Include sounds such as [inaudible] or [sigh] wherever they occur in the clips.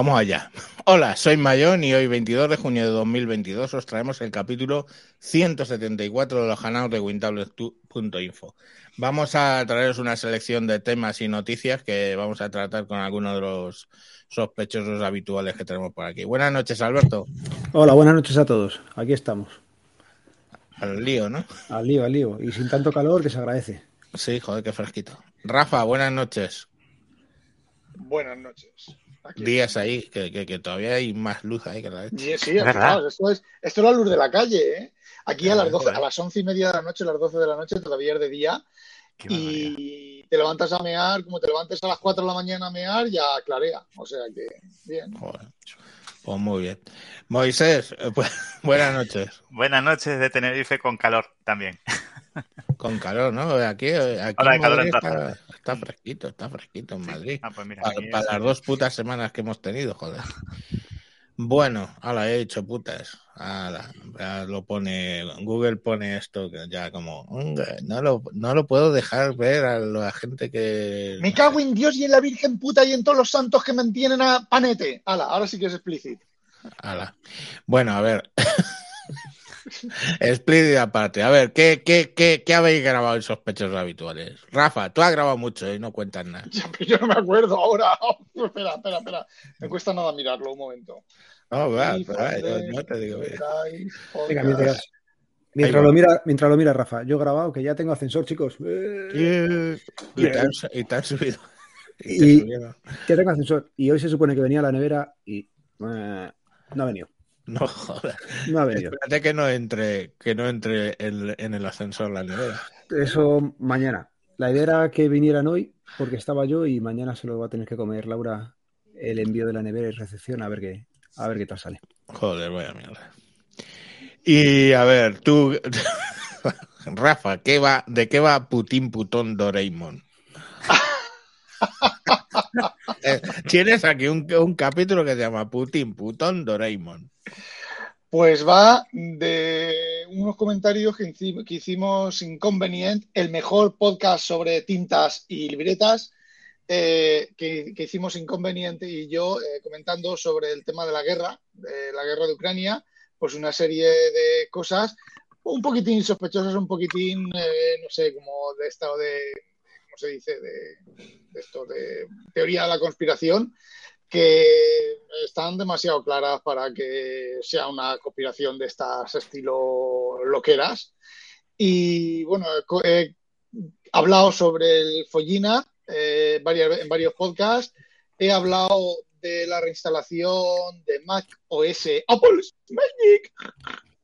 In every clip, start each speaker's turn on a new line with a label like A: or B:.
A: vamos allá. Hola, soy Mayón y hoy 22 de junio de 2022 os traemos el capítulo 174 de los canales de Wintables.info. Vamos a traeros una selección de temas y noticias que vamos a tratar con algunos de los sospechosos habituales que tenemos por aquí. Buenas noches, Alberto.
B: Hola, buenas noches a todos. Aquí estamos.
A: Al lío, ¿no?
B: Al lío, al lío. Y sin tanto calor que se agradece.
A: Sí, joder, qué fresquito. Rafa, buenas noches.
C: Buenas noches.
A: Días ahí, que, que, que, todavía hay más luz ahí que la vez.
C: Sí, sí claro, esto, es, esto es la luz de la calle, ¿eh? Aquí a las 12, a las once y media de la noche, a las 12 de la noche, todavía es de día. Y te levantas a mear, como te levantes a las 4 de la mañana a mear, ya clarea. O sea que, bien.
A: Joder. Pues muy bien. Moisés, [laughs] pues, buenas noches.
D: buenas noches de Tenerife con calor también. [laughs]
A: Con calor, ¿no? Aquí, aquí
D: Ahora
A: en
D: calor
A: Madrid
D: en
A: está, está, fresquito, está fresquito en Madrid.
D: Ah, pues mira,
A: para,
D: aquí
A: para
D: es-
A: las dos putas semanas que hemos tenido, joder. Bueno, ahora he hecho putas. Ala, lo pone, Google pone esto ya como, "Unga, no lo, no lo puedo dejar ver a la gente que...
C: Me cago en Dios y en la Virgen puta y en todos los santos que mantienen a Panete. Ala, ahora sí que es explícito.
A: Ala. Bueno, a ver. [laughs] Split aparte. A ver, ¿qué, qué, qué, qué habéis grabado en sospechosos habituales? Rafa, tú has grabado mucho ¿eh? y no cuentas nada. [laughs]
C: Yo no me acuerdo ahora. [laughs] espera, espera, espera. Me cuesta nada mirarlo un momento.
A: No, va,
C: Y
A: pero, va, no te digo.
B: Venga, mientras, lo mira, mientras lo mira Rafa, yo he grabado que ya tengo ascensor, chicos. Eh,
A: Y te han, y te han subido. [laughs] Y
B: Y-. Ya tengo ascensor. Y hoy se supone que venía a la nevera y eh, no ha venido. [laughs]
A: No jodas.
B: No ha venido.
A: Espérate que no entre, que no entre el- en el ascensor la nevera.
B: Eso mañana. La idea era que vinieran hoy porque estaba yo y mañana se lo va a tener que comer Laura el envío de la nevera y recepción a ver qué, a ver qué tal sale.
A: Joder, vaya mierda. Y a ver, tú, [laughs] Rafa, ¿qué va, ¿de qué va Putin Putón Doraemon? [laughs] Eh, Tienes aquí un, un capítulo que se llama Putin Putón Doraemon.
C: Pues va de unos comentarios que, hici- que hicimos Inconvenient, el mejor podcast sobre tintas y libretas, eh, que, hicimos Inconvenient y yo eh, comentando sobre el tema de la guerra, de la guerra de Ucrania, pues una serie de cosas un poquitín sospechosas, un poquitín, eh, no sé, como de estado de, ¿cómo se dice? De, esto, de teoría de la conspiración, que están demasiado claras para que sea una conspiración de estas estilo loqueras. Y bueno, he hablado sobre el Follina eh, en varios podcasts. He hablado de la reinstalación de Mac OS Apple Magic,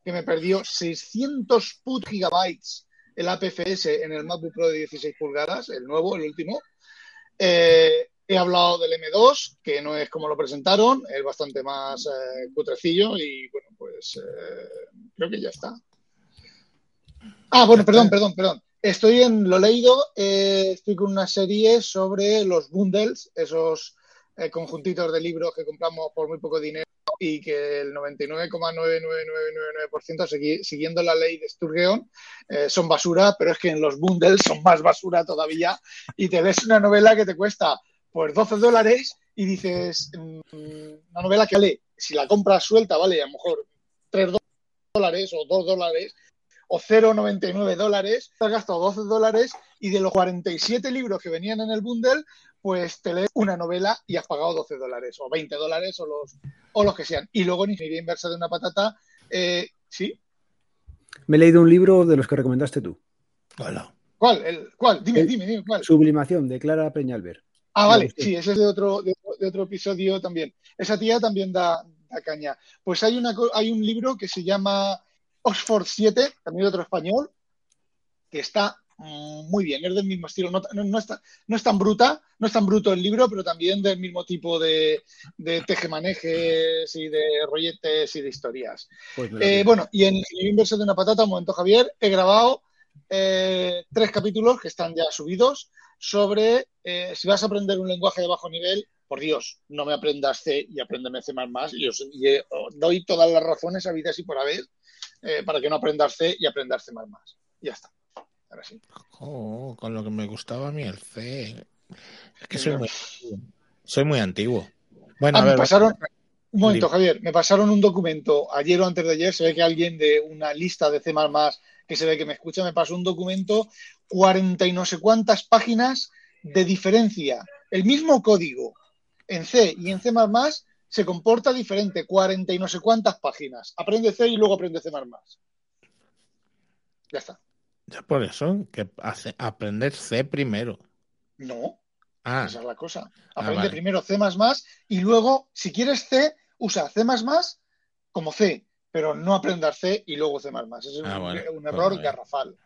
C: que me perdió 600 put gigabytes el APFS en el MacBook Pro de 16 pulgadas, el nuevo, el último. Eh, he hablado del M2, que no es como lo presentaron, es bastante más eh, cutrecillo y bueno, pues eh, creo que ya está. Ah, bueno, perdón, perdón, perdón. Estoy en lo leído, eh, estoy con una serie sobre los bundles, esos eh, conjuntitos de libros que compramos por muy poco dinero y que el 99,99999% segui- siguiendo la ley de Sturgeon eh, son basura, pero es que en los bundles son más basura todavía. Y te lees una novela que te cuesta pues 12 dólares y dices, mm, una novela que vale, si la compras suelta, vale, a lo mejor 3 dólares o 2 dólares o 0,99 dólares, te has gastado 12 dólares y de los 47 libros que venían en el bundle, pues te lees una novela y has pagado 12 dólares o 20 dólares o los, o los que sean. Y luego en ingeniería inversa de una patata, eh, ¿sí?
B: Me he leído un libro de los que recomendaste tú.
A: Hola.
C: ¿Cuál? El, ¿Cuál? Dime,
B: El-
C: dime, dime, ¿cuál?
B: Sublimación de Clara Peñalver.
C: Ah, vale, sí, ese es de otro, de, de otro episodio también. Esa tía también da, da caña. Pues hay, una, hay un libro que se llama Oxford 7, también de otro español, que está muy bien, es del mismo estilo. No, no, no está, no es tan bruta, no es tan bruto el libro, pero también del mismo tipo de, de tejemanejes y de rolletes y de historias.
B: Pues
C: Eh, bueno, y en el inverso de una patata, un momento, Javier, he grabado eh, tres capítulos que están ya subidos sobre eh, si vas a aprender un lenguaje de bajo nivel, por Dios, no me aprendas C y apréndeme C++, y os, y, eh, os doy todas las razones habidas y por haber para que no aprendas C y aprendas C++. Ya está. Ahora sí.
A: Oh, con lo que me gustaba a mí el C. Es que soy muy, soy muy antiguo. Bueno,
C: Ah,
A: a
C: me
A: ver,
C: pasaron, un momento. Javier, me pasaron un documento ayer o antes de ayer, se ve que alguien de una lista de C++ que se ve que me escucha, me pasó un documento, 40 y no sé cuántas páginas de diferencia. El mismo código en C y en C++ se comporta diferente, 40 y no sé cuántas páginas. Aprende C y luego aprende C++. Ya está.
A: Ya por eso, que hace, aprender C primero.
C: No,
A: Ah,
C: esa es la cosa.
A: Ah,
C: Aprende
A: vale.
C: primero C++ y luego, si quieres C, usa C++ como C, pero no aprender C y luego C++. Ese es
A: Ah,
C: un,
A: bueno.
C: un error
A: Bueno,
C: garrafal.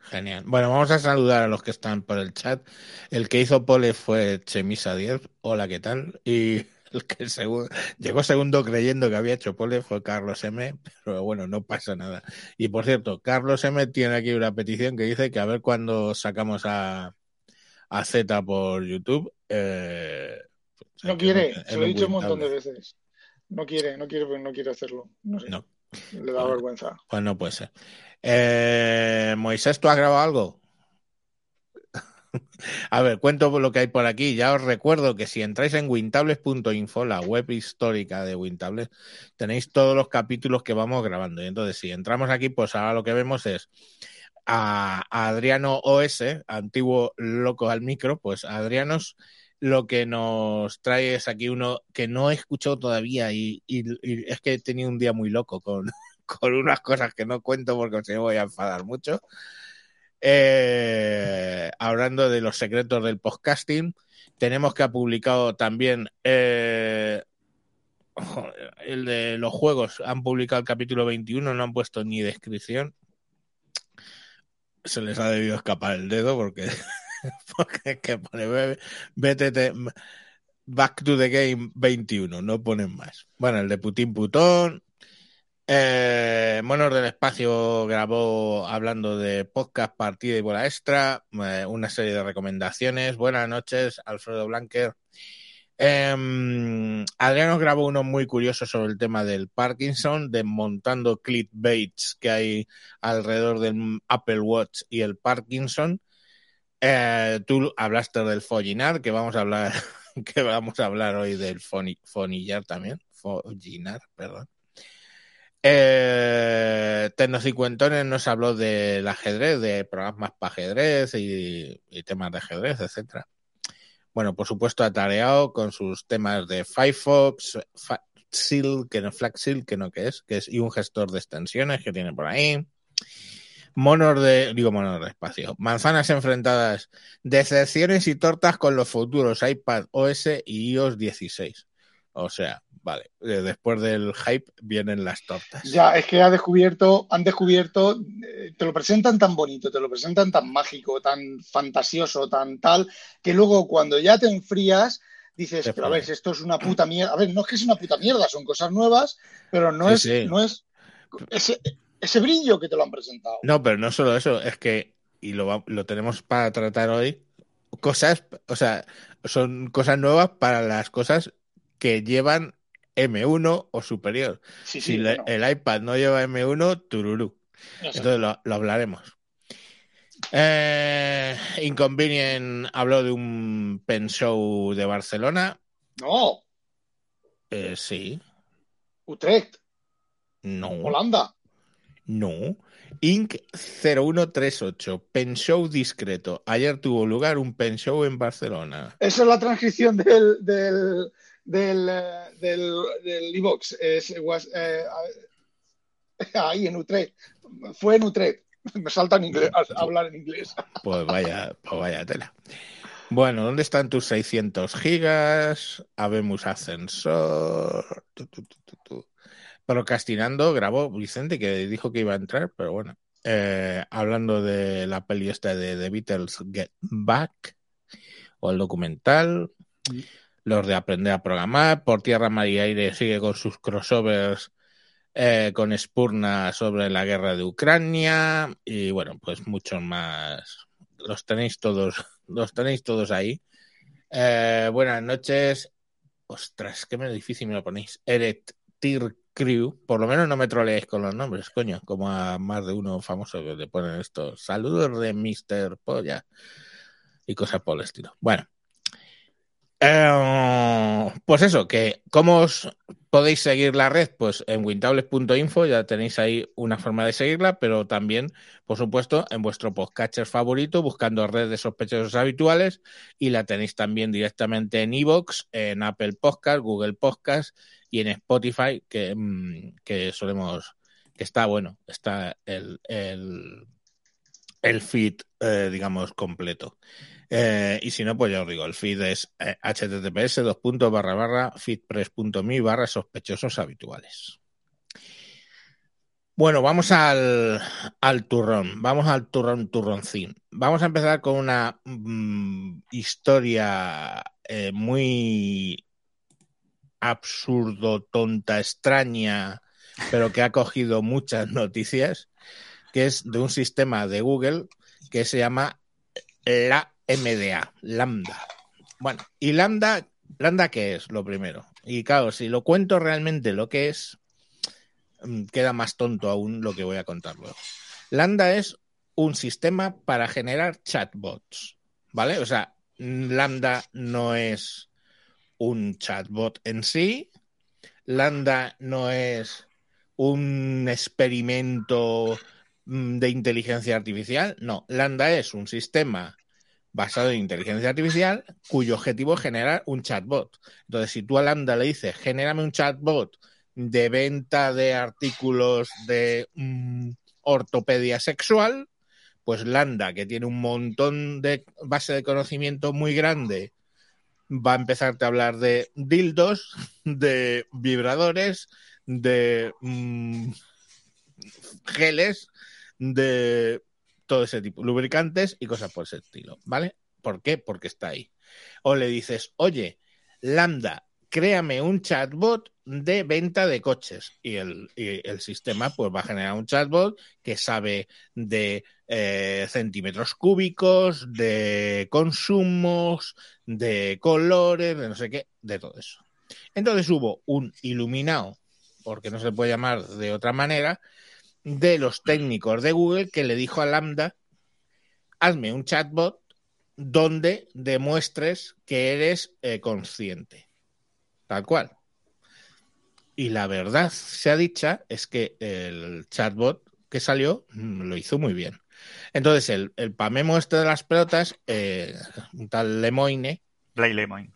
A: genial. Bueno, vamos a saludar a los que están por el chat. El que hizo pole fue Chemisa 10. Hola, ¿qué tal? Y [laughs] el que llegó segundo creyendo que había hecho pole fue Carlos M. Pero bueno, no pasa nada. Y por cierto, Carlos M tiene aquí una petición que dice que a ver cuándo sacamos a, a Z por YouTube. Eh,
C: No quiere, se lo he dicho un montón de veces. No quiere, no quiere, no quiere hacerlo. No sé,
A: No.
C: le da
A: Bueno.
C: vergüenza.
A: Pues no puede ser. Eh, Moisés, ¿tú has grabado algo? A ver, cuento lo que hay por aquí. Ya os recuerdo que si entráis en wintables.info, la web histórica de Wintables, tenéis todos los capítulos que vamos grabando. Y entonces, si entramos aquí, pues ahora lo que vemos es a, Adriano OS, antiguo loco al micro, pues Adrianos lo que nos trae es aquí uno que no he escuchado todavía y, es que he tenido un día muy loco con, [laughs] con unas cosas que no cuento porque me voy a enfadar mucho. Eh, hablando de los secretos del podcasting, tenemos que ha publicado también eh, el de los juegos. Han publicado el capítulo 21, no han puesto ni descripción. Se les ha debido escapar el dedo porque, [laughs] porque que pone BTT Back to the Game 21, no ponen más. Bueno, el de Putin Putón. Eh, Monos del Espacio grabó hablando de podcast, partida y bola extra, eh, una serie de recomendaciones. Buenas noches, Alfredo Blanquer. Eh, Adriano grabó uno muy curioso sobre el tema del Parkinson, desmontando clickbaits que hay alrededor del Apple Watch y el Parkinson. Eh, tú hablaste del follinar, que vamos a hablar, [laughs] que vamos a hablar hoy del foni, fonillar también, follinar, perdón. Eh, Tecnocincuentones nos habló del ajedrez, de programas para ajedrez y, temas de ajedrez, etcétera. Bueno, por supuesto, atareado con sus temas de Firefox, Seal, que no Flaxil, que no que es, que es, y un gestor de extensiones que tiene por ahí. Monos de, digo monos de espacio, manzanas enfrentadas, decepciones y tortas con los futuros iPad OS y iOS 16. O sea, vale, después del hype vienen las tortas.
C: Ya, es que ha descubierto, han descubierto, eh, te lo presentan tan bonito, te lo presentan tan mágico, tan fantasioso, tan tal, que luego cuando ya te enfrías, dices,
A: Te
C: pero a ver, esto es una puta mierda. A ver, no es que es una puta mierda, son cosas nuevas, pero no
A: Sí,
C: es,
A: sí.
C: no es ese, ese brillo que te lo han presentado.
A: No, pero no solo eso, es que, y lo, lo tenemos para tratar hoy, cosas, o sea, son cosas nuevas para las cosas que llevan M1 o superior.
C: Sí,
A: Si
C: sí,
A: le-
C: bueno,
A: el iPad no lleva M1, tururú. Entonces lo, lo hablaremos. Eh, Inconvenient habló de un pen show de Barcelona.
C: No,
A: Eh, sí,
C: Utrecht,
A: no,
C: Holanda.
A: no. Inc 0138, pen show discreto. Ayer tuvo lugar un pen show en Barcelona.
C: Esa es la transcripción del del del eh, del, del iVox. Es, was- eh, [laughs] ahí en Utrecht. Fue en Utrecht. Me salta en inglés, a- hablar en inglés. [laughs]
A: Pues vaya, pues vaya tela. Bueno, ¿dónde están tus 600 gigas? Habemos ascensor. Tu, tu, tu, tu, tu. Procrastinando, grabó Vicente que dijo que iba a entrar, pero bueno. Eh, hablando de la peli esta de The Beatles Get Back o el documental. Los de aprender a programar. Por tierra, mar y aire sigue con sus crossovers eh, con Spurna sobre la guerra de Ucrania y bueno, pues muchos más. Los tenéis todos, [laughs] los tenéis todos ahí. Eh, buenas noches. Ostras, qué difícil me lo ponéis. Eret Tir Crew. Por lo menos no me troleáis con los nombres, coño, como a más de uno famoso que le ponen esto. Saludos de Mr. Polla. y cosas por el estilo. Bueno, eh, pues eso, que ¿cómo os podéis seguir la red? Pues en wintables.info ya tenéis ahí una forma de seguirla, pero también, por supuesto, en vuestro podcatcher favorito, buscando red de sospechosos habituales, y la tenéis también directamente en iVoox, en Apple Podcast, Google Podcast y en Spotify, que, mm, que solemos, que está bueno, está el, el, el feed, eh, digamos, completo. Eh, y si no, pues ya os digo, el feed es eh, https dos puntos barra barra feedpress.me barra sospechosos habituales. Bueno, vamos al, al turrón, vamos al turrón turroncín. Vamos a empezar con una mm, historia eh, muy absurdo, tonta, extraña, pero que ha cogido muchas noticias, que es de un sistema de Google que se llama la MDA, lambda. Bueno, y lambda, lambda qué es lo primero. Y claro, si lo cuento realmente lo que es, mm, queda más tonto aún lo que voy a contar luego. Lambda es un sistema para generar chatbots, ¿vale? O sea, lambda no es un chatbot en sí, lambda no es un experimento mm, de inteligencia artificial, no, lambda es un sistema basado en inteligencia artificial cuyo objetivo es generar un chatbot. Entonces, si tú a Lambda le dices, genérame un chatbot de venta de artículos de mm, ortopedia sexual, pues Lambda, que tiene un montón de base de conocimiento muy grande, va a empezarte a hablar de dildos, de vibradores, de mm, geles, de todo ese tipo, lubricantes y cosas por ese estilo, ¿vale? ¿Por qué? Porque está ahí. O le dices, oye, Lambda, créame un chatbot de venta de coches. Y el, el sistema pues va a generar un chatbot que sabe de eh, centímetros cúbicos, de consumos, de colores, de no sé qué, de todo eso. Entonces hubo un iluminado, porque no se puede llamar de otra manera, de los técnicos de Google que le dijo a Lambda, hazme un chatbot donde demuestres que eres eh, consciente. Tal cual. Y la verdad sea dicha es que el chatbot que salió mm, lo hizo muy bien. Entonces, el, el pamemo este de las pelotas, eh, un tal Lemoine,
D: Blay Lemoine.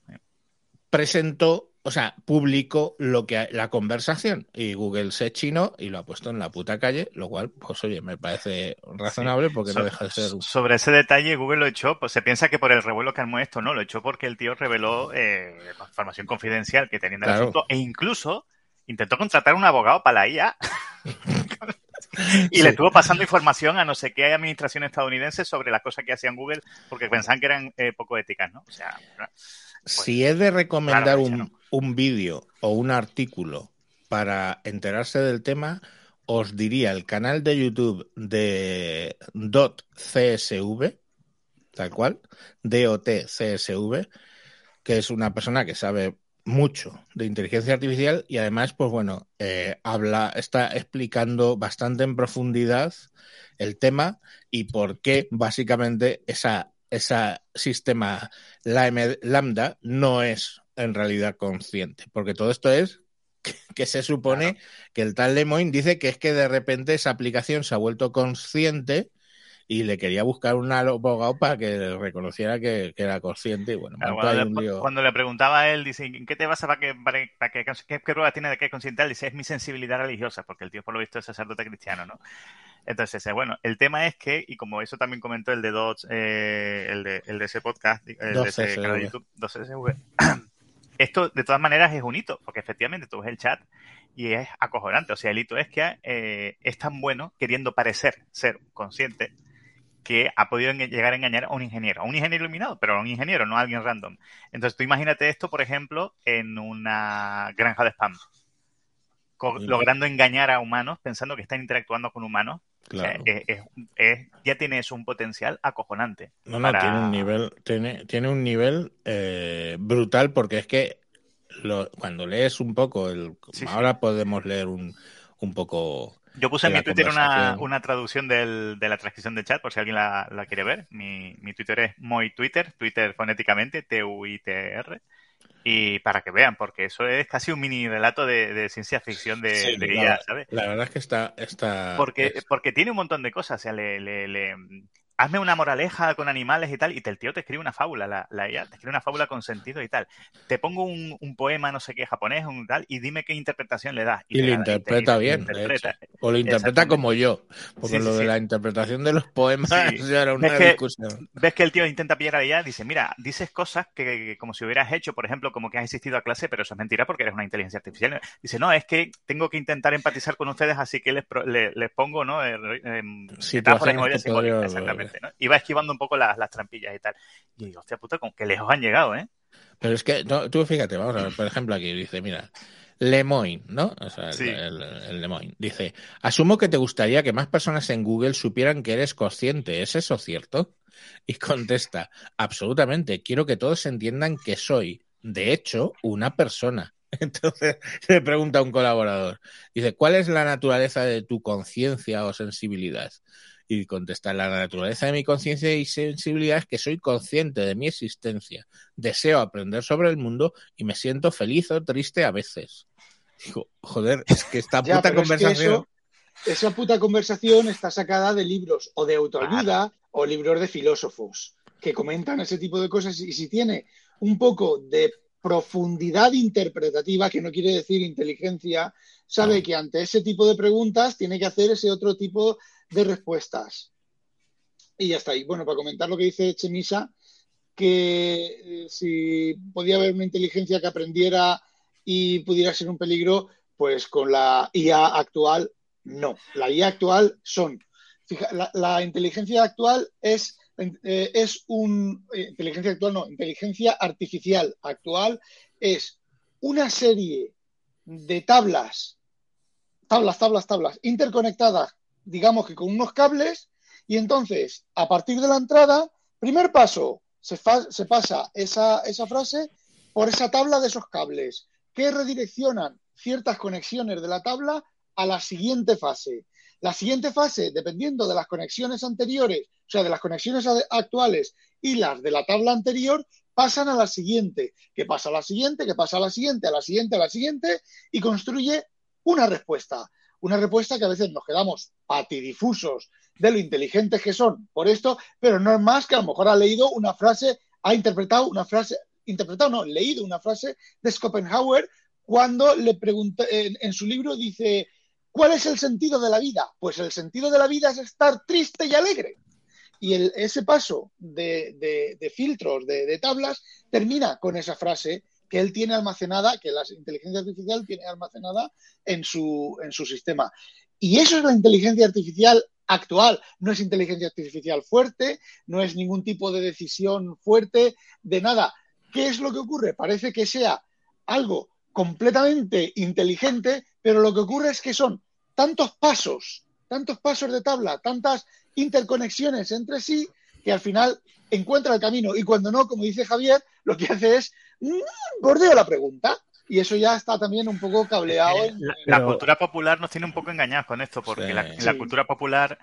A: presentó o sea, publicó lo que la conversación y Google se chino y lo ha puesto en la puta calle, lo cual, pues oye, me parece razonable porque
D: So-
A: no deja de ser.
D: Sobre ese detalle, Google lo echó, pues se piensa que por el revuelo que armó esto, no, lo echó porque el tío reveló eh, información confidencial que tenía en el
A: Claro.
D: asunto e incluso intentó contratar un abogado para la IA [laughs] y
A: Sí.
D: le estuvo pasando información a no sé qué administración estadounidense sobre las cosas que hacían Google porque pensaban que eran eh, poco éticas, ¿no? O sea,
A: Si es de recomendar
D: Claro,
A: un. Un vídeo o un artículo para enterarse del tema, os diría el canal de YouTube de .csv, tal cual, DOT-CSV, que es una persona que sabe mucho de inteligencia artificial y además, pues bueno, eh, habla, está explicando bastante en profundidad el tema y por qué básicamente esa, esa sistema lam- lambda no es en realidad consciente, porque todo esto es que, [laughs] que se supone
D: Claro.
A: que el tal Lemoyne dice que es que de repente esa aplicación se ha vuelto consciente y le quería buscar un abogado para que reconociera que, que era consciente y bueno,
D: Claro, cuando, le,
A: lío.
D: cuando le preguntaba a él, dice, ¿en qué te basa para que, para, que- para que, qué, qué pruebas tiene de que es consciente? Él dice, es mi sensibilidad religiosa, porque el tío por lo visto es sacerdote cristiano, ¿no? Entonces, eh, bueno, el tema es que, y como eso también comentó el de Dodge, eh, el, de, el de ese podcast, el de ese
A: 2CSV.
D: canal de YouTube, 2CSV, [clears throat] esto de todas maneras es un hito, porque efectivamente tú ves el chat y es acojonante. O sea, el hito es que eh, es tan bueno queriendo parecer ser consciente que ha podido llegar a engañar a un ingeniero, a un ingeniero iluminado, pero a un ingeniero, no a alguien random. Entonces tú imagínate esto, por ejemplo, en una granja de spam, logrando engañar a humanos pensando que están interactuando con humanos. O sea,
A: Claro.
D: es- ya tiene eso un potencial acojonante.
A: No, no, tiene un nivel, tiene, tiene un nivel eh, brutal porque es que lo- cuando lees un poco el
D: Sí, sí.
A: ahora podemos leer un, un poco
D: Yo puse en mi Twitter una, una traducción del- de la transcripción de chat, por si alguien la, la quiere ver. Mi, mi Twitter es muy Twitter, Twitter fonéticamente, T-U-I-T-R. Y para que vean, porque eso es casi un mini relato de, de ciencia ficción de,
A: Sí,
D: de
A: la-
D: ¿sabes?
A: La verdad es que está... está
D: Porque,
A: es-
D: porque tiene un montón de cosas. O sea, le, le- le- hazme una moraleja con animales y tal, y el tío te escribe una fábula, la, la IA, te escribe una fábula con sentido y tal. Te pongo un, un poema, no sé qué, japonés, un tal, y dime qué interpretación le das.
A: Y lo
D: la- te-
A: interpreta
D: te
A: bien,
D: interpreta.
A: o lo interpreta
D: Exactamente.
A: como yo, porque
D: Sí,
A: lo
D: sí,
A: de
D: sí.
A: la interpretación de los poemas ya [laughs] era una
D: que-
A: discusión.
D: ves que el tío intenta pillar a ella, dice, mira, dices cosas que, que como si hubieras hecho, por ejemplo, como que has asistido a clase, pero eso es mentira porque eres una inteligencia artificial. Dice, no, es que tengo que intentar empatizar con ustedes, así que les, pro- le- les pongo, ¿no? Eh, eh, metáforas y
A: que podría
D: simbólicas, ¿no? Va esquivando un poco las, las trampillas y tal. Y digo, hostia puta, con qué lejos han llegado, ¿eh?
A: Pero es que, no, tú fíjate, vamos a ver, por ejemplo, aquí dice, mira, Lemoyne, ¿no? O sea,
D: Sí.
A: el- el Lemoyne. Dice, asumo que te gustaría que más personas en Google supieran que eres consciente. ¿Es eso cierto? Y contesta, absolutamente. Quiero que todos entiendan que soy, de hecho, una persona. [laughs] Entonces le pregunta a un colaborador, dice, ¿cuál es la naturaleza de tu conciencia o sensibilidad? Y contesta, la naturaleza de mi conciencia y sensibilidad es que soy consciente de mi existencia, deseo aprender sobre el mundo y me siento feliz o triste a veces. Digo, joder, es que esta [laughs]
C: Ya,
A: puta
C: pero es que
A: conversación...
C: eso- esa puta conversación está sacada de libros o de autoayuda o libros de filósofos que comentan ese tipo de cosas y si tiene un poco de profundidad interpretativa, que no quiere decir inteligencia, sabe
A: No.
C: que ante ese tipo de preguntas tiene que hacer ese otro tipo de respuestas. Y ya está. Y bueno, para comentar lo que dice Chemisa, que eh, si podía haber una inteligencia que aprendiera y pudiera ser un peligro, pues con la IA actual, no. La IA actual son, fija, la, la inteligencia actual es, eh, es un, eh, inteligencia actual no, inteligencia artificial actual es una serie de tablas, tablas, tablas, tablas, interconectadas, digamos que con unos cables, y entonces, a partir de la entrada, primer paso, se, pasa esa, esa frase por esa tabla de esos cables que redireccionan ciertas conexiones de la tabla a la siguiente fase. La siguiente fase, dependiendo de las conexiones anteriores, o sea, de las conexiones actuales y las de la tabla anterior, pasan a la siguiente, que pasa a la siguiente, que pasa a la siguiente, a la siguiente, a la siguiente, y construye una respuesta. Una respuesta que a veces nos quedamos patidifusos de lo inteligentes que son por esto, pero no es más que a lo mejor ha leído una frase, ha interpretado una frase, interpretado no, leído una frase de Schopenhauer cuando le pregunta en, su libro dice, ¿cuál es el sentido de la vida? Pues el sentido de la vida es estar triste y alegre. Y ese paso de, filtros, de tablas, termina con esa frase que él tiene almacenada, que la inteligencia artificial tiene almacenada en su, en su sistema. Y eso es la inteligencia artificial actual. No es inteligencia artificial fuerte, no es ningún tipo de decisión fuerte, de nada. ¿Qué es lo que ocurre? Parece que sea algo completamente inteligente, pero lo que ocurre es que son tantos pasos, tantos pasos de tabla, tantas interconexiones entre sí, que al final encuentra el camino. Y cuando no, como dice Javier, lo que hace es bordeo la pregunta. Y eso ya está también un poco cableado. en-
D: La, la
B: Pero-
D: cultura popular nos tiene un poco engañados con esto, porque
A: Sí.
D: la, la
C: Sí.
D: cultura popular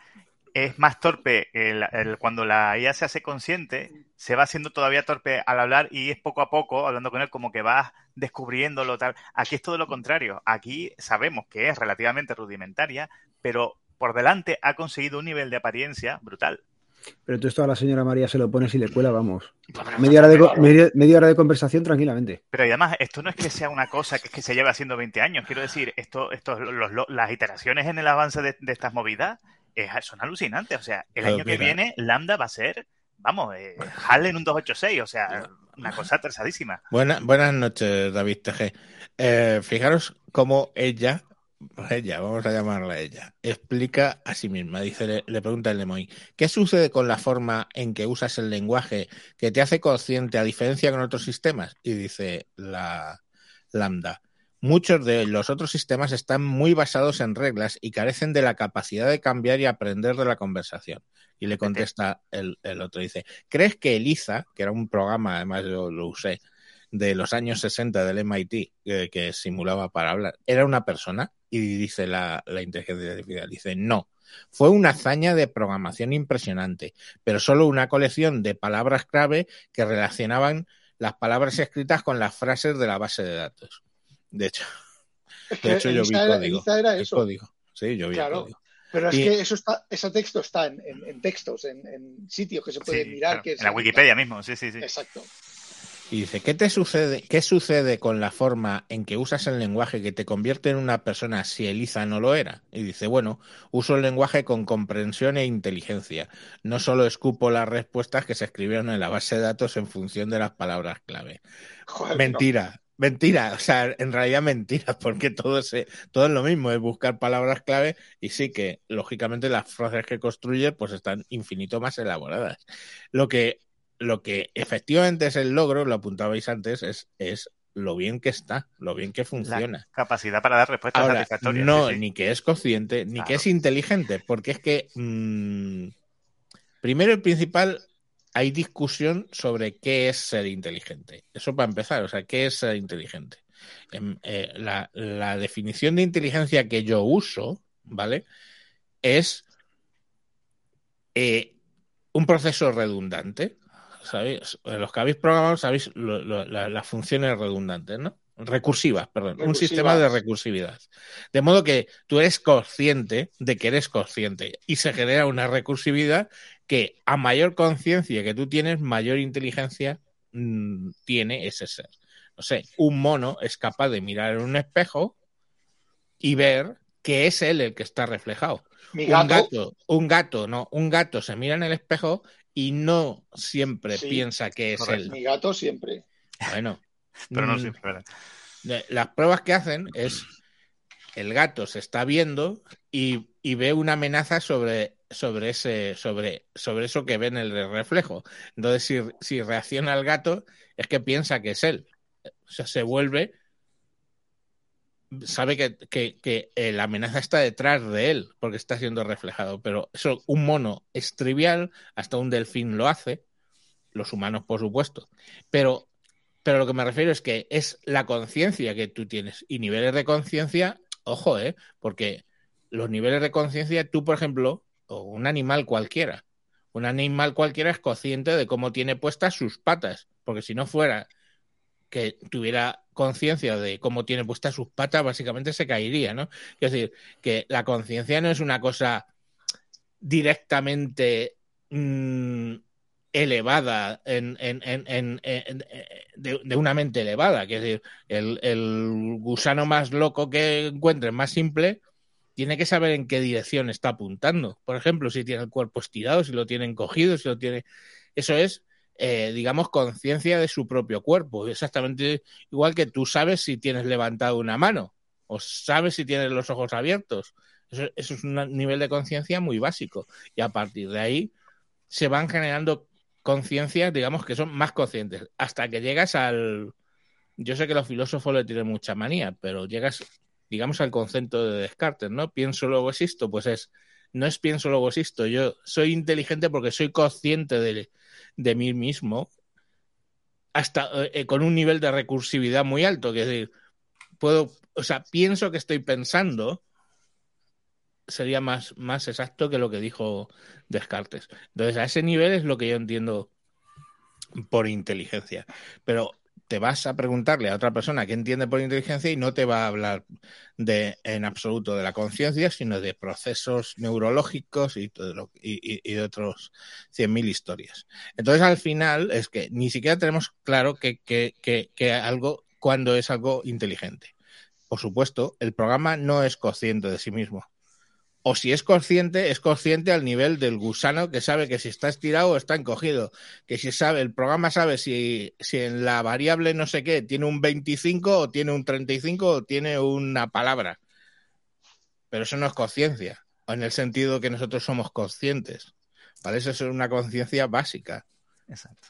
D: es más torpe. el- el- cuando la IA se hace consciente, se va haciendo todavía torpe al hablar y es poco a poco, hablando con él, como que vas descubriéndolo tal. Aquí es todo lo contrario. Aquí sabemos que es relativamente rudimentaria, pero por delante ha conseguido un nivel de apariencia brutal.
B: Pero tú esto a la señora María se lo pones y le cuela, vamos. Media hora de, media, media hora de conversación tranquilamente.
D: Pero además, esto no es que sea una cosa que, es que se lleve haciendo 20 años. Quiero decir, esto, esto, los- los- las iteraciones en el avance de, de estas movidas eh, son alucinantes. O sea, el
A: Pero
D: año que viene, Lambda va a ser, vamos, eh, HAL en un 286. O sea, una cosa tersadísima.
A: Buena- buenas noches, David TG. Eh, fijaros cómo ella, ella, vamos a llamarla ella, explica a sí misma. Dice, le, le pregunta el Lemoy, ¿qué sucede con la forma en que usas el lenguaje que te hace consciente a diferencia con otros sistemas? Y dice la Lambda. Muchos de los otros sistemas están muy basados en reglas y carecen de la capacidad de cambiar y aprender de la conversación. Y le contesta el, el otro, dice, ¿crees que Eliza, que era un programa, además yo lo usé, de los años 60 del MIT que, que simulaba para hablar, ¿era una persona? Y dice la, la inteligencia artificial, dice, no, fue una hazaña de programación impresionante, pero solo una colección de palabras clave que relacionaban las palabras escritas con las frases de la base de datos. De hecho, de hecho yo vi
C: era-
A: código.
C: Era
A: el
C: eso.
A: código. Sí, yo vi el
C: Claro.
A: código.
C: Pero es
A: Y-
C: que eso está, ese texto está en, en- en textos, en, en sitios que se puede
D: Sí,
C: mirar.
D: claro,
C: que
D: en la. Wikipedia mismo, sí, sí, sí.
C: Exacto.
A: Y dice, ¿qué te sucede? ¿Qué sucede con la forma en que usas el lenguaje que te convierte en una persona si Eliza no lo era? Y dice, bueno, uso el lenguaje con comprensión e inteligencia. No solo escupo las respuestas que se escribieron en la base de datos en función de las palabras clave.
C: Joder,
A: Mentira, mentira. O sea, en realidad mentira, [laughs] porque todo, se, todo es lo mismo, es buscar palabras clave y sí que, lógicamente, las frases que construye pues están infinito más elaboradas. Lo que, lo que efectivamente es el logro, lo apuntabais antes, es, es lo bien que está, lo bien que funciona.
D: Capacidad para dar respuestas
A: Ahora,
D: satisfactorias.
A: no,
D: sí, sí.
A: ni que es consciente, ni
D: Claro.
A: que es inteligente, porque es que, mm, primero y principal, hay discusión sobre qué es ser inteligente. Eso para empezar, o sea, ¿qué es ser inteligente? Em, eh, la, la definición de inteligencia que yo uso, ¿vale? Es eh, un proceso redundante. ¿Sabéis? Los que habéis programado sabéis lo- lo- la- las funciones redundantes, ¿no? Recursivas, perdón. Un sistema de recursividad. De modo que tú eres consciente de que eres consciente y se genera una recursividad que a mayor conciencia que tú tienes, mayor inteligencia mm, tiene ese ser. No sé, un mono es capaz de mirar en un espejo y ver que es él el que está reflejado.
C: Mi
A: Un
C: gato,
A: gato, un gato, no, un gato se mira en el espejo y no siempre
C: Sí,
A: piensa que es
D: correcto.
A: él.
C: mi gato siempre.
A: Bueno,
D: Pero no
A: mm,
D: siempre,
A: las pruebas que hacen es el gato se está viendo y, y ve una amenaza sobre, sobre, ese, sobre, sobre eso que ve en el reflejo. Entonces, si, si reacciona el gato, es que piensa que es él. O sea, se vuelve, sabe que, que, que, eh, la amenaza está detrás de él porque está siendo reflejado. Pero eso, un mono es trivial, hasta un delfín lo hace, los humanos, por supuesto. Pero pero lo que me refiero es que es la conciencia que tú tienes y niveles de conciencia, ojo, ¿eh? Porque los niveles de conciencia, tú, por ejemplo, o un animal cualquiera, un animal cualquiera es consciente de cómo tiene puestas sus patas, porque si no fuera que tuviera conciencia de cómo tiene puestas sus patas, básicamente se caería, ¿no? Es decir, que la conciencia no es una cosa directamente mmm, elevada en, en, en, de, una mente elevada. Que es decir, el, el, gusano más loco que encuentre, más simple, tiene que saber en qué dirección está apuntando. Por ejemplo, si tiene el cuerpo estirado, si lo tiene encogido, si lo tiene. Eso es, eh, digamos, conciencia de su propio cuerpo. Exactamente igual que tú sabes si tienes levantado una mano o sabes si tienes los ojos abiertos. Eso, eso es un nivel de conciencia muy básico. Y a partir de ahí se van generando conciencias, digamos, que son más conscientes, hasta que llegas al... Yo sé que los filósofos le tienen mucha manía, pero llegas, digamos, al concepto de Descartes, ¿no? Pienso, luego existo, pues es, no es pienso, luego existo, yo soy inteligente porque soy consciente de, mí mismo, hasta eh, con un nivel de recursividad muy alto, que decir, puedo, o sea, pienso que estoy pensando, sería más, más exacto que lo que dijo Descartes. Entonces, a ese nivel es lo que yo entiendo por inteligencia. Pero te vas a preguntarle a otra persona qué entiende por inteligencia y no te va a hablar de, en absoluto de la conciencia, sino de procesos neurológicos y, todo lo, y, y, de otros 100.000 historias. Entonces, al final, es que ni siquiera tenemos claro que, que, algo, cuando es algo inteligente. Por supuesto, el programa no es consciente de sí mismo o si es consciente, es consciente al nivel del gusano que sabe que si está estirado o está encogido, que si sabe, el programa sabe si, si en la variable no sé qué tiene un 25 o tiene un 35 o tiene una palabra. Pero eso no es conciencia, en el sentido que nosotros somos conscientes. ¿Vale? Eso es una conciencia básica.
D: Exacto.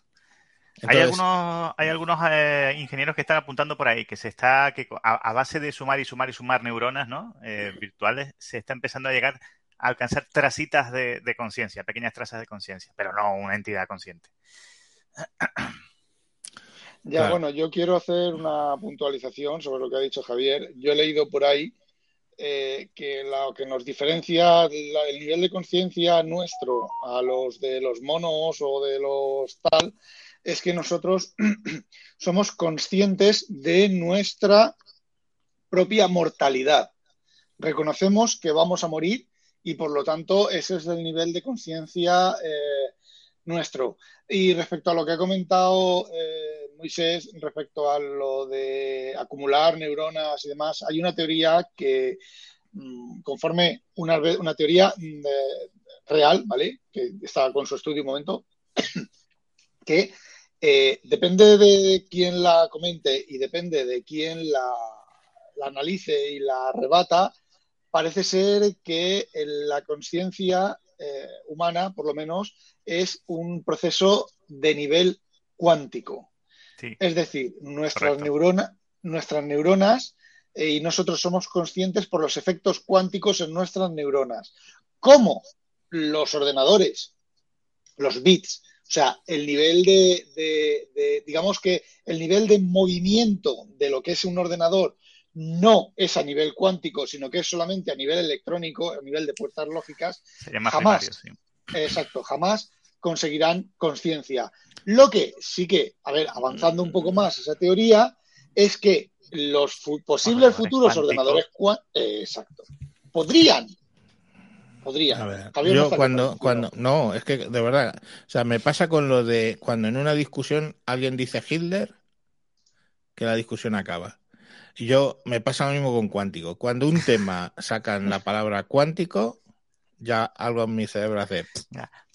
D: Entonces, hay algunos, hay algunos eh, ingenieros que están apuntando por ahí que se está, que a, a base de sumar y sumar y sumar neuronas ¿no? eh, virtuales, se está empezando a llegar a alcanzar tracitas de, de conciencia, pequeñas trazas de conciencia, pero no una entidad consciente.
C: Ya,
A: Claro.
C: bueno, yo quiero hacer una puntualización sobre lo que ha dicho Javier. Yo he leído por ahí eh, que lo que nos diferencia la- el nivel de conciencia nuestro a los de los monos o de los tal es que nosotros [clears throat] somos conscientes de nuestra propia mortalidad. Reconocemos que vamos a morir y por lo tanto ese es el nivel de conciencia eh, nuestro. Y respecto a lo que ha comentado eh, Moisés, respecto a lo de acumular neuronas y demás, hay una teoría que, mm, conforme una, una teoría mm, eh, real, ¿vale? Que está con su estudio un momento, [clears throat] que eh, depende de quién la comente y depende de quién la, la analice y la rebata, parece ser que la conciencia eh, humana, por lo menos, es un proceso de nivel cuántico.
D: Sí.
C: Es decir, nuestras, neurona- nuestras neuronas eh, y nosotros somos conscientes por los efectos cuánticos en nuestras neuronas. ¿Cómo los ordenadores, los bits, sea, el nivel de, de- de- digamos que el nivel de movimiento de lo que es un ordenador no es a nivel cuántico, sino que es solamente a nivel electrónico, a nivel de puertas lógicas, Jamás.
D: sí.
C: Exacto, jamás conseguirán conciencia. Lo que sí que, a ver, avanzando un poco más esa teoría, es que los fu- posibles
D: Ordenadores
C: futuros ordenadores exacto, podrían, podrían.
A: A ver,
C: Javier no
A: yo
C: está
A: cuando, cuando, no, es que de verdad, o sea, me pasa con lo de cuando en una discusión alguien dice Hitler, que la discusión acaba. Yo me pasa lo mismo con cuántico. Cuando un tema sacan la palabra cuántico, ya algo en mi cerebro hace.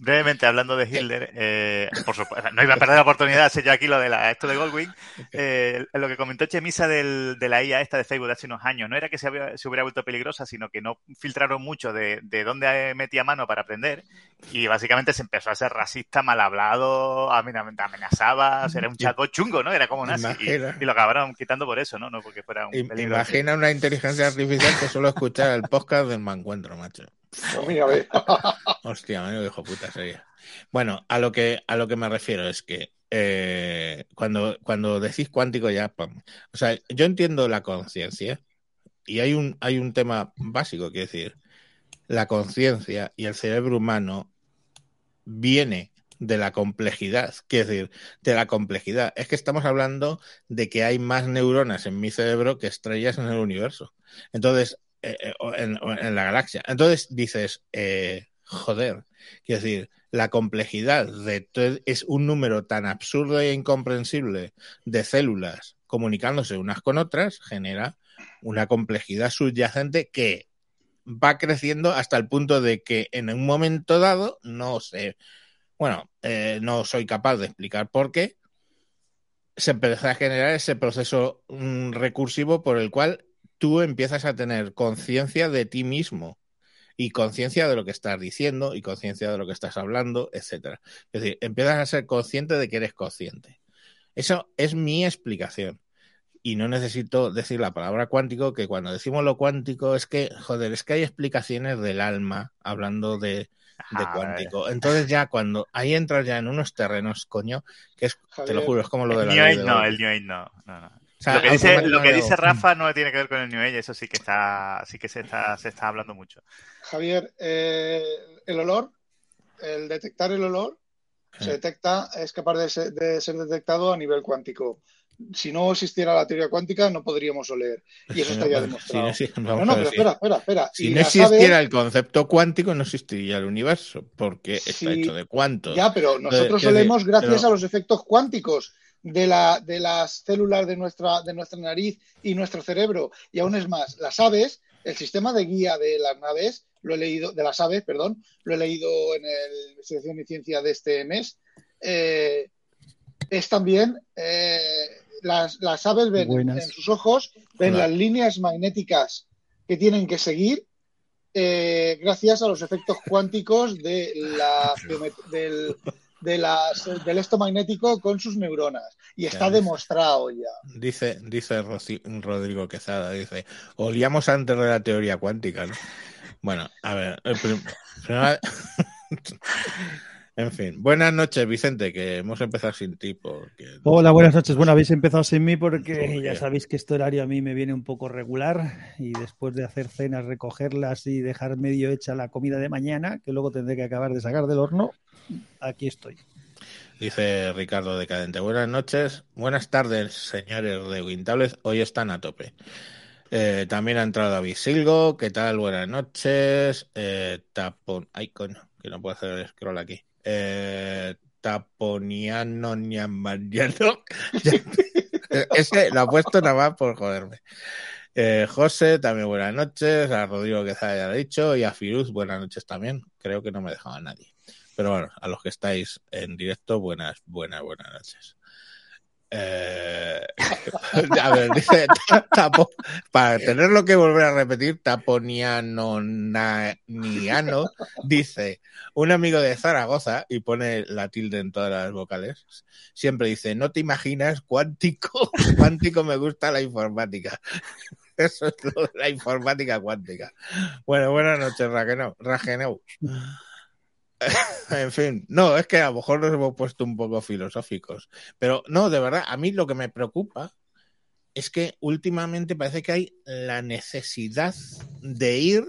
D: Brevemente hablando de Hitler, eh, por supuesto, no iba a perder la oportunidad, sé yo aquí lo de la, esto de Goldwing, eh, lo que comentó Chemisa del, de la IA esta de Facebook de hace unos años, no era que se, había- se hubiera vuelto peligrosa, sino que no filtraron mucho de, de dónde metía mano para aprender y básicamente se empezó a ser racista, mal hablado, amen- amenazaba, o sea, era un chaco chungo, ¿no? Era como nazi y,
A: Imagina.
D: y lo acabaron quitando por eso, ¿no? No porque fuera un peligro.
A: Imagina una inteligencia artificial que solo escuchara el podcast del Mancuentro, macho. [laughs] Hostia, menudo hijo puta sería. Bueno, a lo que, a lo que me refiero es que eh, cuando, cuando decís cuántico ya, o sea, yo entiendo la conciencia y hay un, hay un tema básico que decir, la conciencia y el cerebro humano viene de la complejidad, quiero decir, de la complejidad. Es que estamos hablando de que hay más neuronas en mi cerebro que estrellas en el universo. Entonces, eh, eh, en, la galaxia. Entonces dices, eh, joder, quiero decir, la complejidad de es un número tan absurdo e incomprensible de células comunicándose unas con otras, genera una complejidad subyacente que va creciendo hasta el punto de que en un momento dado, no sé, bueno, no soy capaz de explicar por qué, se empieza a generar ese proceso mm, recursivo por el cual tú empiezas a tener conciencia de ti mismo y conciencia de lo que estás diciendo y conciencia de lo que estás hablando, etcétera. Es decir, empiezas a ser consciente de que eres consciente. Eso es mi explicación. Y no necesito decir la palabra cuántico, que cuando decimos lo cuántico es que, joder, es que hay explicaciones del alma hablando de, cuántico. Entonces ya cuando ahí entras ya en unos terrenos, coño, que es, te lo juro, es como lo de
D: El
A: la
D: New Age no, el New Age no. no, no.
A: O sea,
D: lo que dice, lo que
A: automáticamente
D: dice
A: digo,
D: Rafa no tiene que ver con el New Age, eso sí que está, sí que se está, se está hablando mucho.
C: Javier, eh, el olor, el detectar el olor, se
A: Sí.
C: detecta, es capaz de ser, de ser detectado a nivel cuántico. Si no existiera la teoría cuántica, no podríamos oler. Y eso
A: Si
C: está
A: no-
C: ya demostrado.
A: no
C: No, pero espera, espera, espera.
A: Si
C: Y
A: no existiera
C: sabe-
A: el concepto cuántico, no existiría el universo, porque está
C: Sí,
A: hecho de cuántos.
C: Ya, pero nosotros
A: decir,
C: gracias
A: pero-
C: a los efectos cuánticos de, la, de las células de nuestra, de nuestra nariz y nuestro cerebro. Y aún es más, las aves, el sistema de guía de las naves, lo he leído, de las aves, perdón, lo he leído en el Investigación y Ciencia de este mes, eh, es también, eh, las, las aves ven en,
B: Buenas.
C: en sus ojos, ven
A: Hola.
C: las líneas magnéticas que tienen que seguir eh, gracias a los efectos cuánticos de la [laughs] del, de las, del esto magnético con sus neuronas. Y está
A: Claro.
C: demostrado ya.
A: Dice, dice Rodrigo Quesada, dice, olíamos antes de la teoría cuántica, ¿no? Bueno, a ver, prim- [laughs] En fin, buenas noches, Vicente, que hemos empezado sin ti. Porque...
E: Hola, buenas noches. Bueno, habéis empezado sin mí porque
A: Porque-
E: ya sabéis que este horario a mí me viene un poco regular y después de hacer cenas, recogerlas y dejar medio hecha la comida de mañana, que luego tendré que acabar de sacar del horno, aquí estoy.
A: Dice Ricardo Decadente. Buenas noches, buenas tardes, señores de Wintables. Hoy están a tope. Eh, también ha entrado David Silgo. ¿Qué tal? Buenas noches. Eh. Ay, coño, que no puedo hacer el scroll aquí. Eh, taponiano Ñamariano. [laughs] Ese lo ha puesto nada más por joderme. Eh, José, también buenas noches. A Rodrigo que ya lo ha dicho. Y a Firuz, buenas noches también. Creo que no me dejaba nadie. Pero bueno, a los que estáis en directo, buenas, buenas, buenas noches. Eh, [laughs] a ver, dice ta- [laughs] tapo, para tenerlo que volver a repetir, Taponiano Niano dice un amigo de Zaragoza y pone la tilde en todas las vocales. Siempre dice: No te imaginas cuántico, cuántico me gusta la informática. [laughs] Eso es lo de la informática cuántica. Bueno, buenas noches, Ragenau. Ragenau. [laughs] En fin, no, es que a lo mejor nos hemos puesto un poco filosóficos. Pero no, de verdad, a mí lo que me preocupa es que últimamente parece que hay la necesidad de ir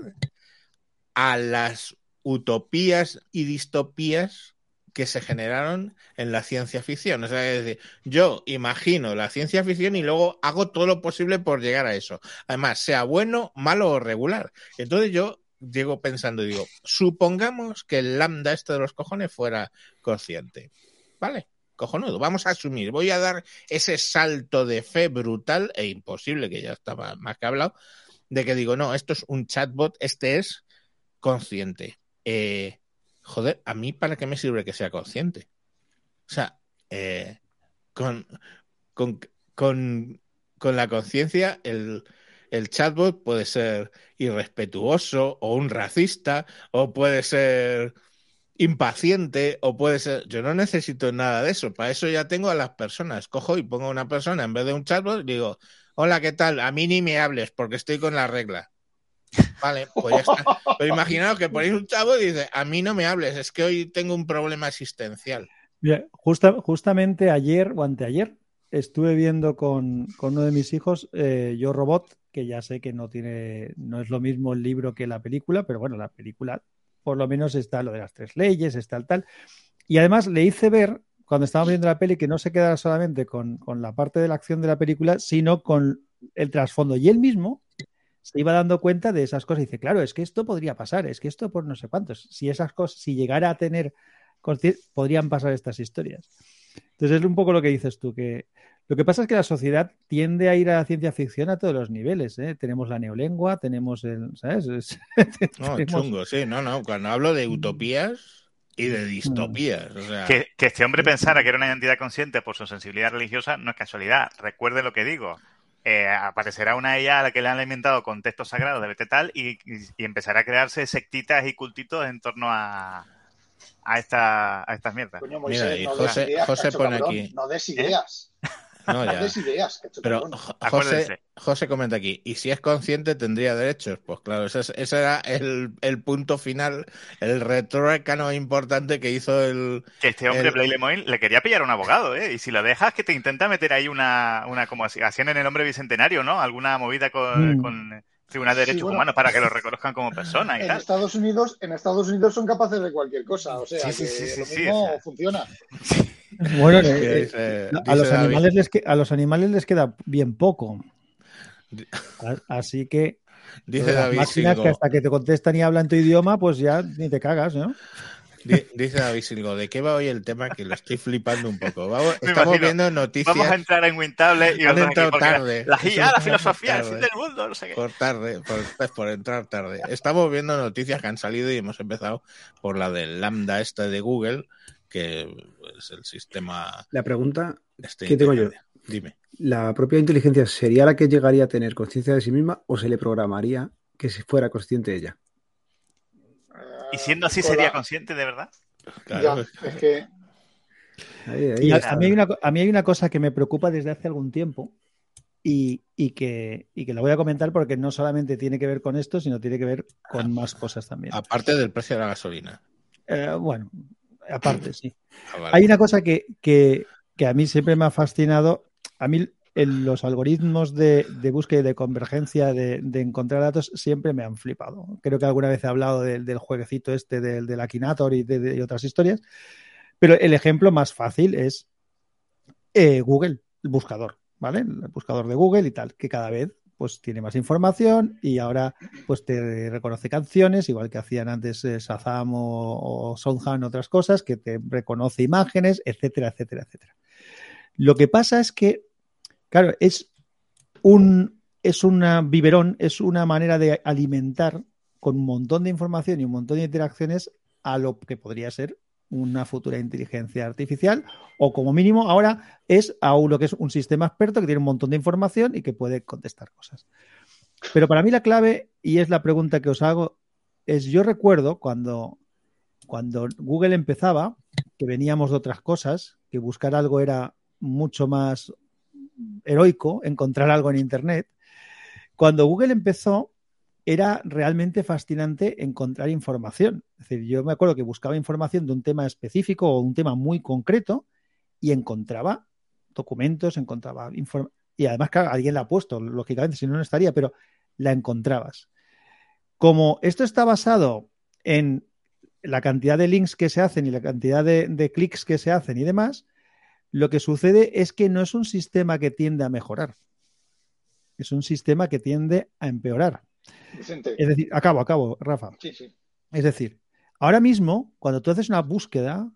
A: a las utopías y distopías que se generaron en la ciencia ficción. O sea, es decir, yo imagino la ciencia ficción y luego hago todo lo posible por llegar a eso. Además, sea bueno, malo o regular. Entonces yo llego pensando y digo, supongamos que el lambda este de los cojones fuera consciente. ¿Vale? Cojonudo, vamos a asumir, voy a dar ese salto de fe brutal e imposible, que ya estaba más que hablado, de que digo, no, esto es un chatbot, este es consciente. Eh, joder, ¿a mí para qué me sirve que sea consciente? O sea, eh, con, con, con, con la conciencia, el, el chatbot puede ser irrespetuoso o un racista o puede ser impaciente o puede ser... Yo no necesito nada de eso. Para eso ya tengo a las personas. Cojo y pongo una persona en vez de un chatbot y digo, hola, ¿qué tal? A mí ni me hables porque estoy con la regla. Vale, pues ya está. [laughs] Pero imaginaos que ponéis un chavo y dice, a mí no me hables, es que hoy tengo un problema existencial.
E: Mira, justa- justamente ayer o anteayer estuve viendo con, con uno de mis hijos eh, Yo Robot, que ya sé que no tiene, no es lo mismo el libro que la película, pero bueno, la película por lo menos está lo de las tres leyes, está el tal. Y además le hice ver, cuando estábamos viendo la peli, que no se quedara solamente con, con la parte de la acción de la película, sino con el trasfondo. Y él mismo se iba dando cuenta de esas cosas. Y dice, claro, es que esto podría pasar, es que esto por no sé cuántos. Si esas cosas, si llegara a tener podrían pasar estas historias. Entonces es un poco lo que dices tú, que lo que pasa es que la sociedad tiende a ir a la ciencia ficción a todos los niveles. ¿eh? Tenemos la neolengua, tenemos el, ¿sabes? Es- [laughs]
A: No,
E: tenemos-
A: chungo, sí, no, no. Cuando hablo de utopías y de distopías, o sea,
D: Que, que este hombre pensara que era una entidad consciente por su sensibilidad religiosa no es casualidad. Recuerde lo que digo. Eh, aparecerá una ella a la que le han alimentado con textos sagrados de vete tal y, y- y empezará a crearse sectitas y cultitos en torno a, a, esta, a estas mierdas.
C: Coño,
A: Mira,
C: Moisés,
A: y
C: no
A: José-
C: des ideas,
A: José
C: cacho
A: pone
C: cabrón,
A: aquí.
C: No des ideas.
A: no,
C: No
A: ya.
C: ideas,
A: Pero. José, José comenta aquí, ¿y si es consciente tendría derechos? Pues claro, ese, es- ese era el, el punto final, el retrócano importante que hizo el...
D: Que este hombre,
A: El-
D: Blake Lemoine, le quería pillar a un abogado, ¿eh? Y si lo dejas, que te intenta meter ahí una, una como así- hacían en el hombre bicentenario, ¿no? Alguna movida con,
E: Mm.
D: con Tribunal de
C: Sí,
D: Derechos
C: bueno.
D: Humanos para que lo [laughs] reconozcan como persona y
C: En
D: tal.
C: Estados Unidos, en Estados Unidos son capaces de cualquier cosa, o sea,
D: Sí, sí,
C: que
D: sí, sí,
C: lo
D: sí,
C: mismo
D: o sea.
C: funciona.
E: Bueno, [laughs] eh,
A: dice-
E: a,
A: dice
E: los animales les que- a los animales les queda bien poco. Así que [laughs]
A: Dice David
E: máquinas
A: Silgo,
E: que hasta que te contestan y hablan tu idioma, pues ya ni te cagas, ¿no?
A: di- dice David Silgo, ¿de qué va hoy el tema? Que lo estoy flipando un poco. [laughs] Vamos- estamos
D: imagino.
A: viendo noticias
D: Vamos a entrar en Wintable y
A: Han entrado tarde.
D: La la
A: entrado
D: filosofía, el fin del mundo, no sé qué.
A: por tarde, por, pues, por entrar tarde. Estamos viendo noticias que han salido y hemos empezado por la del lambda este de Google, que es el sistema
B: La pregunta,
A: este
B: ¿Qué tengo yo?
A: Dime.
B: ¿la propia inteligencia sería la que llegaría a tener conciencia de sí misma o se le programaría que si fuera consciente ella?
D: Y siendo así,
C: Hola.
D: ¿sería consciente de verdad?
A: Claro,
C: Ya, es que
B: Ahí, ahí
E: Y a, mí hay una, a mí hay una cosa que me preocupa desde hace algún tiempo y, y que, y que la voy a comentar porque no solamente tiene que ver con esto, sino tiene que ver con más cosas también.
A: aparte del precio de la gasolina.
E: Eh, bueno, aparte, sí.
A: Ah, vale.
E: Hay una cosa que, que- que a mí siempre me ha fascinado. A mí el- los algoritmos de, de búsqueda y de convergencia de, de encontrar datos siempre me han flipado. Creo que alguna vez he hablado del, del jueguecito este del, del Akinator y de, otras historias. Pero el ejemplo más fácil es eh, Google, el buscador, ¿vale? El buscador de Google y tal, que cada vez pues tiene más información y ahora pues te reconoce canciones, igual que hacían antes eh, Shazam o, o otras cosas, que te reconoce imágenes, etcétera, etcétera, etcétera. Lo que pasa es que, claro, es un es una biberón, es una manera de alimentar con un montón de información y un montón de interacciones a lo que podría ser una futura inteligencia artificial o como mínimo ahora es a lo que es un sistema experto que tiene un montón de información y que puede contestar cosas. Pero para mí la clave, y es la pregunta que os hago, es yo recuerdo cuando, cuando Google empezaba, que veníamos de otras cosas, que buscar algo era mucho más heroico, encontrar algo en Internet. Cuando Google empezó, era realmente fascinante encontrar información. Es decir, yo me acuerdo que buscaba información de un tema específico o un tema muy concreto y encontraba documentos, encontraba información. Y además, claro, alguien la ha puesto, lógicamente, si no, no estaría, pero la encontrabas. Como esto está basado en la cantidad de links que se hacen y la cantidad de, de clics que se hacen y demás, lo que sucede es que no es un sistema que tiende a mejorar. Es un sistema que tiende a empeorar.
C: Vicente.
E: Es decir, acabo, acabo, Rafa.
C: Sí, sí.
E: Es decir, ahora mismo, cuando tú haces una búsqueda,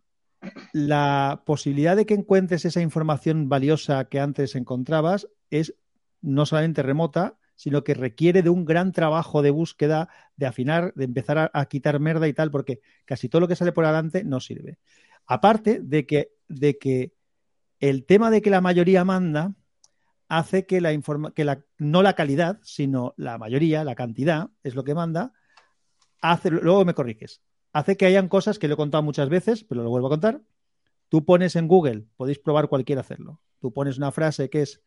E: la posibilidad de que encuentres esa información valiosa que antes encontrabas es no solamente remota, sino que requiere de un gran trabajo de búsqueda, de afinar, de empezar a, a quitar merda y tal, porque casi todo lo que sale por adelante no sirve. Aparte de que, de que el tema de que la mayoría manda hace que la informa que la, no la calidad, sino la mayoría, la cantidad, es lo que manda, hace, luego me corriges, hace que hayan cosas que lo he contado muchas veces, pero lo vuelvo a contar. Tú pones en Google, podéis probar cualquiera hacerlo. Tú pones una frase que es,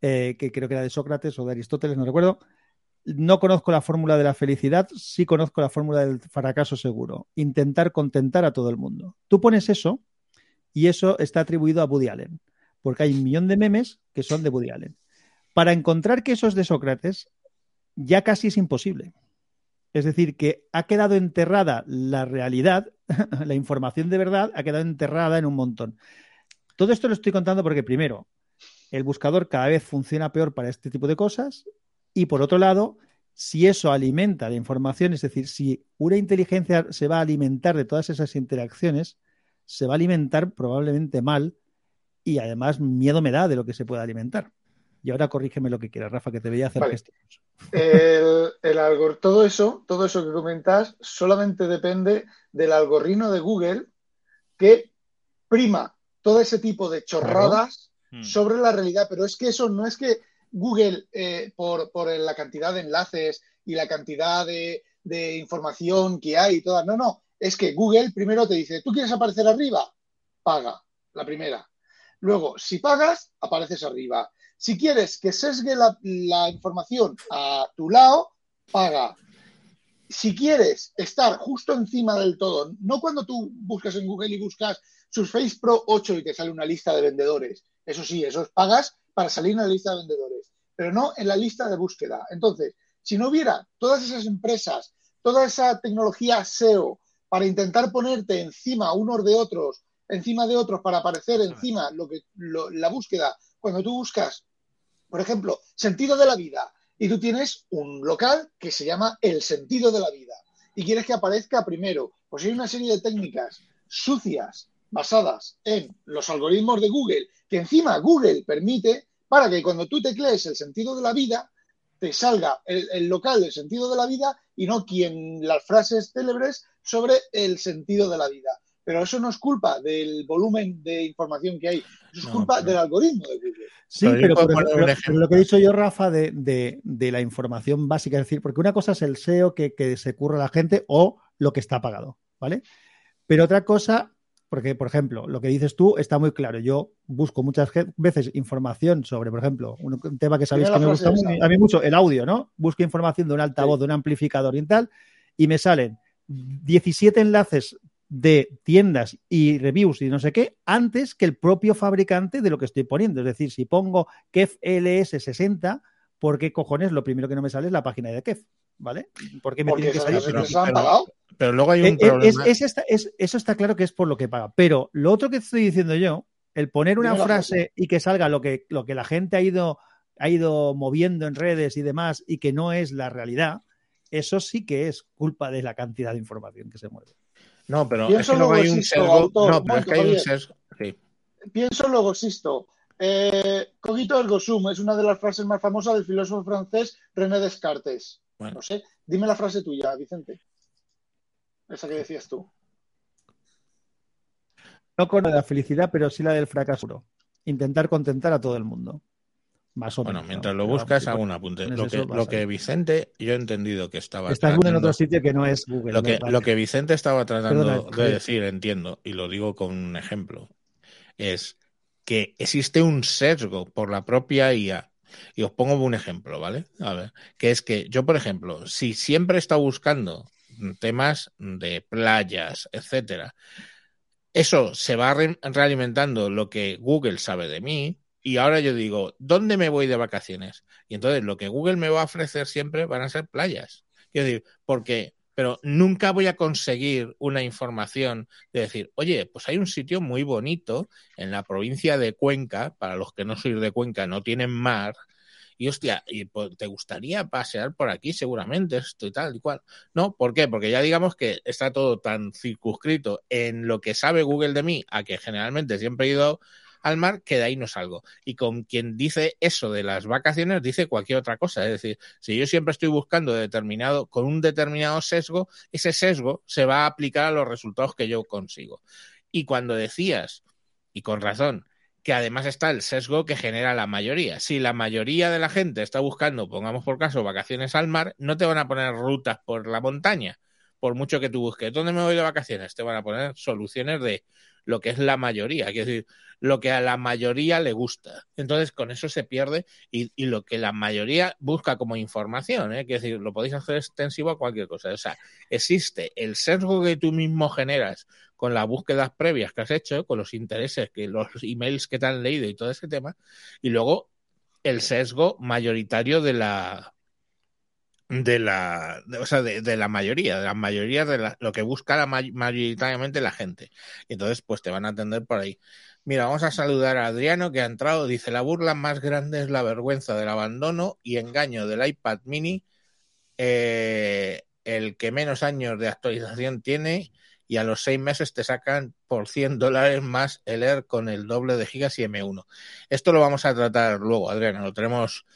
E: eh, que creo que era de Sócrates o de Aristóteles, no recuerdo. No conozco la fórmula de la felicidad, sí conozco la fórmula del fracaso seguro. Intentar contentar a todo el mundo. Tú pones eso y eso está atribuido a Woody Allen, porque hay un millón de memes que son de Woody Allen. Para encontrar que eso es de Sócrates, ya casi es imposible. Es decir, que ha quedado enterrada la realidad, [laughs] la información de verdad, ha quedado enterrada en un montón. Todo esto lo estoy contando porque, primero, el buscador cada vez funciona peor para este tipo de cosas y, por otro lado, si eso alimenta la información, es decir, si una inteligencia se va a alimentar de todas esas interacciones, se va a alimentar probablemente mal y además miedo me da de lo que se puede alimentar. Y ahora corrígeme lo que quieras, Rafa, que te veía hacer
C: Vale.
E: gestos.
C: El, el algor- todo eso, todo eso que comentas, solamente depende del algoritmo de Google que prima todo ese tipo de chorradas
D: Mm.
C: sobre la realidad. Pero es que eso no es que Google, eh, por, por la cantidad de enlaces y la cantidad de, de información que hay y todas. No, no. Es que Google primero te dice, ¿tú quieres aparecer arriba? Paga, la primera. Luego, si pagas, apareces arriba. Si quieres que sesgue la, la información a tu lado, paga. Si quieres estar justo encima del todo, no cuando tú buscas en Google y buscas Surface Pro 8 y te sale una lista de vendedores. Eso sí, eso es pagas para salir en la lista de vendedores, pero no en la lista de búsqueda. Entonces, si no hubiera todas esas empresas, toda esa tecnología SEO para intentar ponerte encima unos de otros, encima de otros para aparecer encima lo que lo- la búsqueda, cuando tú buscas, por ejemplo, sentido de la vida, y tú tienes un local que se llama el sentido de la vida, y quieres que aparezca primero, pues hay una serie de técnicas sucias basadas en los algoritmos de Google, que encima Google permite para que cuando tú teclees el sentido de la vida, te salga el, el local del sentido de la vida y no quien las frases célebres sobre el sentido de la vida. Pero eso no es culpa del volumen de información que hay, eso es
A: No,
C: culpa
A: pero-
C: del algoritmo de Google.
E: Sí,
A: Pero
E: pero, pero lo que he dicho yo, Rafa, de, de- de la información básica, es decir, porque una cosa es el SEO que, que se curra la gente o lo que está pagado, ¿vale? Pero otra cosa, porque, por ejemplo, lo que dices tú está muy claro. Yo busco muchas veces información sobre, por ejemplo, un, un tema que sabéis que me gusta muy- a mí mucho, el audio, ¿no? Busco información de un altavoz, de un amplificador y tal, y me salen 17 enlaces de tiendas y reviews y no sé qué antes que el propio fabricante de lo que estoy poniendo. Es decir, si pongo KEF LS60, ¿por qué cojones lo primero que no me sale es la página de KEF? ¿Vale? ¿Por qué me
C: Porque
E: tiene que salir?
C: eso
A: pero- luego hay un
E: Eh, eh,
A: problema.
E: es- es esta- es- eso está claro que es por lo que paga. Pero lo otro que estoy diciendo yo, el poner una
C: Dime
E: frase y que salga lo que, lo que la gente ha ido, ha ido moviendo en redes y demás y que no es la realidad, eso sí que es culpa de la cantidad de información que se mueve.
A: No, pero
C: Pienso
A: es que luego hay un sesgo.
C: autor.
A: No, pero es
C: Momento,
A: que hay un sesgo. Sí.
C: Pienso luego existo. Eh, cogito ergo sum es una de las frases más famosas del filósofo francés René Descartes.
A: Bueno.
C: No sé. Dime la frase tuya, Vicente. Esa que decías tú.
E: No con la de la felicidad, pero sí la del fracaso. Intentar contentar a todo el mundo. Más o
A: Bueno, mientras lo buscas, hago un apunte. Lo que, lo que. Vicente, yo he entendido que estaba
E: Estás Google en
A: tratando-
E: otro sitio que no es Google.
A: Lo que,
E: ¿verdad?
A: lo que Vicente estaba tratando
E: Perdona,
A: de decir, entiendo, y lo digo con un ejemplo, es que existe un sesgo por la propia IA. Y os pongo un ejemplo, ¿vale? A ver, que es que yo, por ejemplo, si siempre he estado buscando temas de playas, etcétera, eso se va re- realimentando lo que Google sabe de mí. Y ahora yo digo, ¿dónde me voy de vacaciones? Y entonces lo que Google me va a ofrecer siempre van a ser playas. Quiero decir, porque, pero nunca voy a conseguir una información de decir, oye, pues hay un sitio muy bonito en la provincia de Cuenca, para los que no sois de Cuenca, no tienen mar, y hostia, y pues, te gustaría pasear por aquí seguramente, esto y tal y cual. No, ¿por qué? Porque ya digamos que está todo tan circunscrito en lo que sabe Google de mí, a que generalmente siempre he ido al mar, que de ahí no salgo. Y con quien dice eso de las vacaciones, dice cualquier otra cosa. Es decir, si yo siempre estoy buscando determinado, con un determinado sesgo, ese sesgo se va a aplicar a los resultados que yo consigo. Y cuando decías, y con razón, que además está el sesgo que genera la mayoría. Si la mayoría de la gente está buscando, pongamos por caso, vacaciones al mar, no te van a poner rutas por la montaña, por mucho que tú busques. ¿Dónde me voy de vacaciones? Te van a poner soluciones de lo que es la mayoría, es decir, lo que a la mayoría le gusta. Entonces, con eso se pierde y, lo que la mayoría busca como información, ¿eh? es decir, lo podéis hacer extensivo a cualquier cosa. O sea, existe el sesgo que tú mismo generas con las búsquedas previas que has hecho, con los intereses, que los emails que te han leído y todo ese tema, y luego el sesgo mayoritario de la de la o sea de, de, la mayoría de la mayoría de la, lo que busca la may, mayoritariamente la gente. Y entonces pues te van a atender por ahí. Mira vamos a saludar a Adriano que ha entrado. Dice la burla más grande es la vergüenza del abandono y engaño del iPad mini eh, el que menos años de actualización tiene y a los seis meses te sacan por 100 dólares más el Air con el doble de gigas y M1. Esto lo vamos a tratar luego, Adriana, lo tenemos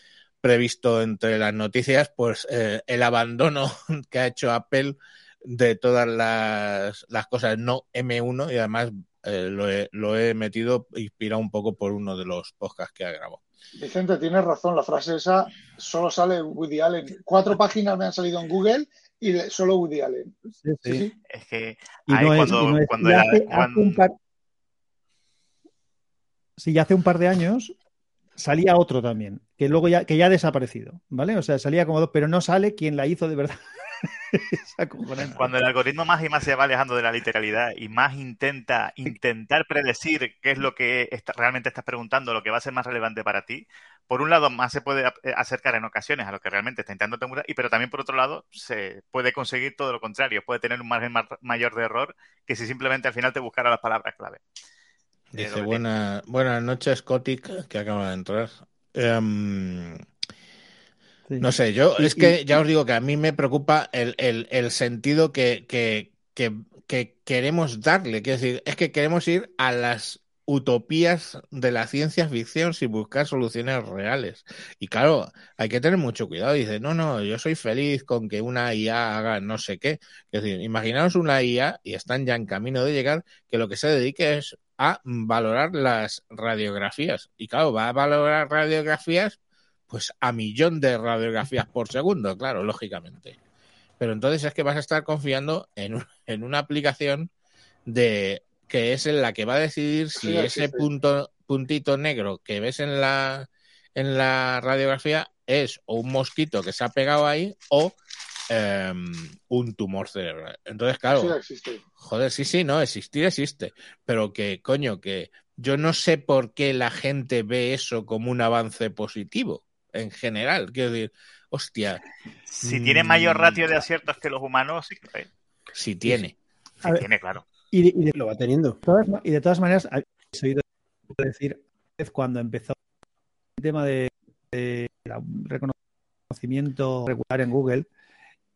A: previsto entre las noticias, pues eh, el abandono [laughs] que ha hecho Apple de todas las, las cosas no M1 y además eh, lo, he, lo, he, metido inspirado un poco por uno de los podcasts que ha grabado.
C: Vicente, tienes razón, la frase esa solo sale Woody Allen. Cuatro páginas me han salido en Google y solo Woody Allen.
E: Sí, sí.
D: Es que
E: Y no
D: cuando,
E: no es-
D: cuando era-
E: hace, hace
D: cuando-
E: un par... Sí, ya hace un par de años salía otro también, que luego ya, que ya ha desaparecido, ¿vale? O sea, salía como dos, pero no sale quien la hizo de verdad. [laughs]
D: Cuando el algoritmo más y más se va alejando de la literalidad y más intenta intentar predecir qué es lo que está- realmente estás preguntando, lo que va a ser más relevante para ti, por un lado más se puede ap- acercar en ocasiones a lo que realmente está intentando preguntar, y pero también por otro lado se puede conseguir todo lo contrario, puede tener un margen mar- mayor de error que si simplemente al final te buscara las palabras clave. Eh,
A: Dice
D: que
A: buena, buenas noches, Kotick, que acaba de entrar. Em,
E: Sí.
A: no sé, yo
E: Y-
A: es que
E: y-
A: ya os digo que a mí me preocupa el, el- el sentido que, que- que- que queremos darle. Quiero decir, es que queremos ir a las utopías de la ciencia ficción sin buscar soluciones reales. Y claro, hay que tener mucho cuidado. Dice, no, no, yo soy feliz con que una IA haga no sé qué. Es decir, imaginaos una IA, y están ya en camino de llegar, que lo que se dedique es a valorar las radiografías. Y claro, va a valorar radiografías pues a millón de radiografías por segundo, claro, lógicamente. Pero entonces es que vas a estar confiando en, en una aplicación de que es en la que va a decidir si
C: Sí,
A: ese punto puntito negro que ves en la en la radiografía es o un mosquito que se ha pegado ahí o em, un tumor cerebral. Entonces, claro,
C: existe.
A: joder, sí, sí, no, existir existe, pero que, coño, que yo no sé por qué la gente ve eso como un avance positivo en general. Quiero decir, hostia,
D: Si tiene mayor
A: Mm.
D: ratio de aciertos que los humanos, sí que lo es.
A: si tiene.
D: Sí
E: A ver.
D: tiene, claro.
E: Y de, y de
B: Lo va teniendo.
E: todas, y de todas maneras, habéis oído decir cuando empezó el tema de, de reconocimiento regular en Google,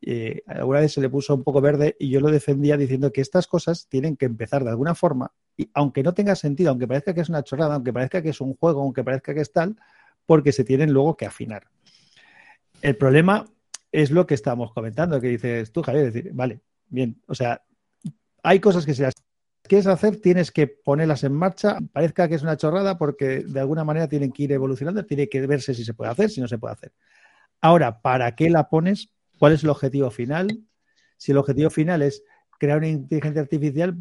E: eh, alguna vez se le puso un poco verde y yo lo defendía diciendo que estas cosas tienen que empezar de alguna forma, y aunque no tenga sentido, aunque parezca que es una chorrada, aunque parezca que es un juego, aunque parezca que es tal, porque se tienen luego que afinar. El problema es lo que estábamos comentando, que dices tú, Javier, decir, vale, bien, o sea, hay cosas que si las quieres hacer, tienes que ponerlas en marcha, parezca que es una chorrada, porque de alguna manera tienen que ir evolucionando, tiene que verse si se puede hacer, si no se puede hacer. Ahora, ¿para qué la pones? ¿Cuál es el objetivo final? Si el objetivo final es crear una inteligencia artificial,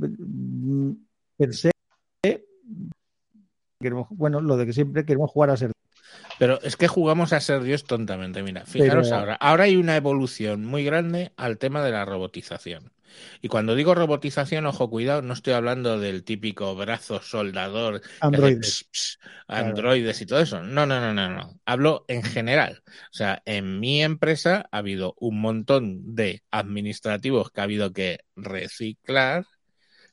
E: per se, queremos- bueno, lo de que siempre queremos jugar a ser.
A: Pero es que jugamos a ser Dios tontamente. Mira, fijaros
E: Pero-
A: ahora. Ahora hay una evolución muy grande al tema de la robotización. Y cuando digo robotización, ojo, cuidado, no estoy hablando del típico brazo soldador,
E: Androides. Claro.
A: androides y todo eso. No, no, no, no, no. Hablo en general. O sea, en mi empresa ha habido un montón de administrativos que ha habido que reciclar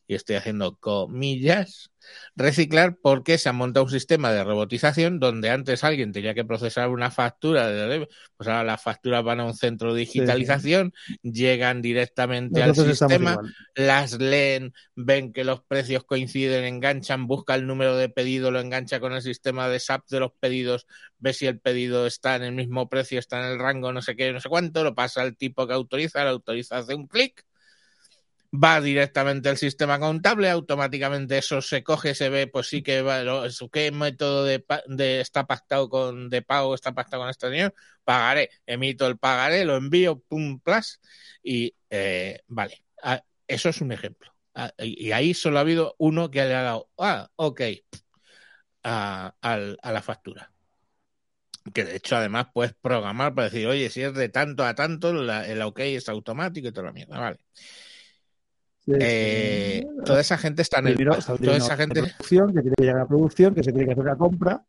A: y estoy haciendo comillas, reciclar porque se ha montado un sistema de robotización donde antes alguien tenía que procesar una factura, de, pues ahora las facturas van a un centro de digitalización, llegan directamente
E: Nosotros
A: al sistema, las leen, ven que los precios coinciden, enganchan, busca el número de pedido, lo engancha con el sistema de SAP de los pedidos, ve si el pedido está en el mismo precio, está en el rango, no sé qué, no sé cuánto, lo pasa al tipo que autoriza, lo autoriza, hace un clic, va directamente al sistema contable, automáticamente eso se coge, se ve, pues sí que va, qué método de, de- está pactado con de pago, está pactado con este señor, pagaré, emito el pagaré, lo envío, pum, plus, y eh, vale, Ah, eso es un ejemplo. Ah, y ahí solo ha habido uno que le ha dado, ah, ok, a la factura. Que de hecho, además, puedes programar para decir, oye, si es de tanto a tanto, la- el ok es automático y toda la mierda, vale. Eh, toda esa gente está en el
E: Primero,
A: Toda
E: una
A: esa gente.
E: producción, que tiene que llegar a la producción, que se tiene que hacer una compra.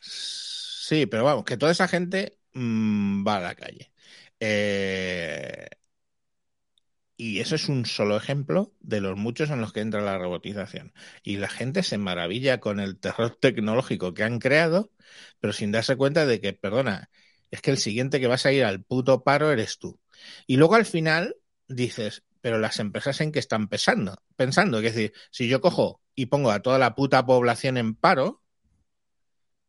A: Sí, pero vamos, que toda esa gente mm, va a la calle. Eh, y eso es un solo ejemplo de los muchos en los que entra la robotización. Y la gente se maravilla con el terror tecnológico que han creado, pero sin darse cuenta de que, perdona, es que el siguiente que vas a ir al puto paro eres tú. Y luego al final dices, pero las empresas en qué están pensando, pensando, es decir, si yo cojo y pongo a toda la puta población en paro,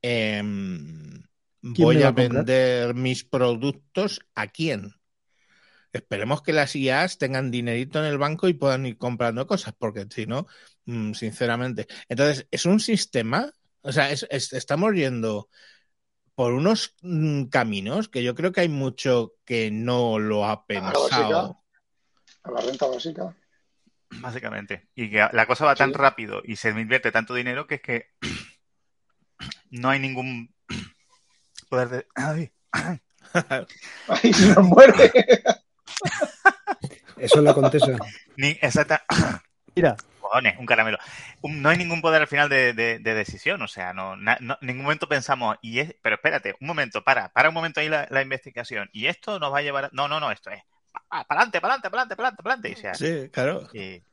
A: em,
E: ¿Quién
A: voy a vender mis productos a quién. Esperemos que las IAs tengan dinerito en el banco y puedan ir comprando cosas, porque si no, mm, sinceramente. Entonces, es un sistema, o sea, es- es- estamos yendo por unos mm, caminos que yo creo que hay mucho que no lo ha pensado.
C: A la renta básica.
D: Básicamente. Y que la cosa va tan
C: Sí.
D: rápido y se invierte tanto dinero que es que [clears throat] no hay ningún [clears throat] poder de. [clears throat] Ay, [laughs]
C: Ay, se nos muere. [laughs]
B: Eso es la contesa.
D: ni exacta.
E: Mira,
D: Cojones, un caramelo. No hay ningún poder al final de, de- de decisión, o sea, no, na- no- en ningún momento pensamos, y es, pero espérate, un momento, para, para un momento ahí la, la investigación, y esto nos va a llevar a... No, no, no, esto es, para adelante, para adelante, para adelante, para adelante, o sea,
A: Sí, claro.
D: y-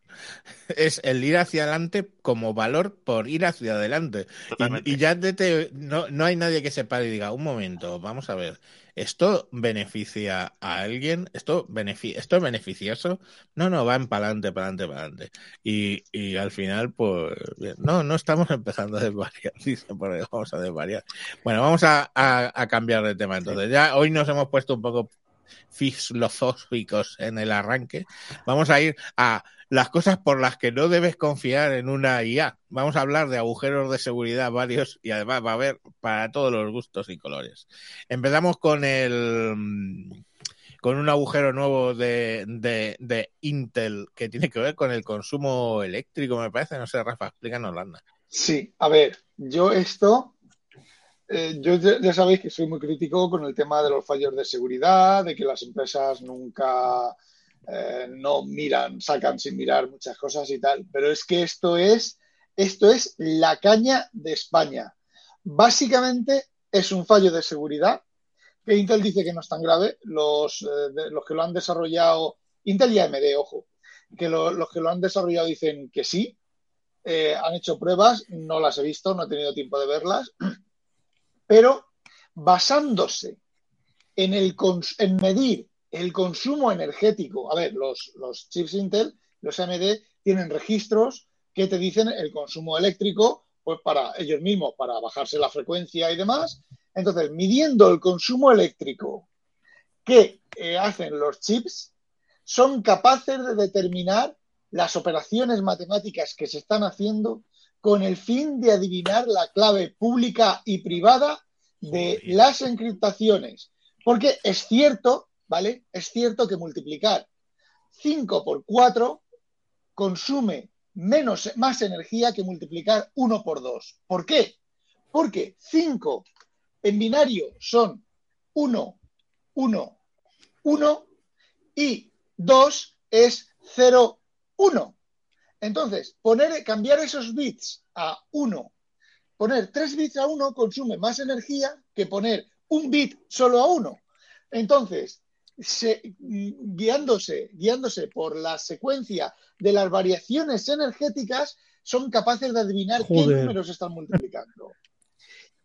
A: Es el ir hacia adelante como valor por ir hacia adelante. Y, y ya de te- no, no hay nadie que se pare y diga, un momento, vamos a ver, ¿esto beneficia a alguien? ¿Esto, benefi- ¿esto es beneficioso? No, no, van para adelante, para adelante, para adelante. Y, y al final, pues, no, no estamos empezando a desvariar, [laughs] dice, por ahí, vamos a desvariar. Bueno, vamos a, a- a cambiar de tema entonces. Ya hoy nos hemos puesto un poco filosóficos en el arranque. Vamos a ir a las cosas por las que no debes confiar en una IA. Vamos a hablar de agujeros de seguridad varios y además va a haber para todos los gustos y colores. Empezamos con el con un agujero nuevo de, de, de Intel que tiene que ver con el consumo eléctrico, me parece. No sé, Rafa, explícanos, Landa.
C: Sí, a ver, yo esto eh, yo ya, sabéis que soy muy crítico con el tema de los fallos de seguridad, de que las empresas nunca eh, no miran, sacan sin mirar muchas cosas y tal. Pero es que esto es, esto es la caña de España. Básicamente es un fallo de seguridad que Intel dice que no es tan grave. Los, eh, los que lo han desarrollado, Intel y AMD, ojo, que lo- los que lo han desarrollado dicen que sí. Han hecho pruebas, no las he visto, no he tenido tiempo de verlas, pero basándose en, el en medir el consumo energético, a ver, los, los chips Intel, los AMD, tienen registros que te dicen el consumo eléctrico, pues para ellos mismos, para bajarse la frecuencia y demás. Entonces, midiendo el consumo eléctrico que eh, hacen los chips, son capaces de determinar las operaciones matemáticas que se están haciendo con el fin de adivinar la clave pública y privada de las encriptaciones. Porque es cierto, ¿vale? Es cierto que multiplicar 5 por 4 consume menos, más energía que multiplicar 1 por 2. ¿Por qué? Porque 5 en binario son 1, 1, 1 y 2 es 0, 1. Entonces, poner, cambiar esos bits a 1, poner 3 bits a 1 consume más energía que poner un bit solo a 1. Entonces, se- guiándose, guiándose por la secuencia de las variaciones energéticas, son capaces de adivinar qué números están multiplicando.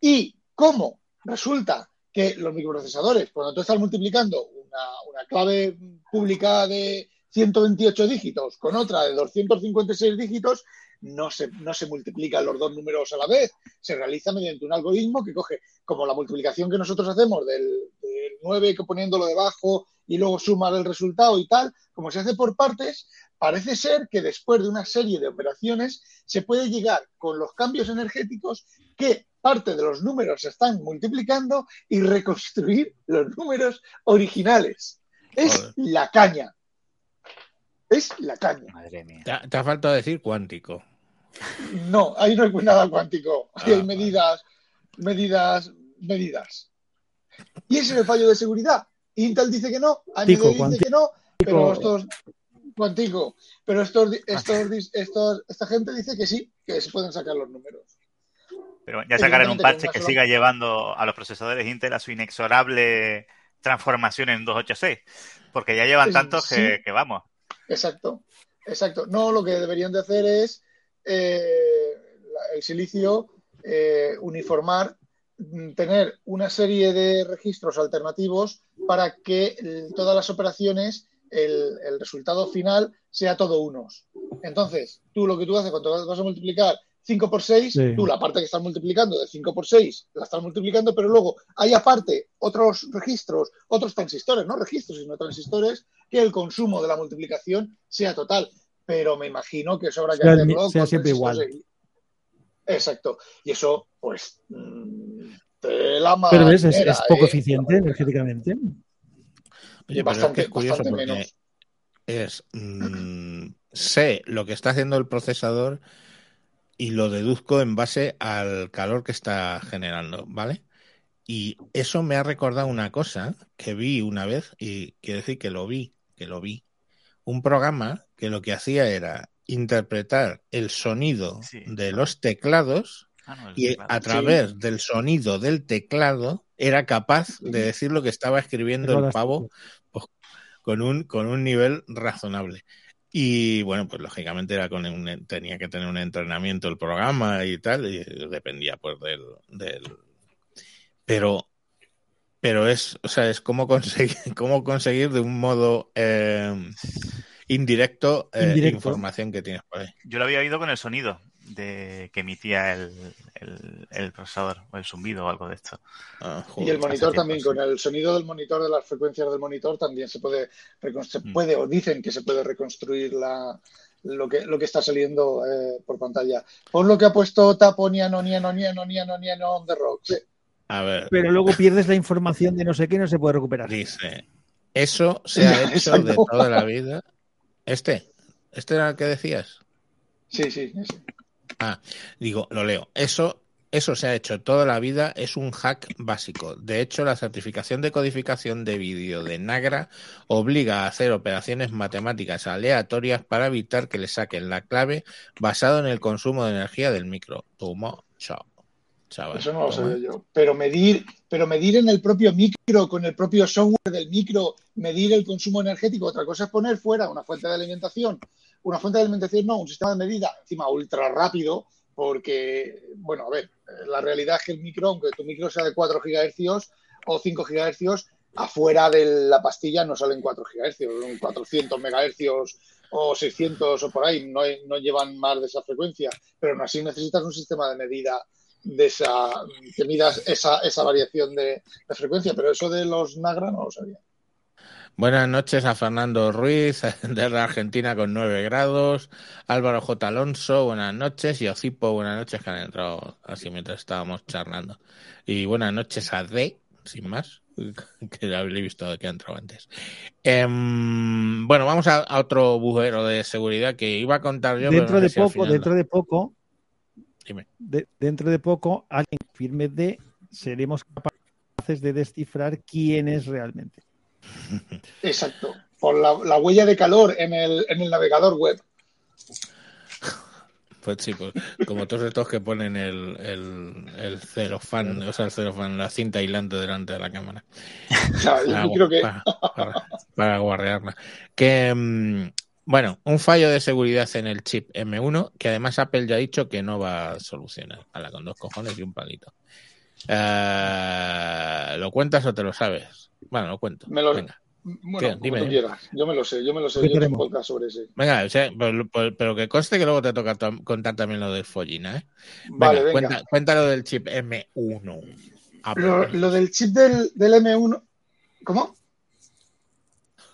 C: Y cómo resulta que los microprocesadores, cuando tú estás multiplicando una, una clave pública de 128 dígitos con otra de 256 dígitos, no se, no se multiplican los dos números a la vez. Se realiza mediante un algoritmo que coge, como la multiplicación que nosotros hacemos del, del 9 que poniéndolo debajo y luego sumar el resultado y tal, como se hace por partes, parece ser que después de una serie de operaciones se puede llegar con los cambios energéticos que parte de los números se están multiplicando y reconstruir los números originales. Es
A: Joder.
C: la caña. Es la caña.
D: Madre mía.
A: Te, ha- te ha faltado decir cuántico.
C: No, ahí no hay nada cuántico.
A: Ah,
C: hay medidas, medidas, medidas. Y ese es el fallo de seguridad. Intel dice que no, AMD
E: Tico,
C: dice que no, pero estos cuántico, pero estos, estos, estos, esta gente dice que sí, que se pueden sacar los números.
D: Pero ya sacarán un parche que
C: sola-
D: siga llevando a los procesadores Intel a su inexorable transformación en 286. Porque ya llevan
C: Sí,
D: tantos
C: sí.
D: que, que vamos.
C: Exacto, exacto. No, lo que deberían de hacer es eh, el silicio eh, uniformar, mm, tener una serie de registros alternativos para que todas las operaciones, el, el resultado final sea todo unos. Entonces, tú lo que tú haces cuando vas a multiplicar 5 por 6,
E: Sí.
C: tú la parte que estás multiplicando de 5 por 6 la estás multiplicando, pero luego hay aparte otros registros, otros transistores, no registros, sino transistores, que el consumo de la multiplicación sea total. Pero me imagino que eso habrá que
E: Sea
C: hacerlo.
E: sea siempre
C: de- Exacto. Y eso, pues, mm, te la
E: Pero ves, es, poco
C: ¿eh?
E: eficient energéticamente.
A: Oye,
C: Bastante-
A: es que es curioso
C: bastante menos.
A: es mm, sé lo que está haciendo el procesador y lo deduzco en base al calor que está generando, ¿vale? Y eso me ha recordado una cosa que vi una vez y quiero decir que lo vi, que lo vi. Un programa que lo que hacía era interpretar el sonido
D: Sí.
A: de los teclados
D: Ah, no,
A: y
D: teclado.
A: a través del sonido del teclado era capaz de decir lo que estaba escribiendo el pavo pues, con un, con un nivel razonable. Y bueno, pues lógicamente era con un, tenía que tener un entrenamiento el programa y tal, y dependía pues del, del pero pero es, o sea, es cómo conseguir, [laughs] cómo conseguir de un modo eh, indirecto, eh,
E: Indirecto.
A: información que tienes por ahí.
D: Yo lo había oído con el sonido de que emitía el, el, el procesador, o el zumbido o algo de esto.
A: Ah,
C: Y el monitor
D: tiempo,
C: también,
D: sí.
C: con el sonido del monitor, de las frecuencias del monitor, también se puede, se
D: Mm.
C: puede o dicen que se puede reconstruir la, lo, que, lo que está saliendo eh, por pantalla. Pon lo que ha puesto Tapo, Niano, Niano, Niano, Niano, Niano on the rock. Sí.
A: A ver,
E: Pero luego pierdes la información de no sé qué y no se puede recuperar.
A: dice, eso se [laughs] ha hecho de toda la vida. Este, este era el que decías.
C: Sí, sí, sí.
A: Ah, digo, lo leo. Eso Eso se ha hecho toda la vida, es un hack básico. De hecho, la certificación de codificación de vídeo de Nagra obliga a hacer operaciones matemáticas aleatorias para evitar que le saquen la clave basado en el consumo de energía del micro. Toma, chao. Chaval,
C: Eso no lo sabía yo. Pero medir, pero medir en el propio micro, con el propio software del micro, medir el consumo energético. Otra cosa es poner fuera una fuente de alimentación. Una fuente de alimentación no, un sistema de medida encima ultra rápido, porque, bueno, a ver, la realidad es que el micro, aunque tu micro sea de 4 GHz o 5 GHz, afuera de la pastilla no salen 4 GHz, son 400 MHz o 600 o por ahí, no, no llevan más de esa frecuencia, pero aún así necesitas un sistema de medida de esa que midas esa, esa variación de, de frecuencia, pero eso de los Nagra no lo sabía.
A: Buenas noches a Fernando Ruiz, [laughs] de la Argentina con 9 grados. Álvaro J. Alonso, buenas noches. Y Ocipo, buenas noches, que han entrado así mientras estábamos charlando. Y buenas noches a D, sin más, [laughs] que ya habéis visto que ha entrado antes. Em, bueno, vamos a, a otro bujero de seguridad que iba a contar yo. pero
E: dentro
A: sé
E: de
A: si al
E: poco,
A: final-
E: dentro de poco,
A: Dime.
E: de- dentro de poco, alguien firme de seremos capaces de descifrar quién es realmente.
C: Exacto, por la, la huella de calor en el, en el navegador web.
A: Pues sí, pues como todos estos que ponen el, el, el celofán, o sea, el celofán, la cinta aislante delante de la cámara. [laughs]
C: Yo
A: Para,
C: creo que
A: para, para- para guarrearla. Que, mm, bueno, un fallo de seguridad en el chip M1 que además Apple ya ha dicho que no va a solucionar. A la con dos cojones y un palito. Eh, ¿Lo cuentas o te lo sabes? Bueno, lo cuento.
C: Me lo-
A: Venga,
C: Bueno,
A: Bien,
C: como
A: dime,
C: tú quieras. Yo me lo sé, yo me lo sé.
E: ¿Qué
C: Yo tengo podcast sobre ese.
A: venga o sea, pero, que conste que luego te toca to- contar también lo del follina, ¿eh?
C: Vale,
A: Venga,
C: venga.
A: Cuenta, cuéntalo del chip M1. Apple.
C: Lo, lo del chip del, del M1. ¿Cómo?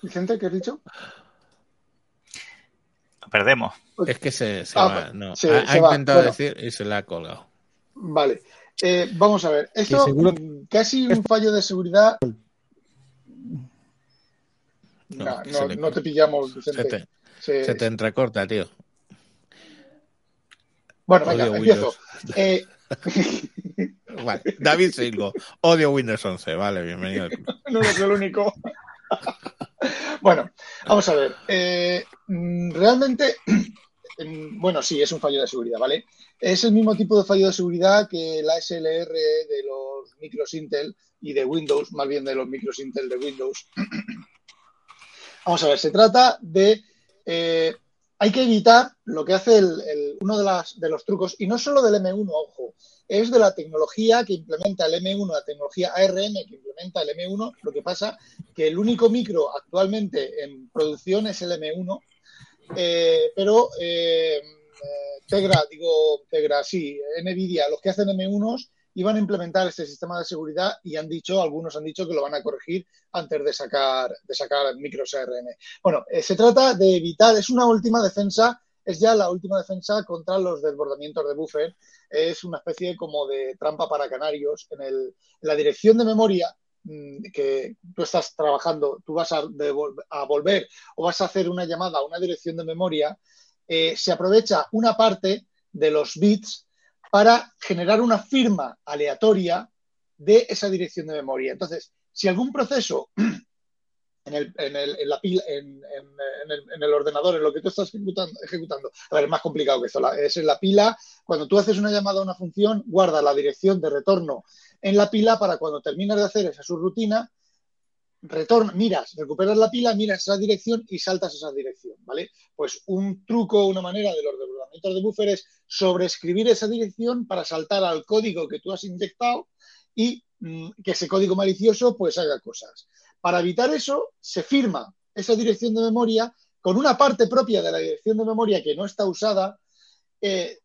C: Vicente, ¿qué has dicho?
D: Lo perdemos.
A: Es que se, se
C: Ah,
A: va. No.
C: se-
A: ha,
C: se
A: ha
C: va.
A: intentado
C: Bueno.
A: decir y se la ha colgado.
C: Vale. Eh, vamos a ver. Esto
E: seguro-
C: mm, casi un fallo de seguridad.
A: No,
C: No, no,
A: le-
C: no te pillamos,
A: Se te,
C: Se-
A: se te entrecorta, tío.
C: Bueno, venga,
A: Odio
C: empiezo. Eh, [laughs]
A: Vale. David Silgo, odio Windows 11. Vale, bienvenido. al club. [laughs]
C: no eres el único. [laughs] bueno, vamos a ver. Eh, mm, realmente, bueno, sí, es un fallo de seguridad, ¿vale? Es el mismo tipo de fallo de seguridad que la SLR de los micros Intel y de Windows, más bien de los micros Intel de Windows. [clears throat] Vamos a ver, se trata de... eh, hay que evitar lo que hace el- uno de, las, de los trucos, y no solo del M1, ojo, es de la tecnología que implementa el M1, la tecnología ARM que implementa el M1. Lo que pasa que el único micro actualmente en producción es el M1, eh, pero eh, Tegra, digo Tegra, sí, Nvidia, los que hacen M1s iban a implementar este sistema de seguridad y han dicho, algunos han dicho que lo van a corregir antes de sacar, de sacar micros ARM. Bueno, eh, se trata de evitar, es una última defensa, es ya la última defensa contra los desbordamientos de buffer es una especie como de trampa para canarios. En, el, en la dirección de memoria que tú estás trabajando, tú vas a, volver o vas a hacer una llamada a una dirección de memoria, eh, se aprovecha una parte de los bits para generar una firma aleatoria de esa dirección de memoria. Entonces, si algún proceso [clears throat] en el, en la pila, en, el, en, el, ordenador, en lo que tú estás ejecutando, ejecutando. A ver, es más complicado que eso. Es en la pila. Cuando tú haces una llamada a una función, guarda la dirección de retorno en la pila para cuando terminas de hacer esa subrutina, retorno, miras, recuperas la pila, miras esa dirección y saltas esa dirección, ¿vale? Pues un truco, una manera de los desbordamientos de buffer es sobreescribir esa dirección para saltar al código que tú has inyectado y mmm, que ese código malicioso pues haga cosas. Para evitar eso, se firma esa dirección de memoria con una parte propia de la dirección de memoria que no está usada. Eh,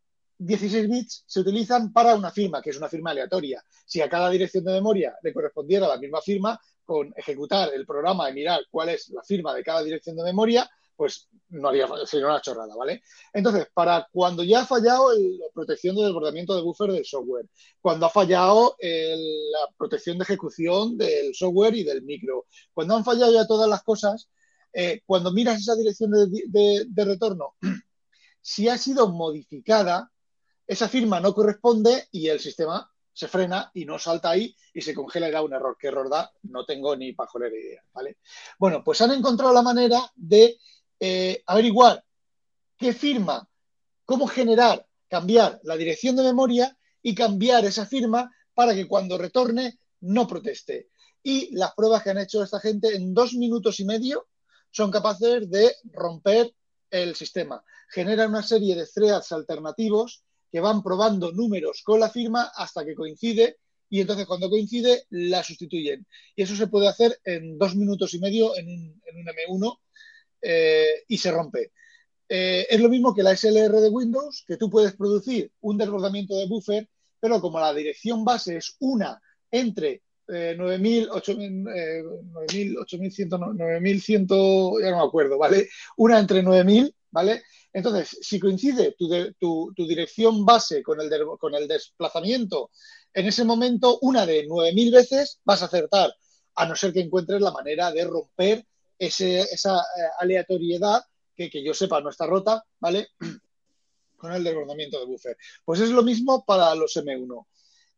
C: 16 bits se utilizan para una firma, que es una firma aleatoria. Si a cada dirección de memoria le correspondiera la misma firma, con ejecutar el programa y mirar cuál es la firma de cada dirección de memoria, pues no haría, sería una chorrada, ¿vale? Entonces, para cuando ya ha fallado la protección de desbordamiento de buffer del software, cuando ha fallado la protección de ejecución del software y del micro, cuando han fallado ya todas las cosas, eh, cuando miras esa dirección de retorno, [clears throat] si ha sido modificada, esa firma no corresponde y el sistema se frena y no salta ahí y se congela y da un error. ¿Qué error da? No tengo ni pajolera idea, ¿vale? Bueno, pues han encontrado la manera de eh, averiguar qué firma, cómo generar, cambiar la dirección de memoria y cambiar esa firma para que cuando retorne no proteste. Y las pruebas que han hecho esta gente en dos minutos y medio son capaces de romper el sistema. Generan una serie de threads alternativos que van probando números con la firma hasta que coincide y entonces cuando coincide la sustituyen. Y eso se puede hacer en dos minutos y medio en un, M1 eh, y se rompe. Eh, es lo mismo que la SLR de Windows, que tú puedes producir un desbordamiento de buffer, pero como la dirección base es una entre 9.000, 8.100, 9.100, ya no me acuerdo, ¿vale? Una entre 9.000, ¿vale? Entonces, si coincide tu, dirección base con el, desplazamiento, en ese momento, una de 9.000 veces vas a acertar, a no ser que encuentres la manera de romper esa eh, aleatoriedad que, que yo sepa no está rota, ¿vale? [clears throat] Con el desbordamiento de buffer. Pues es lo mismo para los M1.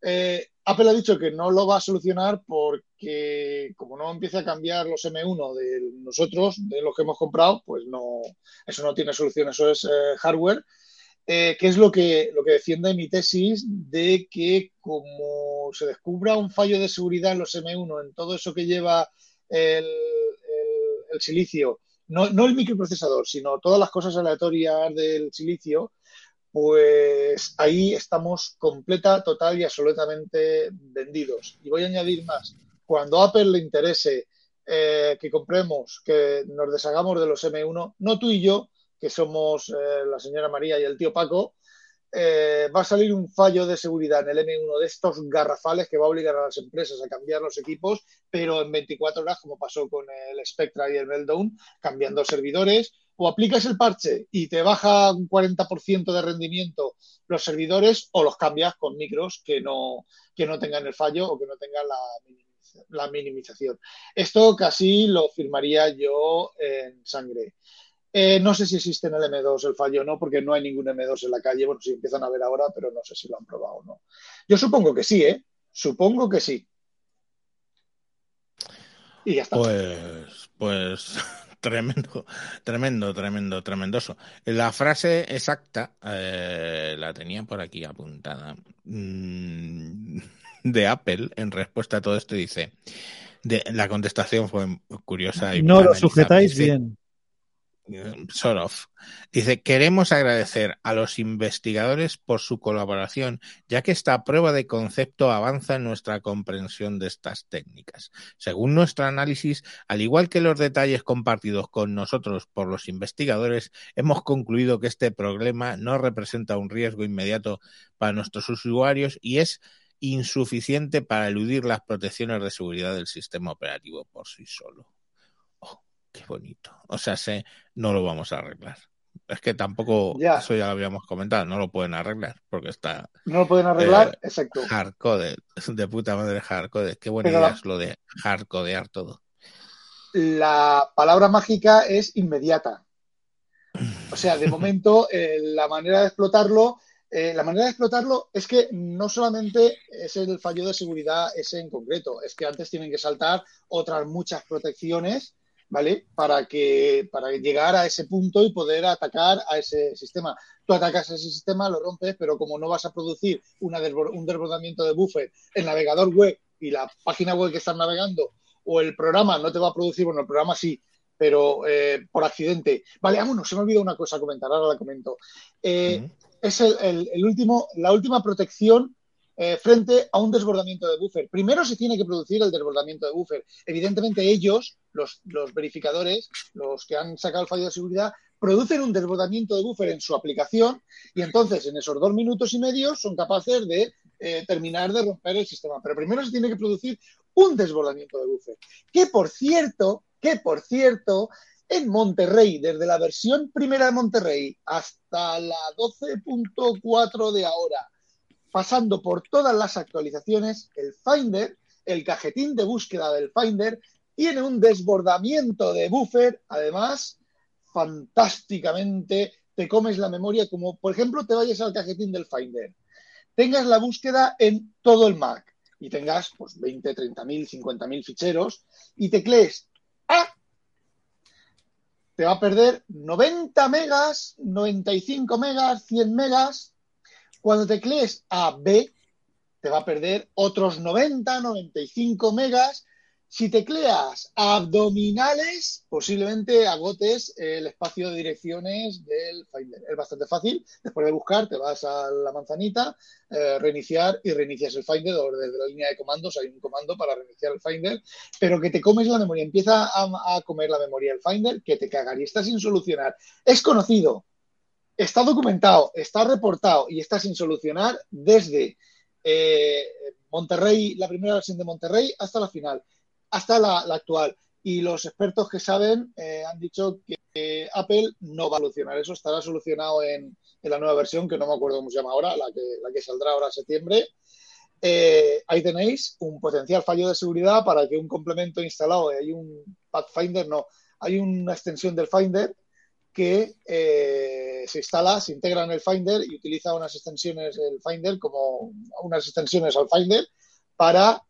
C: Eh, Apple ha dicho que no lo va a solucionar porque como no empieza a cambiar los M1 de nosotros, de los que hemos comprado, pues no, eso no tiene solución, eso es eh, hardware. Eh, que es lo que, lo que defiende mi tesis de que como se descubra un fallo de seguridad en los M1, en todo eso que lleva el, el silicio, no, no, el microprocesador, sino todas las cosas aleatorias del silicio, pues ahí estamos completa, total y absolutamente vendidos. Y voy a añadir más. Cuando a Apple le interese eh, que compremos, que nos deshagamos de los M1, no tú y yo, que somos eh, la señora María y el tío Paco, eh, va a salir un fallo de seguridad en el M1 de estos garrafales que va a obligar a las empresas a cambiar los equipos, pero en 24 horas, como pasó con el Spectra y el Meltdown, cambiando servidores, o aplicas el parche y te baja un 40% de rendimiento los servidores o los cambias con micros que no, que no tengan el fallo o que no tengan la, minimización. Esto casi lo firmaría yo en sangre. Eh, no sé si existe en el M2 el fallo o no, porque no hay ningún M2 en la calle. Bueno, si empiezan a ver ahora, pero no sé si lo han probado o no. Yo supongo que sí, ¿eh? Supongo que sí.
A: Y ya está. Pues, pues Tremendo, tremendo, tremendo, tremendoso. La frase exacta eh, la tenía por aquí apuntada mm, de Apple en respuesta a todo esto. Dice: de, la contestación fue curiosa. Y
E: no lo sujetáis bien.
A: Sort of. Dice, queremos agradecer a los investigadores por su colaboración, ya que esta prueba de concepto avanza en nuestra comprensión de estas técnicas. Según nuestro análisis, al igual que los detalles compartidos con nosotros por los investigadores, hemos concluido que este problema no representa un riesgo inmediato para nuestros usuarios y es insuficiente para eludir las protecciones de seguridad del sistema operativo por sí solo. Qué bonito. O sea, sé, no lo vamos a arreglar. Es que tampoco, eso ya lo habíamos comentado, no lo pueden arreglar porque está.
C: No lo pueden arreglar, eh, exacto.
A: Hardcode, [laughs] de puta madre hardcode. Qué buena idea es lo de hardcodear todo.
C: La palabra mágica es inmediata. O sea, de [laughs] momento, eh, la manera de explotarlo, eh, la manera de explotarlo es que no solamente es el fallo de seguridad ese en concreto, es que antes tienen que saltar otras muchas protecciones ¿vale? Para, que, para llegar a ese punto y poder atacar a ese sistema. Tú atacas a ese sistema, lo rompes, pero como no vas a producir una un desbordamiento de buffer, el navegador web y la página web que estás navegando o el programa no te va a producir, bueno, el programa sí, pero eh, por accidente. Vale, vámonos, se me ha olvidado una cosa comentar, ahora la comento. Eh, es el, el, último, la última protección eh, frente a un desbordamiento de buffer. Primero se tiene que producir el desbordamiento de buffer. Evidentemente ellos, los, verificadores, los que han sacado el fallo de seguridad, producen un desbordamiento de buffer en su aplicación y entonces en esos dos minutos y medio son capaces de eh, terminar de romper el sistema. Pero primero se tiene que producir un desbordamiento de buffer. Que por cierto, que por cierto, en Monterrey, desde la versión primera de Monterrey hasta la 12.4 de ahora, pasando por todas las actualizaciones, el Finder, el cajetín de búsqueda del Finder, tiene un desbordamiento de buffer, además, fantásticamente te comes la memoria, como por ejemplo te vayas al cajetín del Finder, tengas la búsqueda en todo el Mac y tengas pues 20, 30 mil, 50 mil ficheros y teclees A, te va a perder 90 megas, 95 megas, 100 megas. Cuando teclees a B, te va a perder otros 90, 95 megas si tecleas abdominales, posiblemente agotes el espacio de direcciones del Finder. Es bastante fácil. Después de buscar, te vas a la manzanita, eh, reiniciar y reinicias el Finder o desde la línea de comandos hay un comando para reiniciar el Finder, pero que te comes la memoria, empieza a, comer la memoria el Finder, que te cagaría, está sin solucionar. Es conocido, está documentado, está reportado y está sin solucionar desde eh, Monterrey, la primera versión de Monterrey, hasta la final hasta la, actual. Y los expertos que saben eh, han dicho que Apple no va a solucionar eso, estará solucionado en, la nueva versión, que no me acuerdo cómo se llama ahora, la que, la que saldrá ahora en septiembre. Eh, ahí tenéis un potencial fallo de seguridad para que un complemento instalado, hay un Pathfinder, no, hay una extensión del Finder que eh, se instala, se integra en el Finder y utiliza unas extensiones del Finder como unas extensiones al Finder para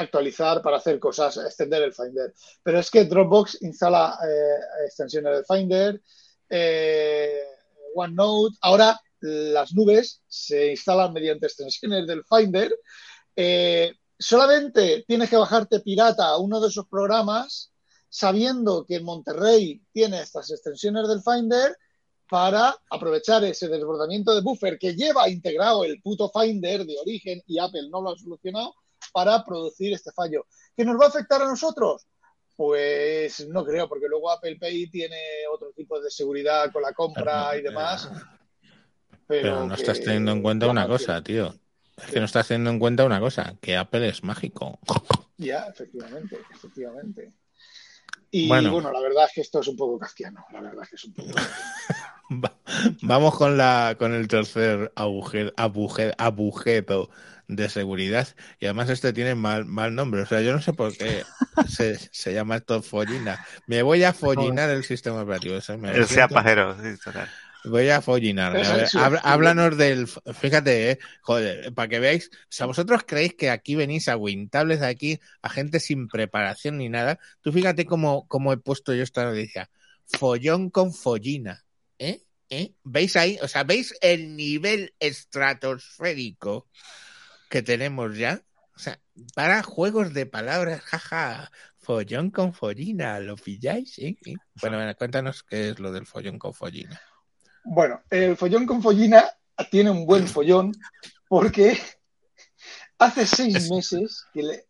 C: actualizar para hacer cosas, extender el Finder. Pero es que Dropbox instala eh, extensiones del Finder, eh, OneNote, ahora las nubes se instalan mediante extensiones del Finder. Eh, solamente tienes que bajarte pirata uno de esos programas sabiendo que en Monterrey tiene estas extensiones del Finder para aprovechar ese desbordamiento de buffer que lleva integrado el puto Finder de origen y Apple no lo ha solucionado para producir este fallo. ¿Que nos va a afectar a nosotros? Pues no creo, porque luego Apple Pay tiene otro tipo de seguridad con la compra y demás.
A: Pero, no estás teniendo en cuenta una cosa, tío. Es que no estás teniendo en cuenta una cosa, que Apple es mágico.
C: Ya, efectivamente, efectivamente. Y bueno. la verdad es que esto es un poco kafkiano, la verdad es que es un poco [laughs]
A: Vamos con la con el tercer agujero, abujeto de seguridad. Y además este tiene mal, mal nombre. O sea, yo no sé por qué [laughs] se, se llama esto follina. Me voy a follinar el sistema operativo.
D: el sea pajero,
A: Voy a follinar. háblanos del. Fíjate, eh, joder, para que veáis. O sea, vosotros creéis que aquí venís a Wintables, aquí, a gente sin preparación ni nada. Tú fíjate cómo, cómo he puesto yo esta noticia. Follón con follina. ¿Eh? ¿Eh? ¿Veis ahí? O sea, ¿veis el nivel estratosférico que tenemos ya? O sea, para juegos de palabras, jaja, follón con follina, ¿lo pilláis? ¿Eh? Bueno, bueno, cuéntanos qué es lo del follón con follina.
C: Bueno, el follón con follina tiene un buen follón porque hace seis meses que le,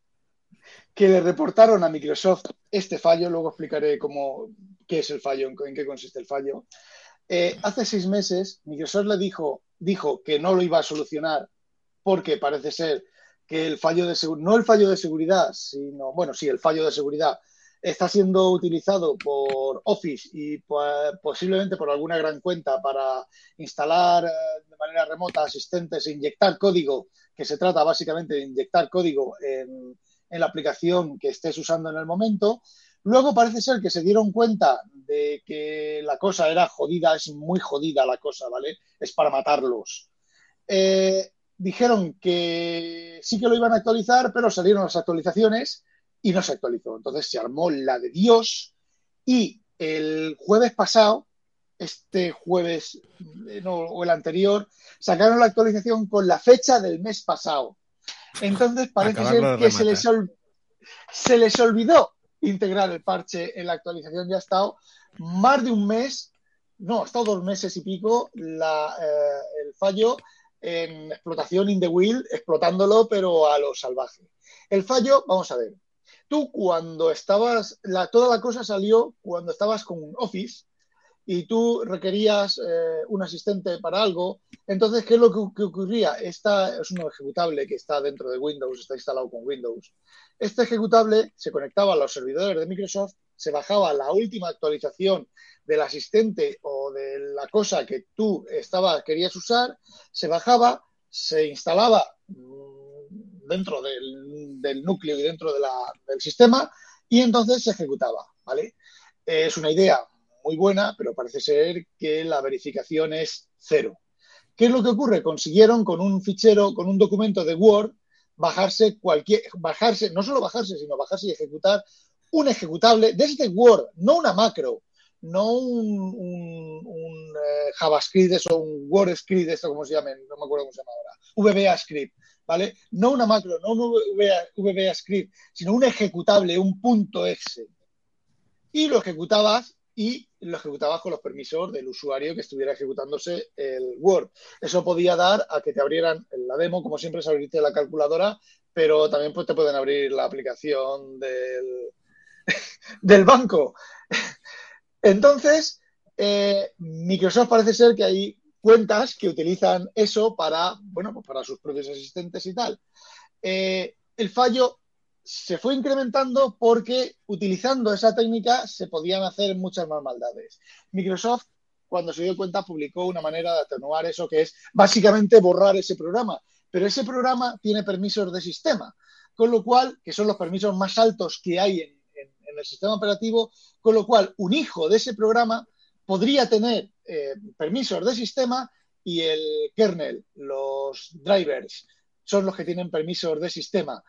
C: que le reportaron a Microsoft este fallo, luego explicaré cómo, qué es el fallo, en qué consiste el fallo. Eh, hace seis meses Microsoft le dijo, dijo que no lo iba a solucionar porque parece ser que el fallo de seguridad, no el fallo de seguridad, sino, bueno, sí, el fallo de seguridad está siendo utilizado por Office y posiblemente por alguna gran cuenta para instalar eh, de manera remota asistentes e inyectar código, que se trata básicamente de inyectar código en, la aplicación que estés usando en el momento, Luego parece ser que se dieron cuenta de que la cosa era jodida, es muy jodida la cosa, ¿vale? Es para matarlos. Eh, dijeron que sí que lo iban a actualizar, pero salieron las actualizaciones y no se actualizó. Entonces se armó la de Dios y el jueves pasado, este jueves eh, o el anterior, sacaron la actualización con la fecha del mes pasado. Entonces [laughs] parece ser que se les, se les olvidó integrar el parche en la actualización. Ya ha estado más de un mes, no, ha estado dos meses y pico la, eh, el fallo en explotación in the wheel, explotándolo, pero a lo salvaje. El fallo, vamos a ver. Tú cuando estabas, la, toda la cosa salió cuando estabas con Office y tú requerías eh, un asistente para algo, entonces, ¿qué es lo que, ocurría? Esta es un ejecutable que está dentro de Windows, está instalado con Windows. Este ejecutable se conectaba a los servidores de Microsoft, se bajaba la última actualización del asistente o de la cosa que tú estaba, querías usar, se bajaba, se instalaba dentro del, núcleo y dentro del sistema y entonces se ejecutaba, ¿vale? Es una idea muy buena, pero parece ser que la verificación es cero. ¿Qué es lo que ocurre? Consiguieron con un fichero, con un documento de Word, bajarse cualquier, bajarse, no solo bajarse, sino bajarse y ejecutar un ejecutable desde Word, no una macro, no un, un, eh, JavaScript, eso, un WordScript, esto como se llama, no me acuerdo cómo se llama ahora, VBA script, ¿vale? No una macro, no un VBA, script, sino un ejecutable, un punto exe. Y lo ejecutabas y lo ejecutabas con los permisos del usuario que estuviera ejecutándose el Word. Eso podía dar a que te abrieran la demo, como siempre es abrirte la calculadora, pero también pues, te pueden abrir la aplicación del, [laughs] banco. [laughs] Entonces, eh, Microsoft parece ser que hay cuentas que utilizan eso para, bueno, pues para sus propios asistentes y tal. Eh, el fallo se fue incrementando porque utilizando esa técnica se podían hacer muchas más maldades. Microsoft, cuando se dio cuenta, publicó una manera de atenuar eso, que es básicamente borrar ese programa. Pero ese programa tiene permisos de sistema, con lo cual, que son los permisos más altos que hay en en el sistema operativo, con lo cual un hijo de ese programa podría tener eh, permisos de sistema y el kernel, los drivers, son los que tienen permisos de sistema.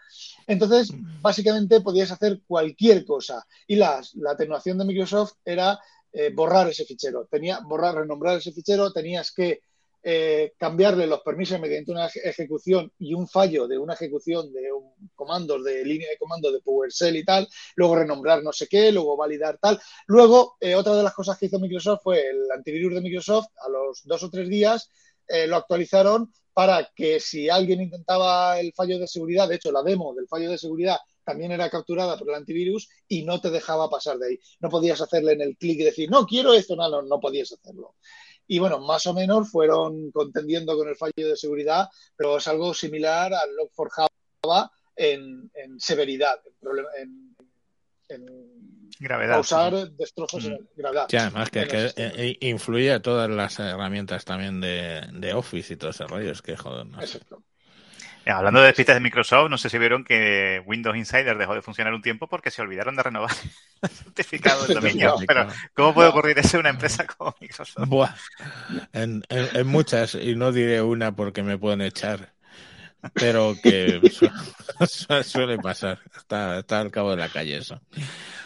C: Entonces, básicamente podías hacer cualquier cosa. Y la atenuación de Microsoft era eh, borrar ese fichero. Tenía, borrar, renombrar ese fichero, tenías que eh, cambiarle los permisos mediante una ejecución y un fallo de una ejecución de un comandos de línea de comando de PowerShell y tal, luego renombrar no sé qué, luego validar tal. Luego, eh, otra de las cosas que hizo Microsoft fue el antivirus de Microsoft, a los dos o tres días eh, lo actualizaron para que si alguien intentaba el fallo de seguridad, de hecho la demo del fallo de seguridad también era capturada por el antivirus y no te dejaba pasar de ahí. No podías hacerle en el clic y decir, no, quiero esto, no, no, no podías hacerlo. Y bueno, más o menos fueron contendiendo con el fallo de seguridad, pero es algo similar al Log4 Java en, severidad, en,
D: gravedad.
C: causar destrozos en gravedad.
A: Sí, además que, que eh, influye a todas las herramientas también de, Office y todo ese rollo, es que joder. No Exacto.
D: Eh, hablando de despistas de Microsoft, no sé si vieron que Windows Insider dejó de funcionar un tiempo porque se olvidaron de renovar el [laughs] certificado de dominio. Pero, ¿cómo puede ocurrir eso en una empresa como Microsoft?
A: Buah. En, muchas, y no diré una porque me pueden echar, pero que [laughs] suele pasar. Está, está, al cabo de la calle eso.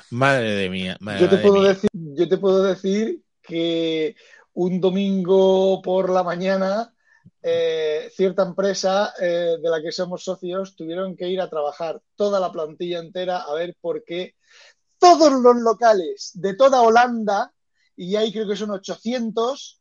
A: Madre de mía.
C: yo, te puedo
A: Decir,
C: yo te puedo decir que un domingo por la mañana eh, cierta empresa eh, de la que somos socios tuvieron que ir a trabajar toda la plantilla entera a ver por qué todos los locales de toda Holanda, y ahí creo que son 800,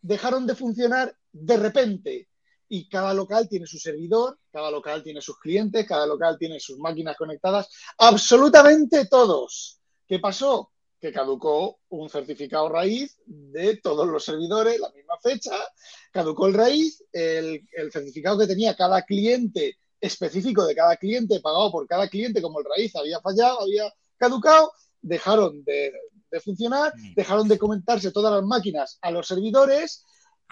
C: dejaron de funcionar de repente. Y cada local tiene su servidor, cada local tiene sus clientes, cada local tiene sus máquinas conectadas, absolutamente todos. ¿Qué pasó? Que caducó un certificado raíz de todos los servidores, la misma fecha, caducó el raíz, el, certificado que tenía cada cliente específico de cada cliente, pagado por cada cliente, como el raíz había fallado, había caducado, dejaron de, funcionar, mm. dejaron de comentarse todas las máquinas a los servidores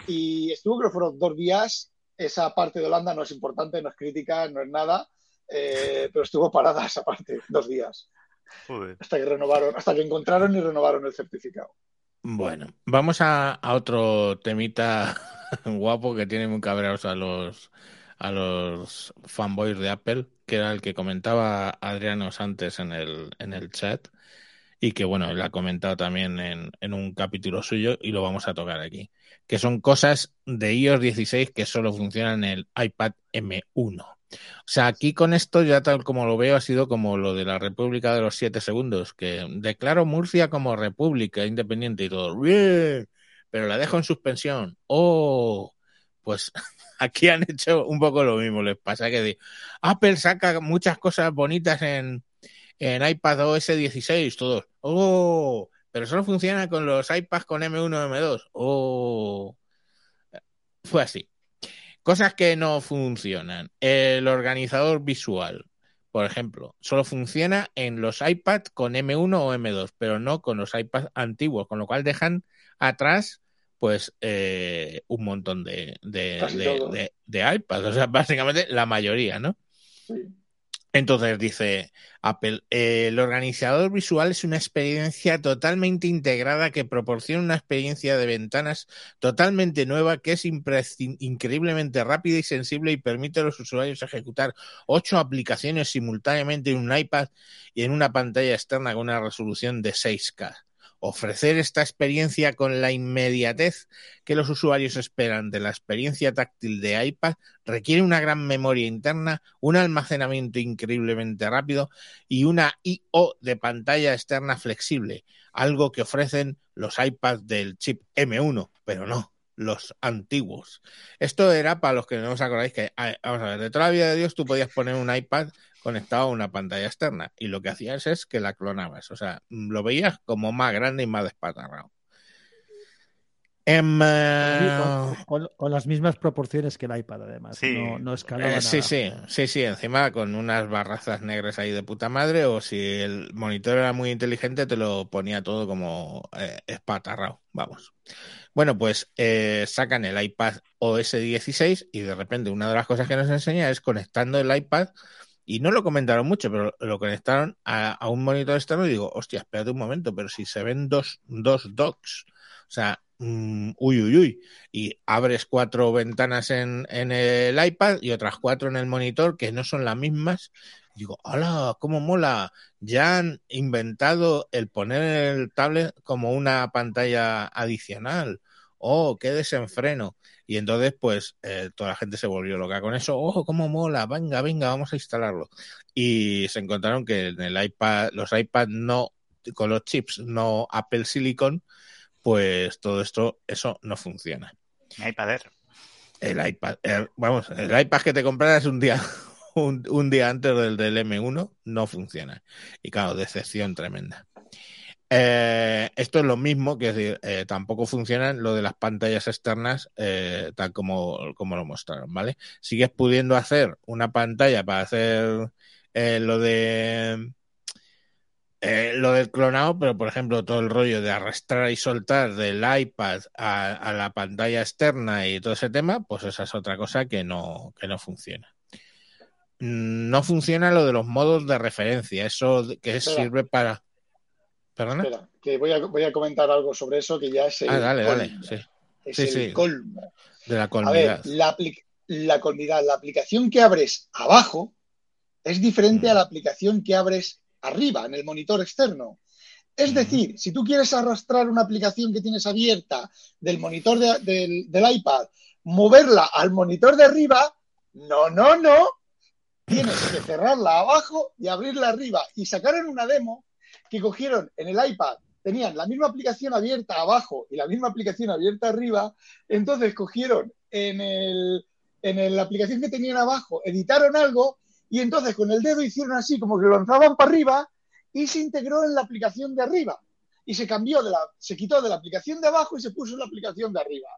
C: y estuvo, creo que fueron dos días. Esa parte de Holanda no es importante, no es crítica, no es nada, eh, pero estuvo parada esa parte, dos días. Hasta que renovaron, hasta que encontraron y renovaron el certificado.
A: Bueno, vamos a, otro temita [laughs] guapo que tiene muy cabreados a los a los fanboys de Apple, que era el que comentaba Adrianos antes en el, en el chat, y que bueno, él ha comentado también en, en un capítulo suyo y lo vamos a tocar aquí, que son cosas de iOS 16 que solo funcionan en el iPad M1. O sea, aquí con esto, ya tal como lo veo, ha sido como lo de la República de los Siete Segundos, que declaro Murcia como República Independiente y todo. ¡Bien! Pero la dejo en suspensión. ¡Oh! Pues [laughs] aquí han hecho un poco lo mismo. Les pasa que Apple saca muchas cosas bonitas en, en iPad OS 16, todos. ¡Oh! Pero solo funciona con los iPads con M1 M2. ¡Oh! Fue así. Cosas que no funcionan. El organizador visual, por ejemplo, solo funciona en los iPads con M1 o M2, pero no con los iPads antiguos, con lo cual dejan atrás pues eh, un montón de, de, iPads, o sea, [laughs] básicamente la mayoría, ¿no? Entonces dice Apple, el organizador visual es una experiencia totalmente integrada que proporciona una experiencia de ventanas totalmente nueva que es increíblemente rápida y sensible y permite a los usuarios ejecutar ocho aplicaciones simultáneamente en un iPad y en una pantalla externa con una resolución de 6K. Ofrecer esta experiencia con la inmediatez que los usuarios esperan de la experiencia táctil de iPad requiere una gran memoria interna, un almacenamiento increíblemente rápido y una I/O de pantalla externa flexible, algo que ofrecen los iPads del chip M1, pero no los antiguos. Esto era para los que no os acordáis que, vamos a ver, de toda la vida de Dios tú podías poner un iPad conectado a una pantalla externa y lo que hacías es que la clonabas, o sea, lo veías como más grande y más despatarrado.
E: Em, con, las mismas proporciones que el iPad, además. Sí, no, no
A: eh, sí, sí, sí, sí, encima con unas barrazas negras ahí de puta madre, o si el monitor era muy inteligente, te lo ponía todo como eh, espatarrado. Vamos. Bueno, pues eh, sacan el iPad OS 16 y de repente una de las cosas que nos enseña es conectando el iPad y no lo comentaron mucho, pero lo conectaron a, un monitor externo y digo, hostia, espérate un momento, pero si se ven dos, dos docks, o sea, mm, uy, uy, uy, y abres cuatro ventanas en, en, el iPad y otras cuatro en el monitor que no son las mismas, digo, hola, cómo mola, ya han inventado el poner el tablet como una pantalla adicional, oh, qué desenfreno. Y entonces, pues, eh, toda la gente se volvió loca con eso. ¡Ojo, cómo mola! Venga, venga, vamos a instalarlo. Y se encontraron que en el iPad, los iPad no, con los chips no Apple Silicon, pues todo esto, eso no funciona.
D: iPad Air.
A: El iPad vamos, el iPad que te compraras un día, [laughs] un, un día antes del, del M1 no funciona. Y claro, decepción tremenda. Eh, esto es lo mismo, que decir, eh, tampoco funcionan lo de las pantallas externas eh, tal como, como, lo mostraron, ¿vale? Sigues pudiendo hacer una pantalla para hacer lo de lo del clonado, pero por ejemplo todo el rollo de arrastrar y soltar del iPad a, la pantalla externa y todo ese tema, pues esa es otra cosa que no, que no funciona. No funciona lo de los modos de referencia, eso que sirve para
C: Espera, que voy a, voy a comentar algo sobre eso que ya es el
A: ah, dale, dale. Sí.
C: Es el colmo.
A: De la colmidad.
C: A ver, la, la colmidad, la aplicación que abres abajo es diferente a mm. la aplicación que abres arriba, en el monitor externo. Es mm. decir, si tú quieres arrastrar una aplicación que tienes abierta del monitor del, del iPad, moverla al monitor de arriba, no, no, no. Tienes que cerrarla abajo y abrirla arriba. Y sacar en una demo que cogieron en el iPad, tenían la misma aplicación abierta abajo y la misma aplicación abierta arriba, entonces cogieron en, el, en la aplicación que tenían abajo, editaron algo y entonces con el dedo hicieron así, como que lo lanzaban para arriba y se integró en la aplicación de arriba. Y se cambió de la, se quitó de la aplicación de abajo y se puso en la aplicación de arriba.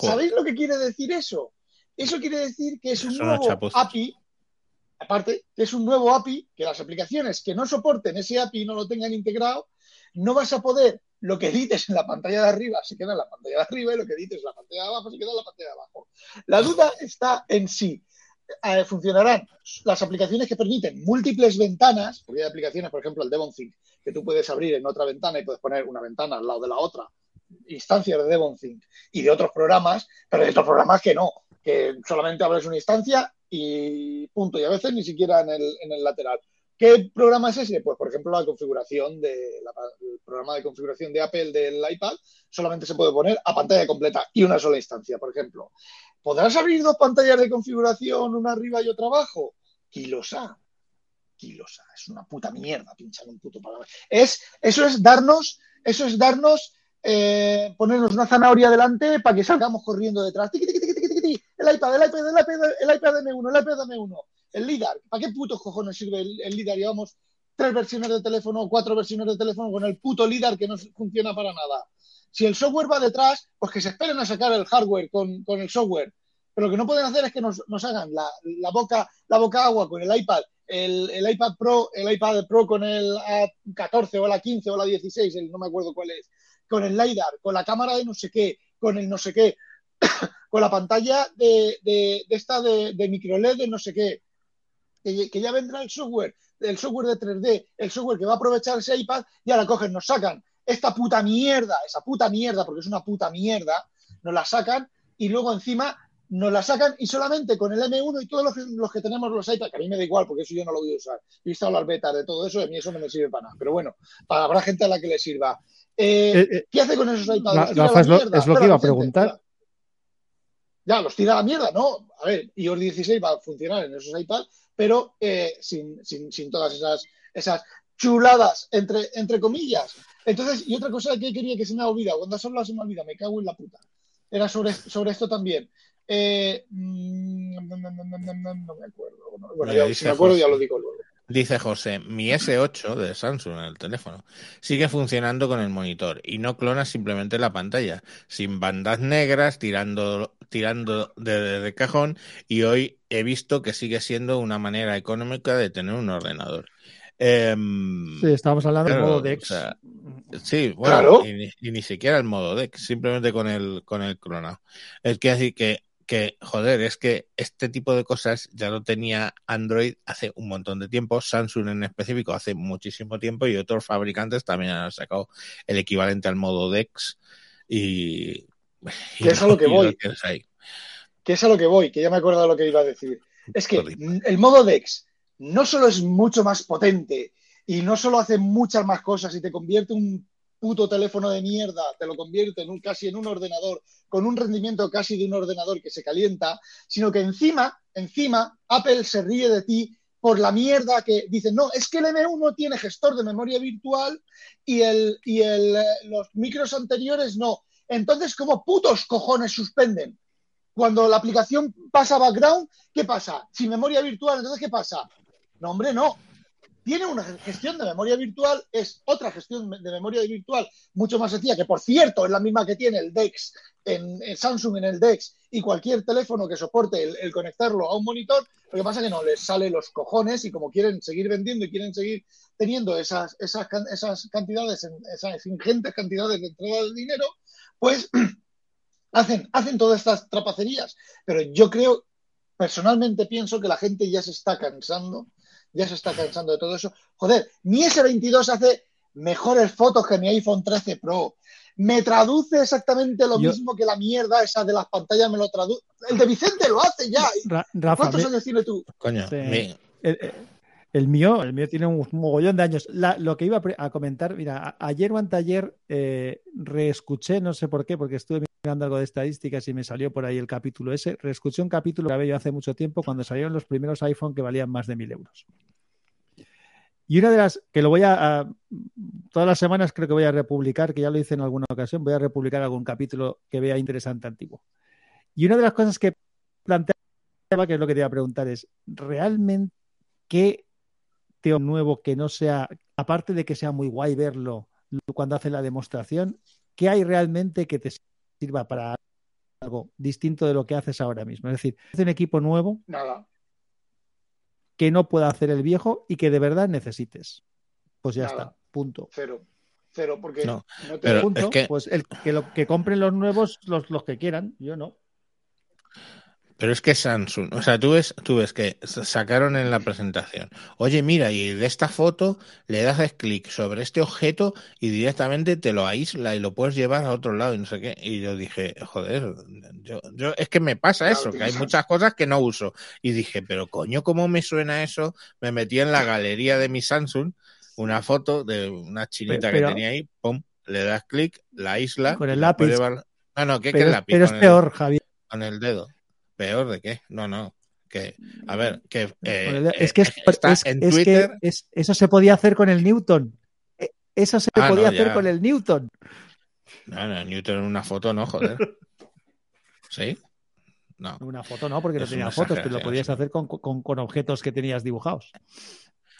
C: ¿Sabéis lo que quiere decir eso? Eso quiere decir que es un nuevo API Aparte, es un nuevo API que las aplicaciones que no soporten ese API y no lo tengan integrado, no vas a poder, lo que edites en la pantalla de arriba se queda en la pantalla de arriba y lo que edites en la pantalla de abajo se queda en la pantalla de abajo. La duda está en sí. Eh, funcionarán las aplicaciones que permiten múltiples ventanas, porque hay aplicaciones, por ejemplo, el DevonThink, que tú puedes abrir en otra ventana y puedes poner una ventana al lado de la otra, instancias de DevonThink y de otros programas, pero hay otros programas que no, que solamente abres una instancia y punto. Y a veces ni siquiera en el, en el lateral. ¿Qué programa es ese? Pues, por ejemplo, la configuración de el programa de configuración de Apple del iPad solamente se puede poner a pantalla completa y una sola instancia, por ejemplo. ¿Podrás abrir dos pantallas de configuración, una arriba y otra abajo? Kilosa. Kilosa. Es una puta mierda pinchar un puto programa. Es, eso es darnos, eso es darnos, eh, ponernos una zanahoria delante para que salgamos corriendo detrás. El iPad, el iPad, el iPad, el iPad M1, el iPad M1, el LIDAR. ¿Para qué putos cojones sirve el, el LIDAR? Llevamos tres versiones de teléfono, cuatro versiones de teléfono con el puto LIDAR que no funciona para nada. Si el software va detrás, pues que se esperen a sacar el hardware con, con el software. Pero lo que no pueden hacer es que nos, nos hagan la, la, boca, la boca agua con el iPad, el, el, iPad Pro, el iPad Pro con el A14 o la 15 o la 16, el, no me acuerdo cuál es, con el LiDAR, con la cámara de no sé qué, con el no sé qué. Con la pantalla de, esta de, micro LED de no sé qué. que, que ya vendrá el software, el software de 3D, el software que va a aprovechar ese iPad, y ahora cogen, nos sacan esta puta mierda, esa puta mierda, porque es una puta mierda, nos la sacan y luego encima nos la sacan y solamente con el M1 y todos los, los que tenemos los iPads, que a mí me da igual porque eso yo no lo voy a usar. He visto las betas de todo eso y a mí eso no me sirve para nada. Pero bueno, para, habrá gente a la que le sirva. Eh,
E: Eh, eh,
C: ¿Qué hace con esos iPads?
E: Ra-
C: ¿Los tira a
E: Rafa,
C: la
E: es lo,
C: mierda?
E: es lo que iba a preguntar.
C: Ya, los tira a la mierda, ¿no? A ver, iOS 16 va a funcionar en esos iPads, pero eh, sin, sin, sin todas esas, esas chuladas, entre, entre comillas. Entonces, y otra cosa que quería que se me ha olvidado, cuando hablado se me olvida, me cago en la puta. Era sobre, sobre esto también. Eh, mm, no, me acuerdo. Bueno, ya, si me acuerdo ya lo digo luego.
A: Dice José, mi S8 de Samsung en el teléfono sigue funcionando con el monitor y no clona simplemente la pantalla, sin bandas negras, tirando, tirando de, de cajón y hoy he visto que sigue siendo una manera económica de tener un ordenador. Em,
E: Sí, estábamos hablando
A: claro,
E: del modo
A: o
E: Dex.
A: sea, Sí, bueno,
C: Claro.
A: y, ni, y ni siquiera el modo deck, simplemente con el, con el clonado. Es que decir que, que, joder, es que este tipo de cosas ya lo tenía Android hace un montón de tiempo, Samsung en específico hace muchísimo tiempo y otros fabricantes también han sacado el equivalente al modo DeX y,
C: Que es a lo que voy. que es a lo que voy, que ya me acuerdo de lo que iba a decir. Es que el modo DeX no solo es mucho más potente y no solo hace muchas más cosas y te convierte un puto teléfono de mierda, te lo convierte en un, casi en un ordenador, con un rendimiento casi de un ordenador que se calienta, sino que encima, encima, Apple se ríe de ti por la mierda que dicen, no, es que el M1 tiene gestor de memoria virtual y, el, y el, eh, los micros anteriores no. Entonces, ¿cómo putos cojones suspenden? Cuando la aplicación pasa background, ¿qué pasa? Sin memoria virtual, entonces ¿qué pasa? No, hombre, no. Tiene una gestión de memoria virtual, es otra gestión de memoria virtual mucho más sencilla, que por cierto es la misma que tiene el DeX en, Samsung en el DeX y cualquier teléfono que soporte el, el conectarlo a un monitor. Lo que pasa es que no les sale los cojones y como quieren seguir vendiendo y quieren seguir teniendo esas, esas, esas cantidades, esas ingentes cantidades de entrada de dinero, pues [clears throat] hacen, hacen todas estas trapacerías. Pero yo creo, personalmente pienso que la gente ya se está cansando, ya se está cansando de todo eso. Joder, mi S22 hace mejores fotos que mi iPhone 13 Pro. Me traduce exactamente lo
E: Yo-
C: mismo que la mierda esa de las pantallas me lo traduce. El de Vicente lo hace ya.
E: Ra- Rafa,
C: ¿Cuántos
E: me-
C: años tienes tú?
A: Coño,
E: Sí.
A: mi-
E: el, mío, el mío tiene un mogollón de años. La- lo que iba a, comentar, mira, ayer o anteayer eh, reescuché, no sé por qué, porque estuve mirando algo de estadísticas y me salió por ahí el capítulo ese. Reescuché un capítulo que grabé yo hace mucho tiempo cuando salieron los primeros iPhone que valían más de mil euros. Y una de las que lo voy a, a- todas las semanas creo que voy a republicar, que ya lo hice en alguna ocasión, voy a republicar algún capítulo que vea interesante antiguo. Y una de las cosas que planteaba, que es lo que te iba a preguntar, es ¿realmente qué teo nuevo que no sea, aparte de que sea muy guay verlo cuando hace la demostración, qué hay realmente que te sirva para algo distinto de lo que haces ahora mismo? Es decir, es un equipo nuevo
C: Nada.
E: que no pueda hacer el viejo y que de verdad necesites. Pues ya
C: Nada.
E: está, punto.
C: Cero. Cero, porque
A: No,
C: no, te
A: pero-
E: Punto.
A: es que-
E: Pues el que, lo, que compren los nuevos los, los que quieran, yo no.
A: Pero es que Samsung, o sea, tú ves, tú ves que sacaron en la presentación, oye, mira, y de esta foto le das clic sobre este objeto y directamente te lo aísla y lo puedes llevar a otro lado y no sé qué. Y yo dije, joder, yo, yo es que me pasa eso, que hay muchas cosas que no uso. Y dije, pero coño, ¿cómo me suena eso? Me metí en la galería de mi Samsung una foto de una chinita
E: Pero-
A: que tenía ahí, pum, le das clic, la isla.
E: Con el lápiz.
A: llevar- No, no, ¿qué, qué
E: Pero, es-
A: lápiz?
E: pero es
A: el-
E: peor, Javier.
A: con el dedo. ¿Peor de qué? No, no. Que, a ver, que. eh,
E: es que, es- es-
A: en
E: es que
A: Twitter.
E: eso se podía hacer con el Newton. Eh, Eso se
A: Ah,
E: podía
A: no,
E: hacer
A: ya.
E: con el Newton.
A: No, no, Newton en una foto, no, joder. [laughs] ¿Sí? No.
E: Una foto no, porque no tenía fotos, pero lo podías hacer con, con- con objetos que tenías dibujados.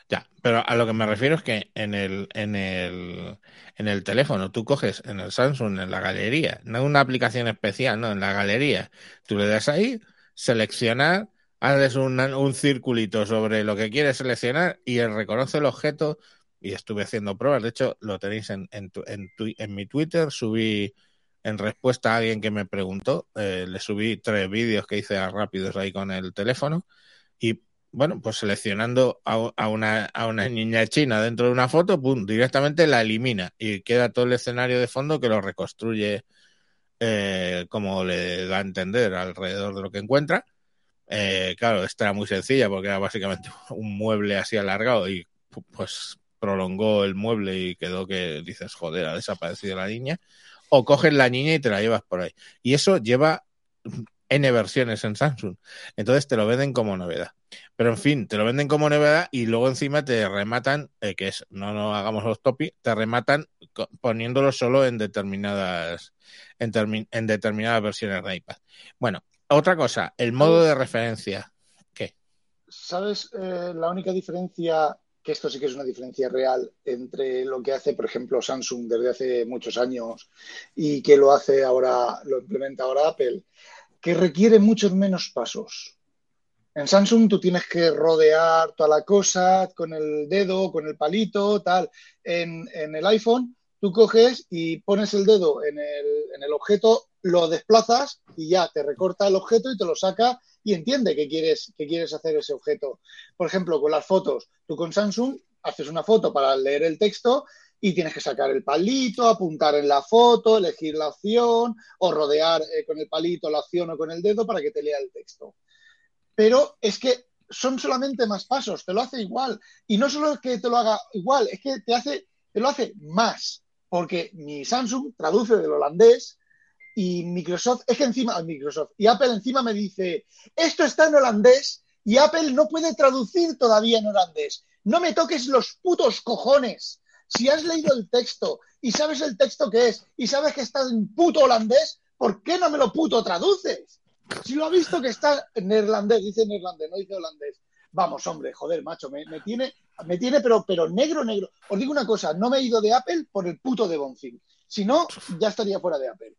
A: Ya, pero a lo que me refiero es que en el, en el, en el teléfono, tú coges en el Samsung, en la galería, no una aplicación especial, no, en la galería, tú le das ahí, seleccionar, haces un, un circulito sobre lo que quieres seleccionar y él reconoce el objeto y estuve haciendo pruebas, de hecho lo tenéis en, en, tu- en, tu- en mi Twitter, subí en respuesta a alguien que me preguntó, eh, le subí tres vídeos que hice rápidos ahí con el teléfono y bueno, pues seleccionando a, una, niña china dentro de una foto, pum, directamente la elimina y queda todo el escenario de fondo que lo reconstruye eh, como le da a entender alrededor de lo que encuentra. Eh, claro, esta era muy sencilla porque era básicamente [laughs] un mueble así alargado y pues prolongó el mueble y quedó que dices, joder, ha desaparecido la niña. O coges la niña y te la llevas por ahí. Y eso lleva N versiones en Samsung. Entonces te lo venden como novedad. Pero en fin, te lo venden como novedad y luego encima te rematan, eh, que es, no, no hagamos los topi, te rematan poniéndolo solo en determinadas, en, en determinadas versiones de iPad. Bueno, otra cosa, el modo de referencia. ¿Qué?
C: ¿Sabes eh, la única diferencia, que esto sí que es una diferencia real, entre lo que hace, por ejemplo, Samsung desde hace muchos años y que lo hace ahora, lo implementa ahora Apple? Que requiere muchos menos pasos. En Samsung tú tienes que rodear toda la cosa con el dedo, con el palito, tal. En, el iPhone tú coges y pones el dedo en el, objeto, lo desplazas y ya te recorta el objeto y te lo saca y entiende que quieres, que quieres hacer ese objeto. Por ejemplo, con las fotos, tú con Samsung haces una foto para leer el texto y tienes que sacar el palito, apuntar en la foto, elegir la opción o rodear eh, con el palito la opción o con el dedo para que te lea el texto. Pero es que son solamente más pasos, te lo hace igual. Y no solo que te lo haga igual, es que te, hace, te lo hace más. Porque mi Samsung traduce del holandés y Microsoft, es que encima, Microsoft, y Apple encima me dice, esto está en holandés y Apple no puede traducir todavía en holandés. No me toques los putos cojones. Si has leído el texto y sabes el texto que es y sabes que está en puto holandés, ¿por qué no me lo puto traduces? Si lo ha visto que está en neerlandés, dice neerlandés, no dice holandés. Vamos, hombre, joder, macho, me, tiene, me tiene pero, pero negro, negro. Os digo una cosa, no me he ido de Apple por el puto de Bonfim. Si no, ya estaría fuera de Apple.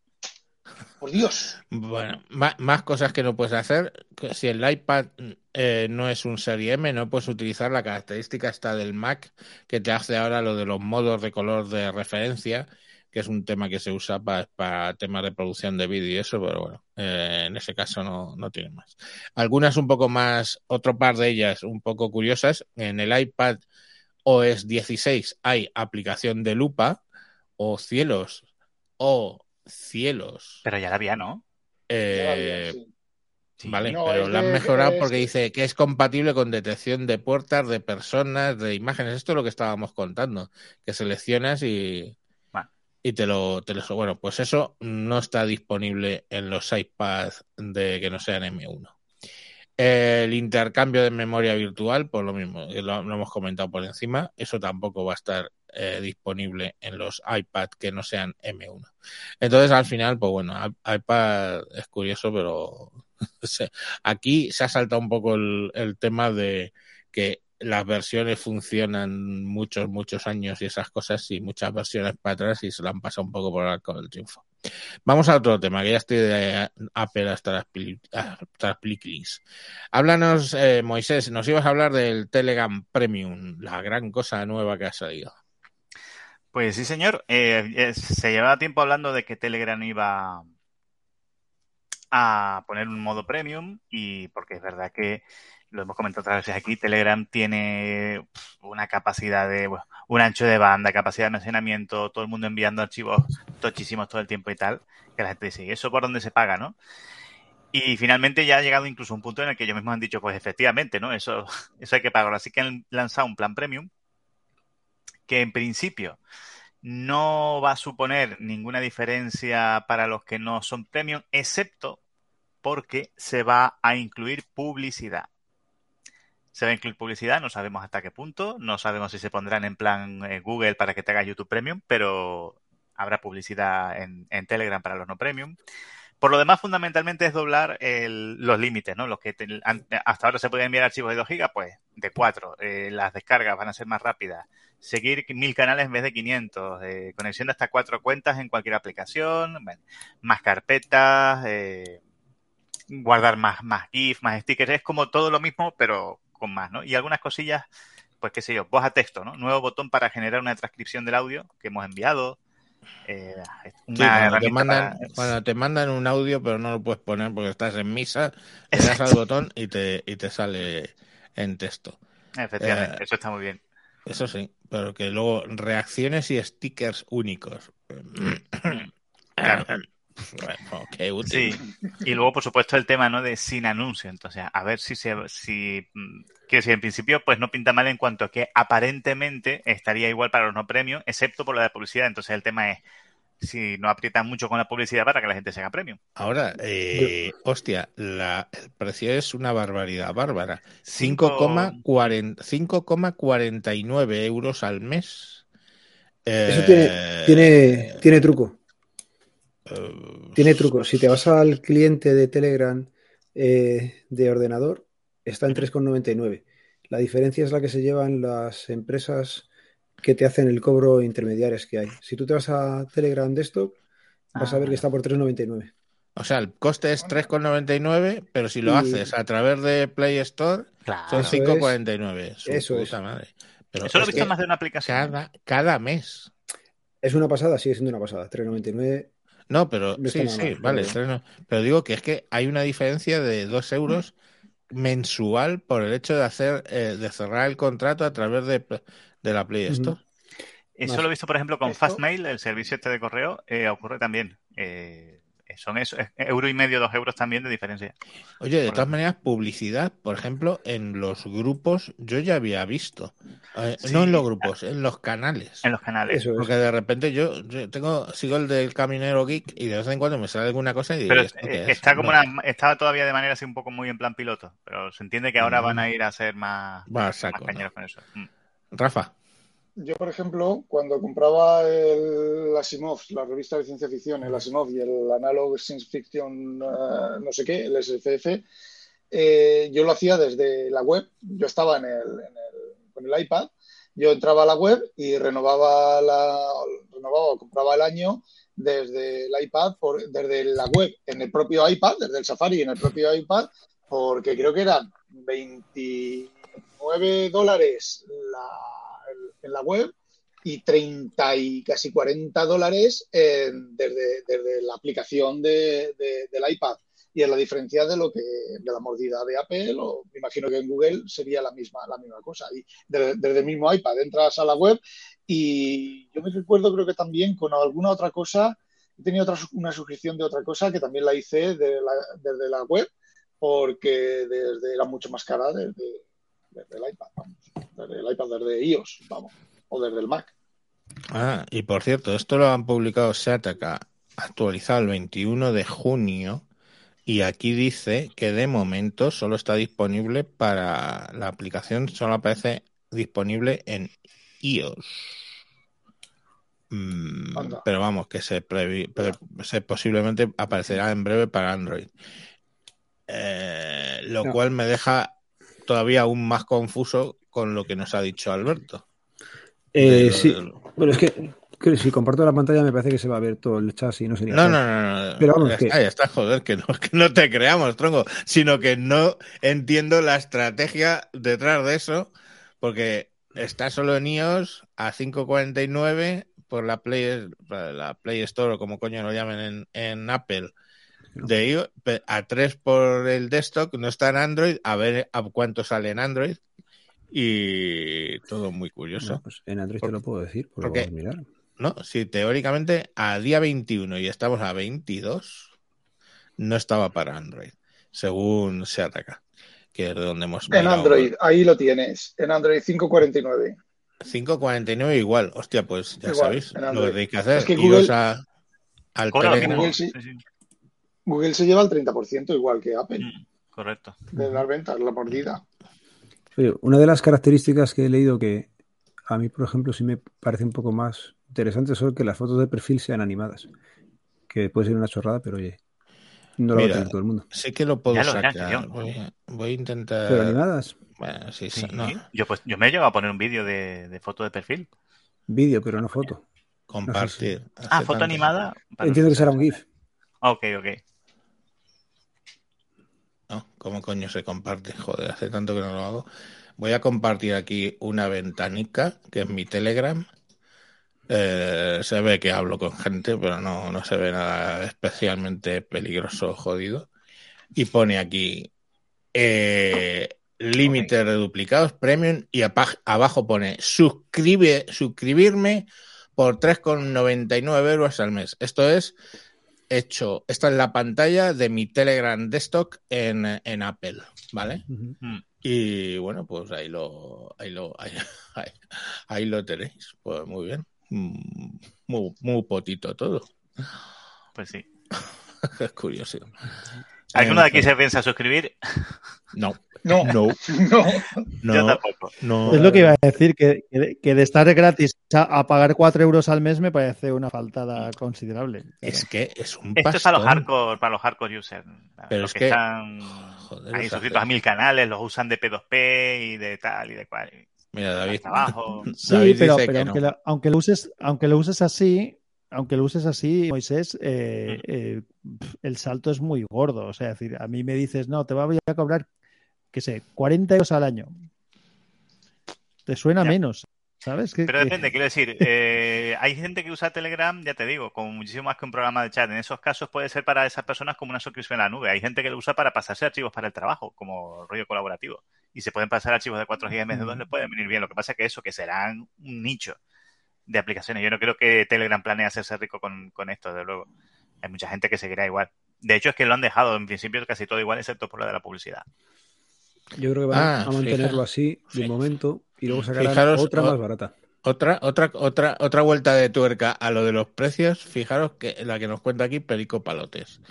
C: Por Dios.
A: Bueno, más, cosas que no puedes hacer. Si el iPad eh, no es un Serie M, no puedes utilizar la característica esta del Mac que te hace ahora lo de los modos de color de referencia, que es un tema que se usa para, temas de producción de vídeo y eso, pero bueno, eh, en ese caso no, no tiene más. Algunas un poco más, otro par de ellas un poco curiosas. En el iPad OS 16 hay aplicación de lupa o cielos o cielos.
D: Pero ya la había, ¿no?
A: Eh, vale, pero la han mejorado porque dice que es compatible con detección de puertas, de personas, de imágenes. Esto es lo que estábamos contando, que seleccionas y, y te lo, te lo... Bueno, pues eso no está disponible en los iPads de que no sean M1. El intercambio de memoria virtual, pues lo mismo, lo, hemos comentado por encima, eso tampoco va a estar eh, disponible en los iPad que no sean M1. Entonces, al final, pues bueno, iPad es curioso, pero [laughs] aquí se ha saltado un poco el, tema de que las versiones funcionan muchos, muchos años y esas cosas, y muchas versiones para atrás y se lo han pasado un poco por el arco del triunfo. Vamos a otro tema, que ya estoy de Apple hasta las, hasta Háblanos, eh, Moisés, nos ibas a hablar del Telegram Premium, la gran cosa nueva que ha salido.
D: Pues sí, señor. Eh, se llevaba tiempo hablando de que Telegram iba a poner un modo premium y porque es verdad que lo hemos comentado otras veces aquí, Telegram tiene una capacidad de, un ancho de banda, capacidad de almacenamiento, todo el mundo enviando archivos tochísimos todo el tiempo y tal, que la gente dice, ¿y eso por dónde se paga, no? Y finalmente ya ha llegado incluso un punto en el que ellos mismos han dicho, pues efectivamente, ¿no? Eso, [laughs] eso hay que pagarlo. Así que han lanzado un plan premium que en principio no va a suponer ninguna diferencia para los que no son premium, excepto porque se va a incluir publicidad. Se va a incluir publicidad, no sabemos hasta qué punto, no sabemos si se pondrán en plan eh, Google para que te haga YouTube Premium, pero habrá publicidad en, Telegram para los no premium. Por lo demás, fundamentalmente es doblar los límites, ¿no? Los que hasta ahora se pueden enviar archivos de 2 GB, pues de 4. Eh, las descargas van a ser más rápidas. Seguir mil canales en vez de 500. Eh, conexión de hasta cuatro cuentas en cualquier aplicación. más carpetas. guardar más, más GIF, más stickers. Es como todo lo mismo, pero con más, ¿no? Y algunas cosillas, pues qué sé yo, voz a texto, ¿no? Nuevo botón para generar una transcripción del audio que hemos enviado.
A: Eh, cuando, te mandan, te mandan un audio, pero no lo puedes poner porque estás en misa, le das al botón y te, y te sale en texto.
D: Efectivamente,
A: Eh,
D: eso está muy bien.
A: Eso sí, pero que luego reacciones y stickers únicos.
D: Claro.
A: Bueno, qué útil.
D: Sí, y luego, por supuesto, el tema ¿no? de sin anuncio. Entonces, a ver si se. Si, mm, quiero decir, en principio, pues no pinta mal en cuanto a que aparentemente estaría igual para los no premios, excepto por la de publicidad. Entonces, el tema es si no aprietan mucho con la publicidad para que la gente se haga premium.
A: Ahora, eh, hostia, la, el precio es una barbaridad bárbara.
D: Cinco-
A: 5,40 5,49 euros al mes.
B: Eso
A: Eh,
B: tiene, tiene, tiene truco. Tiene truco. Si te vas al cliente de Telegram eh, de ordenador, está en 3,99. La diferencia es la que se llevan las empresas que te hacen el cobro intermediarios que hay. Si tú te vas a Telegram Desktop, vas a ver
D: Ah.
B: que está por 3,99.
A: O sea, el coste es 3,99, pero si lo
B: Y-
A: haces a través de Play Store,
D: Claro.
A: son
B: Eso
A: 5,49. Su
B: Eso es.
A: puta madre. Pero
D: Eso lo he visto más de una aplicación.
A: cada, cada mes.
B: Es una pasada, sigue siendo una pasada. 3,99.
A: No, pero
B: No
A: sí,
B: nada
A: sí,
B: mal,
A: vale.
B: pero-
A: estreno. Pero digo que es que hay una diferencia de 2 euros mensual por el hecho de hacer, eh, de cerrar el contrato a través de, de la Play. Store.
D: Eso lo he visto, por ejemplo, con
C: Esto-
D: Fastmail, el servicio este de correo, eh, ocurre también. Eh, son eso, es euro y medio, dos euros también de diferencia.
A: Oye, de todas maneras, publicidad, por ejemplo, en los grupos, yo ya había visto. Eh,
D: Sí.
A: No en los grupos, en los canales.
D: En los canales.
B: Eso es.
A: Porque de repente yo, yo tengo, sigo el del Caminero Geek y de vez en cuando me sale alguna cosa y digo,
D: Pero
A: ¿y esto qué
D: eh,
A: es?
D: está como
A: No,
D: una, está todavía de manera así un poco muy en plan piloto. Pero se entiende que ahora
A: Mm.
D: van a ir a ser más,
A: Va
D: más
A: saco, ¿no?
D: cañeros con eso. Mm.
A: Rafa,
C: Yo, por ejemplo, cuando compraba el Asimov, la revista de ciencia ficción, el Asimov y el Analog Science Fiction, eh, no sé qué, el SFF, eh, yo lo hacía desde la web. Yo estaba en el, en el- con el iPad, yo entraba a la web y renovaba, la, renovaba o compraba el año desde el iPad, por, desde la web, en el propio iPad, desde el Safari en el propio iPad, porque creo que eran 29 dólares la- en la web y 30 y casi 40 dólares en- desde, desde la aplicación de- de- del iPad. Y es la diferencia de lo que de la mordida de Apple, o me imagino que en Google sería la misma, la misma cosa. Y desde, desde el mismo iPad entras a la web y yo me recuerdo, creo que también con alguna otra cosa, he tenido otra, una suscripción de otra cosa que también la hice de la- desde la web, porque desde, era mucho más cara desde, desde el iPad, vamos. Desde el iPad, desde iOS, vamos, o desde el Mac.
A: Ah, y por cierto, esto lo han publicado Shataka actualizado el 21 de junio y aquí dice que de momento solo está disponible para la aplicación, solo aparece disponible en iOS. Mm, pero vamos, que se, previ- se posiblemente aparecerá en breve para Android. Eh, lo
B: No.
A: cual me deja todavía aún más confuso con lo que nos ha dicho Alberto.
B: Eh, sí, bueno, es que, que si comparto la pantalla me parece que se va a ver todo el chat y no sería.
A: No, no, no, no.
B: Pero vamos,
A: ya
B: que-
A: está, ya está, joder, que no, [laughs] que no te creamos, tronco, sino que no entiendo la estrategia detrás de eso, porque está solo en iOS a 5.49 por la Play, la Play Store o como coño lo llamen en, en Apple. De iOS, a 3 por el desktop, no está en Android, a ver a cuánto sale en Android. Y todo muy curioso.
B: No, pues en Android te lo puedo decir, pues lo
A: porque-
B: mirar.
A: ¿no? Si teóricamente a día 21 y estamos a 22, no estaba para Android, según se ataca, que es de donde hemos
C: En
A: mirado.
C: Android, ahí lo tienes, en Android 549.
A: 5.49 igual, hostia, pues ya
C: Igual,
A: sabéis lo que tenéis que hacer.
C: Es que
A: iros
C: Google-
A: a- al.
C: Google sí. Google se lleva el 30%, igual que Apple,
D: Mm, Correcto.
C: de las ventas, la mordida.
B: Oye, una de las características que he leído que a mí, por ejemplo, sí me parece un poco más interesante son que las fotos de perfil sean animadas. Que puede ser una chorrada, pero oye, no lo va a
A: Mira,
B: tener todo el mundo.
A: Sí que lo puedo
D: Ya lo
A: sacar. Voy, a- voy a intentar.
B: Pero animadas,
A: Bueno, sí,
D: Sí.
A: no,
D: Yo, pues, yo me he llegado a poner un vídeo de, de foto de perfil.
B: vídeo, pero no foto.
A: compartir.
D: Ah, foto
A: tanto-
D: animada.
B: Entiendo que será un GIF.
D: Ok, ok.
A: ¿Cómo coño se comparte? Joder, hace tanto que no lo hago. Voy a compartir aquí una ventanica, que es mi Telegram. Eh, se ve que hablo con gente, pero no, no se ve nada especialmente peligroso o jodido. Y pone aquí, eh, límite de duplicados, premium, y abajo pone suscribirme por 3,99 euros al mes. Esto es hecho, esta es la pantalla de mi Telegram Desktop en, en Apple, ¿vale?
D: Mm.
A: Y bueno, pues ahí lo, ahí lo, ahí, [laughs] ahí, ahí lo tenéis. Pues muy bien. Mm, Muy, muy potito todo.
D: Pues sí. [laughs]
A: es curioso.
D: ¿Alguno de aquí se piensa suscribir?
A: No,
C: No,
A: no, [laughs]
C: no.
A: no.
D: Yo tampoco.
A: no.
E: Es lo que iba a decir, que, de estar gratis a, a pagar 4 euros al mes me parece una faltada considerable.
A: Es que es un
D: Esto es para los hardcore, para los hardcore users.
A: Pero
D: los
A: es
D: que,
A: que-
D: están
A: Joder,
D: ahí suscritos a mil canales, los usan de P2P y de tal y de cual.
A: Mira, David.
D: Trabajo. [laughs]
E: Sí,
A: David
E: pero,
A: dice
E: pero
A: que
E: aunque,
A: no.
E: lo, aunque lo uses, aunque lo uses así, aunque lo uses así, Moisés, eh, eh, el salto es muy gordo. O sea, es decir, a mí me dices, no, te voy a cobrar, qué sé, 40 euros al año. Te suena
D: Ya.
E: menos, ¿sabes? Que-
D: Pero
E: que-
D: depende, quiero decir, eh, hay gente que usa Telegram, ya te digo, como muchísimo más que un programa de chat. En esos casos puede ser para esas personas como una suscripción a la nube. Hay gente que lo usa para pasarse archivos para el trabajo, como rollo colaborativo. Y se pueden pasar archivos de 4 GB de 2, les pueden venir bien. Lo que pasa es que eso, que serán un nicho de aplicaciones. Yo no creo que Telegram planee hacerse rico con, con esto, desde luego. Hay mucha gente que seguirá igual. De hecho, es que lo han dejado en principio casi todo igual, excepto por lo de la publicidad.
B: Yo creo que van
A: Ah,
B: a mantenerlo así de momento y luego sacarán
A: Fijaros,
B: otra más barata.
A: Otra, otra, otra, otra vuelta de tuerca a lo de los precios. Fijaros que la que nos cuenta aquí Perico Palotes.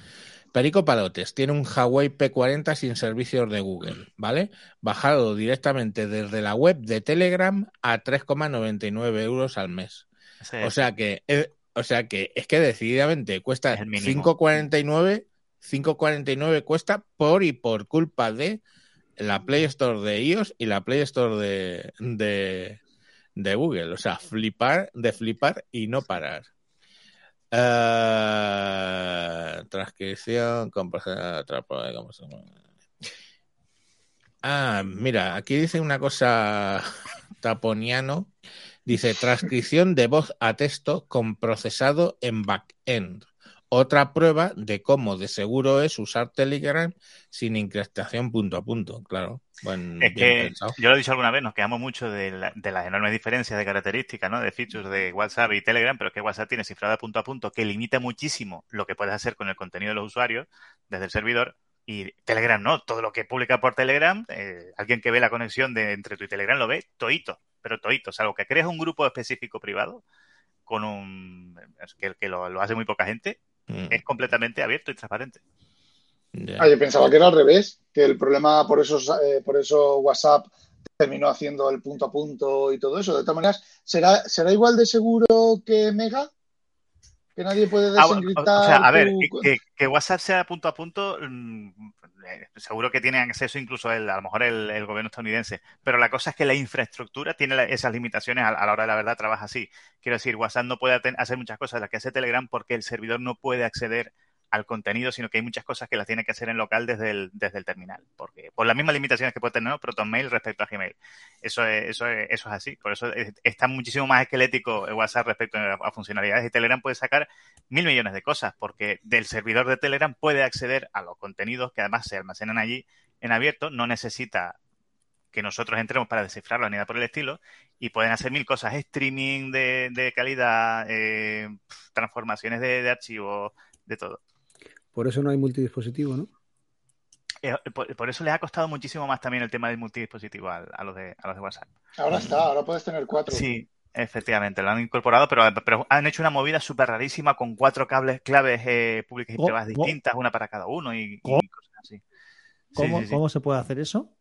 A: Perico Palotes tiene un Huawei P40 sin servicios de Google, ¿vale? Bajado directamente desde la web de Telegram a 3,99 euros al mes. O
D: es-
A: sea que, eh, o sea que es que decididamente cuesta
D: Es el mínimo.
A: 5,49, 5,49 cuesta por y por culpa de la Play Store de iOS y la Play Store de, de, de Google. O sea, flipar, de flipar y no parar. Eh, transcripción, composición, atrapa- ¿cómo se llama? Ah, mira, aquí dice una cosa [laughs] taponiano. Dice transcripción de voz a texto con procesado en backend. Otra prueba de cómo de seguro es usar Telegram sin incrustación punto a punto. Claro, buen,
D: Es
A: bien
D: que
A: pensado.
D: yo lo he dicho alguna vez, nos quejamos mucho de, la- de las enormes diferencias de características, ¿no? De features de WhatsApp y Telegram, pero es que WhatsApp tiene cifrado de punto a punto que limita muchísimo lo que puedes hacer con el contenido de los usuarios desde el servidor. Y Telegram no, todo lo que publica por Telegram, eh, alguien que ve la conexión de entre tu y Telegram lo ve toito, pero toito, salvo que crees un grupo específico privado con un que, que lo, lo hace muy poca gente,
A: Mm,
D: es completamente abierto y transparente.
A: ya.
C: Ah, yo pensaba que era al revés, que el problema por eso, eh, por eso WhatsApp terminó haciendo el punto a punto y todo eso. De todas maneras, ¿será, será igual de seguro que Mega? Que nadie puede
D: Ah,
C: desencriptar.
D: o sea, a ver, que, que WhatsApp sea punto a punto, mm, seguro que tiene acceso incluso el, a lo mejor el, el gobierno estadounidense, pero la cosa es que la infraestructura tiene esas limitaciones a, a la hora de la verdad, trabaja así. Quiero decir, WhatsApp no puede hacer muchas cosas las que hace Telegram porque el servidor no puede acceder al contenido, sino que hay muchas cosas que las tiene que hacer en local desde el, desde el terminal, porque por las mismas limitaciones que puede tener. ProtonMail respecto a Gmail. Eso es, eso es, eso es así, por eso es- está muchísimo más esquelético el WhatsApp respecto a, funcionalidades y Telegram puede sacar mil millones de cosas, porque del servidor de Telegram puede acceder a los contenidos que además se almacenan allí en abierto, no necesita que nosotros entremos para descifrarlo ni nada por el estilo, y pueden hacer mil cosas, streaming de, calidad, eh, transformaciones de archivos, de todo.
B: Por eso no hay multidispositivo, ¿no?
D: Eh, Por, por eso les ha costado muchísimo más también el tema del multidispositivo a, a los, de, a los de WhatsApp.
C: Ahora está, ahora puedes tener cuatro.
D: Sí, efectivamente, lo han incorporado, pero, pero han hecho una movida súper rarísima con cuatro cables claves eh, públicas y privadas distintas, una para cada uno y, cosas así. Sí,
E: ¿Cómo,
D: sí, sí.
E: cómo se puede hacer eso?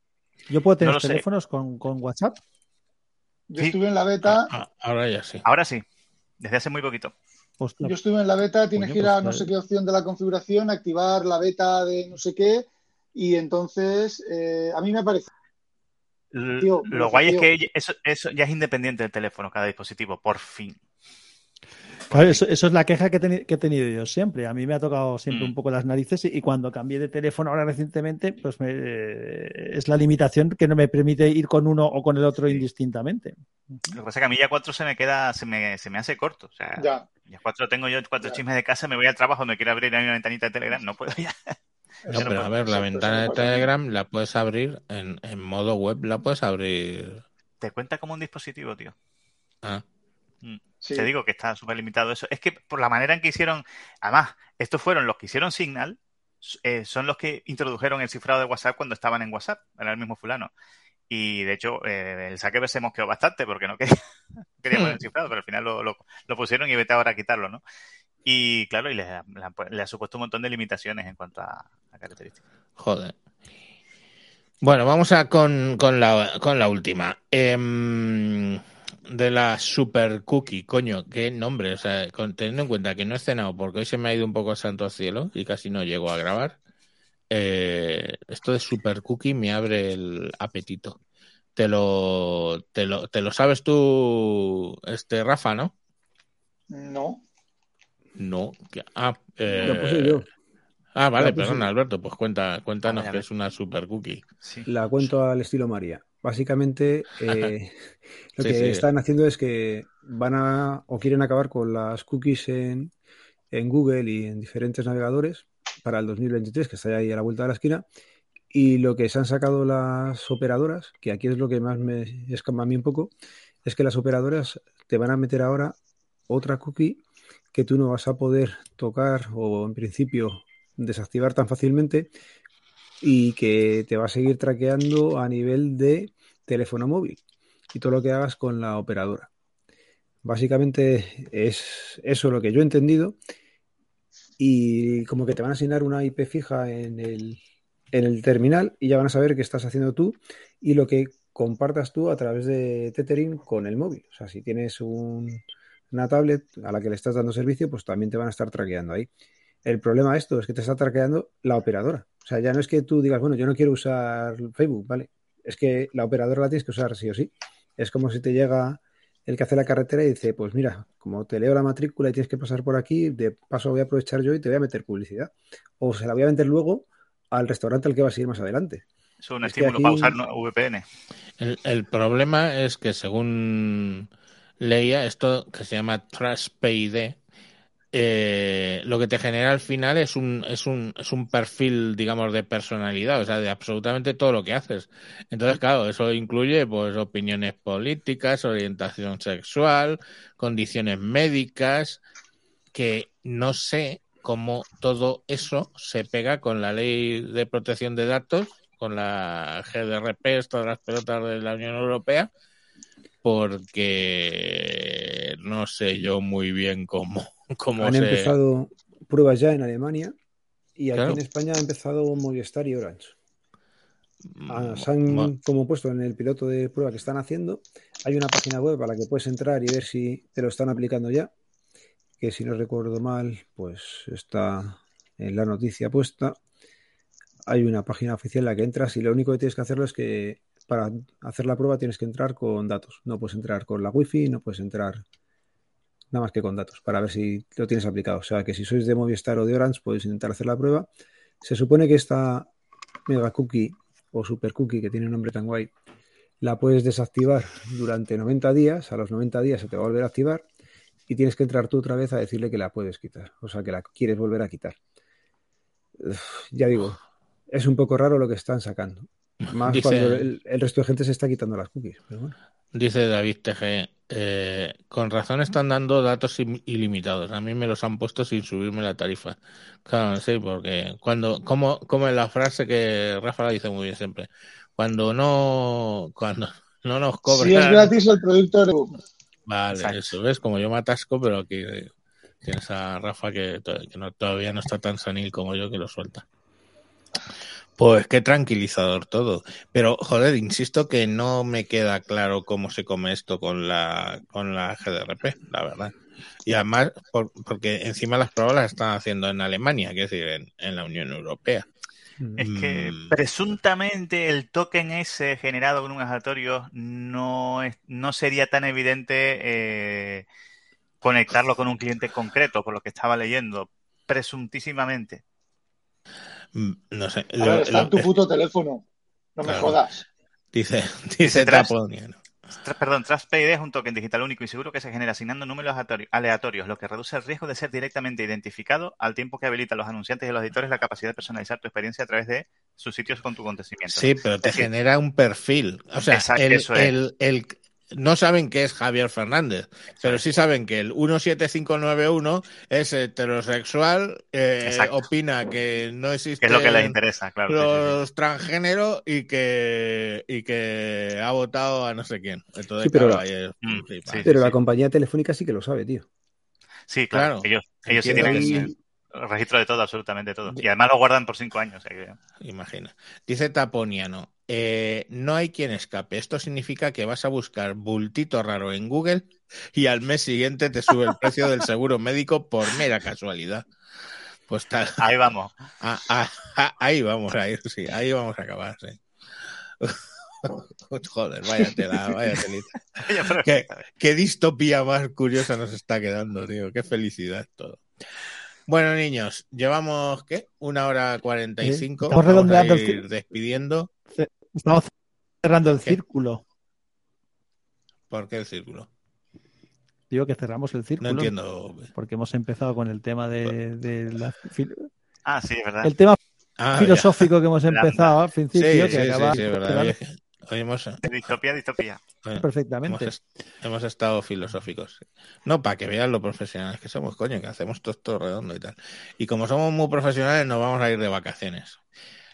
E: ¿Yo puedo tener
D: No
E: teléfonos con, con WhatsApp?
C: Yo
D: Sí.
C: estuve en la beta,
A: Ah, ahora ya sí.
D: Ahora sí, desde hace muy poquito.
E: Hostia,
C: yo estuve en la beta, tienes que ir a
E: pues,
C: no
E: vale.
C: sé qué opción de la configuración, activar la beta de no sé qué, y entonces eh, a mí me parece Tío,
D: Lo guay es que eso, eso ya es independiente del teléfono, cada dispositivo, por fin.
E: Claro, eso, eso es la queja que he, teni- que he tenido yo siempre. A mí me ha tocado siempre
D: Mm.
E: un poco las narices y, y cuando cambié de teléfono ahora recientemente, pues me- eh, es la limitación que no me permite ir con uno o con el otro
D: Sí.
E: indistintamente.
D: Lo que pasa es que a mí ya 4 se me queda, se me, se me hace corto. O sea,
C: ya.
D: ya 4 tengo yo cuatro
C: Ya.
D: chismes de casa, me voy al trabajo, me quiero abrir una ventanita de Telegram, no puedo ya.
A: No, pero a ver, la ventana de Telegram la puedes abrir en, en modo web, la puedes abrir.
D: Te cuenta como un dispositivo, tío.
A: Ah,
D: Mm.
C: Sí.
D: Te digo que está súper limitado eso. Es que por la manera en que hicieron, además, estos fueron los que hicieron Signal, eh, son los que introdujeron el cifrado de WhatsApp cuando estaban en WhatsApp, era el mismo fulano. Y de hecho, eh, el saque se mosqueó bastante porque no [laughs] quería, quería poner el cifrado, pero al final lo, lo- lo pusieron y vete ahora a quitarlo, ¿no? Y claro, y le, le le ha supuesto un montón de limitaciones en cuanto a, a características.
A: joder. Bueno, vamos a con, con la, con la última. Em, de la Super Cookie, coño, qué nombre. O sea, con- teniendo en cuenta que no he cenado porque hoy se me ha ido un poco a santo cielo y casi no llego a grabar. Eh, esto de Super Cookie me abre el apetito. Te lo, te lo, te lo sabes tú, este Rafa, ¿no?
C: No.
A: No. que- Ah, eh,
B: La puse yo.
A: ah, vale, perdón. Alberto, pues cuenta, cuéntanos
D: A ver, a
A: qué
D: ver.
A: es una Super Cookie.
D: Sí.
B: La cuento al estilo María. Básicamente, eh, [laughs] lo
A: Sí,
B: que
A: sí.
B: están haciendo es que van a o quieren acabar con las cookies en, en Google y en diferentes navegadores para el 2023, que está ahí a la vuelta de la esquina. Y lo que se han sacado las operadoras, que aquí es lo que más me escama a mí un poco, es que las operadoras te van a meter ahora otra cookie que tú no vas a poder tocar o en principio desactivar tan fácilmente y que te va a seguir traqueando a nivel de teléfono móvil y todo lo que hagas con la operadora. Básicamente es eso lo que yo he entendido y como que te van a asignar una IP fija en el, en el terminal y ya van a saber qué estás haciendo tú y lo que compartas tú a través de Tethering con el móvil. O sea, si tienes un- una tablet a la que le estás dando servicio, pues también te van a estar traqueando ahí. El problema de esto es que te está traqueando la operadora. O sea, ya no es que tú digas, bueno, yo no quiero usar Facebook, ¿vale? Es que la operadora la tienes que usar sí o sí. Es como si te llega el que hace la carretera y dice, pues mira, como te leo la matrícula y tienes que pasar por aquí, de paso voy a aprovechar yo y te voy a meter publicidad. O se la voy a meter luego al restaurante al que vas a ir más adelante.
D: Es un
B: Es
D: estímulo
B: aquí-
D: para usar VPN.
A: El, el problema es que según leía, esto que se llama TrustPID, eh, lo que te genera al final es un, es un, es un perfil, digamos, de personalidad, o sea, de absolutamente todo lo que haces. Entonces, claro, eso incluye pues opiniones políticas, orientación sexual, condiciones médicas, que no sé cómo todo eso se pega con la ley de protección de datos, con la GDRP, todas las pelotas de la Unión Europea, porque no sé yo muy bien cómo, cómo
B: Han
A: se...
B: empezado pruebas ya en Alemania y aquí en España ha empezado Movistar y Orange. Ah,
A: Mm,
B: se han
A: mo-
B: como puesto en el piloto de prueba que están haciendo. Hay una página web a la que puedes entrar y ver si te lo están aplicando ya. Que si no recuerdo mal, pues está en la noticia puesta. Hay una página oficial en la que entras y lo único que tienes que hacerlo es que para hacer la prueba tienes que entrar con datos. No puedes entrar con la wifi, no puedes entrar nada más que con datos para ver si lo tienes aplicado. O sea que si sois de Movistar o de Orange podéis intentar hacer la prueba. Se supone que esta mega cookie o super cookie que tiene un nombre tan guay la puedes desactivar durante 90 días. A los 90 días se te va a volver a activar y tienes que entrar tú otra vez a decirle que la puedes quitar. O sea que la quieres volver a quitar. Uf, ya digo, es un poco raro lo que están sacando. Más
A: Dice-
B: cuando el, el resto de gente se está quitando las cookies. Pero bueno.
A: Dice David TG, eh, con razón están dando datos im- ilimitados. A mí me los han puesto sin subirme la tarifa. Claro, sí, porque cuando, como, como en la frase que Rafa la dice muy bien siempre, cuando no, cuando [laughs] no nos cobran.
C: Si es gratis el producto eres-
A: Vale,
D: Exacto.
A: eso ves, como yo me atasco, pero aquí eh, tienes a Rafa que, que no, todavía no está tan sanil como yo que lo suelta. Pues qué tranquilizador todo. Pero, joder, insisto que no me queda claro cómo se come esto con la, con la GDRP, la verdad. Y además, por- porque encima las pruebas las están haciendo en Alemania, que es decir, en, en la Unión Europea.
D: Es que
A: Mm.
D: presuntamente el token ese generado con un aleatorio no, es, no sería tan evidente eh, conectarlo con un cliente concreto, por lo que estaba leyendo. Presuntísimamente.
A: Mm, No sé.
C: A
A: lo-
C: ver, está en tu puto teléfono. No me
A: Claro.
C: jodas.
A: dice, [laughs] dice
D: Trust.
A: Taponiano.
D: perdón, TrustPay es un token digital único y seguro que se genera asignando números aleatorios, lo que reduce el riesgo de ser directamente identificado al tiempo que habilita a los anunciantes y los editores la capacidad de personalizar tu experiencia a través de sus sitios con tu acontecimiento.
A: Sí, pero te genera un perfil. O sea, el, el, no saben qué es Javier Fernández, pero sí saben que el 17591 es heterosexual, eh, opina que no existe
D: es lo que les interesa, claro.
A: Los transgénero y que y que ha votado a no sé quién.
B: sí, pero, la, mm, pero la compañía telefónica sí que lo sabe, tío.
D: Sí, claro. ellos, ellos sí tienen registro de todo, absolutamente todo. Y además lo guardan por cinco años.
A: Imagina. Dice Taponiano, eh, no hay quien escape. Esto significa que vas a buscar bultito raro en Google y al mes siguiente te sube el [laughs] precio del seguro médico por mera casualidad. Pues tal.
D: Ahí vamos. [laughs]
A: Ah, ah, ah, ahí vamos a ir, sí. Ahí vamos a acabar, sí. [laughs] Joder, vaya tela, vaya telita. ¿Qué, qué, distopía más curiosa nos está quedando, tío. Qué felicidad todo. Bueno, niños, llevamos, ¿qué? Una hora cuarenta y cinco.
E: Estamos redondeando el
A: despidiendo.
E: Estamos cerrando el círculo.
A: ¿Por qué el círculo?
E: Digo que cerramos el círculo.
A: No entiendo.
E: Porque hemos empezado con el tema de, la.
D: Ah, sí, es verdad.
E: El tema ah, filosófico que hemos empezado al principio, que acaba.
A: Sí, sí, es verdad.
D: De distopía, distopía.
E: Perfectamente.
A: Hemos, estado filosóficos. No, para que vean lo profesionales que somos, coño, que hacemos todo esto redondo y tal. Y como somos muy profesionales, nos vamos a ir de vacaciones.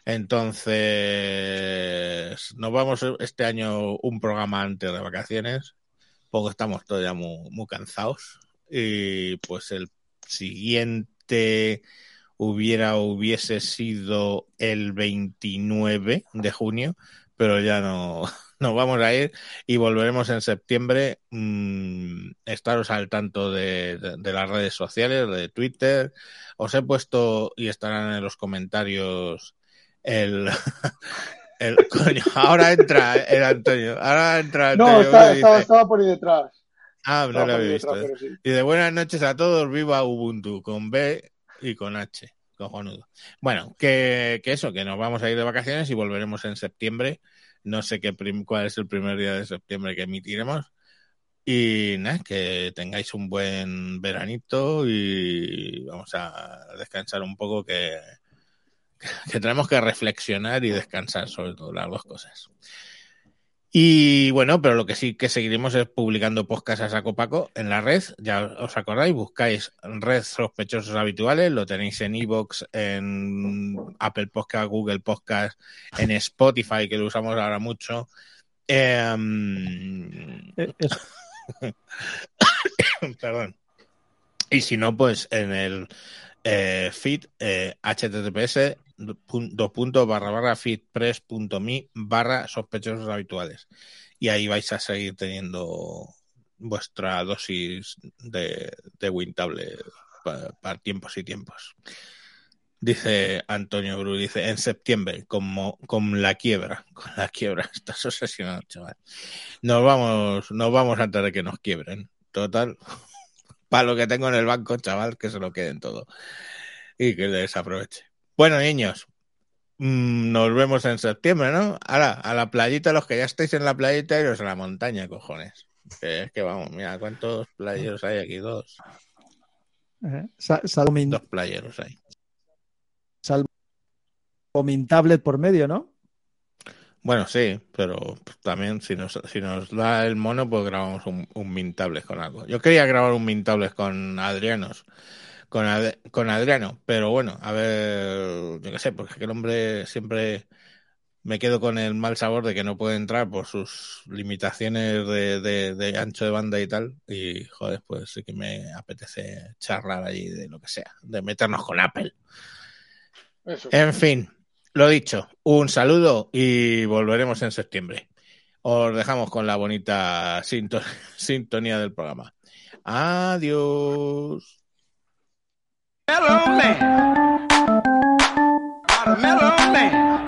A: Entonces, nos vamos este año un programa antes de vacaciones, porque estamos todavía muy, muy cansados. Y pues el siguiente hubiera hubiese sido el 29 de junio, pero ya no [laughs] nos vamos a ir y volveremos en septiembre. Mm, estaros al tanto de, las redes sociales, de Twitter. Os he puesto y estarán en los comentarios el. [laughs] el coño, ahora entra el Antonio. Ahora entra Antonio.
C: No, estaba, estaba, por ahí detrás.
A: Ah, no lo había visto. Y de buenas noches a todos, viva Ubuntu, con B y con H. Cojonudo. Bueno, que, que, eso, que nos vamos a ir de vacaciones y volveremos en septiembre. No sé qué cuál es el primer día de septiembre que emitiremos. Y nada, que tengáis un buen veranito y vamos a descansar un poco que, que tenemos que reflexionar y descansar sobre todo las dos cosas. Y bueno, pero lo que sí que seguiremos es publicando podcasts a saco paco en la red. Ya os acordáis, buscáis red sospechosos habituales, lo tenéis en Evox, en Apple Podcast, Google Podcast, en Spotify, que lo usamos ahora mucho. Em, eh, [coughs] Perdón. Y si no, pues en el eh, feed eh, https dos puntos barra barra feedpress.me barra sospechosos habituales. Y ahí vais a seguir teniendo vuestra dosis de, de Wintable para, tiempos y tiempos. Dice Antonio Bru, dice, en septiembre, como con la quiebra, [laughs] con la quiebra, estás obsesionado, chaval. Nos vamos, nos vamos antes de que nos quiebren. Total, [laughs] para lo que tengo en el banco, chaval, que se lo queden todo. Y que les aproveche. Bueno, niños, mm, nos vemos en septiembre, ¿no? Ahora, a la playita, los que ya estáis en la playita, iros a la montaña, cojones. es que vamos, mira, ¿cuántos playeros hay aquí? Dos.
E: Eh,
A: Dos playeros hay.
E: Salvo mi tablet por medio, ¿no?
A: Bueno, sí, pero también si nos, si nos da el mono, pues grabamos un, un Mintables con algo. Yo quería grabar un Mintables con Adrianos, con, con Adriano, pero bueno, a ver, yo qué sé, porque el hombre siempre me quedo con el mal sabor de que no puede entrar por sus limitaciones de, de, ancho de banda y tal. Y joder, pues sí que me apetece charlar allí de lo que sea, de meternos con Apple. En fin, lo dicho, un saludo y volveremos en septiembre. Os dejamos con la bonita [laughs] sintonía del programa. Adiós. Mellow man. Got a mellow man.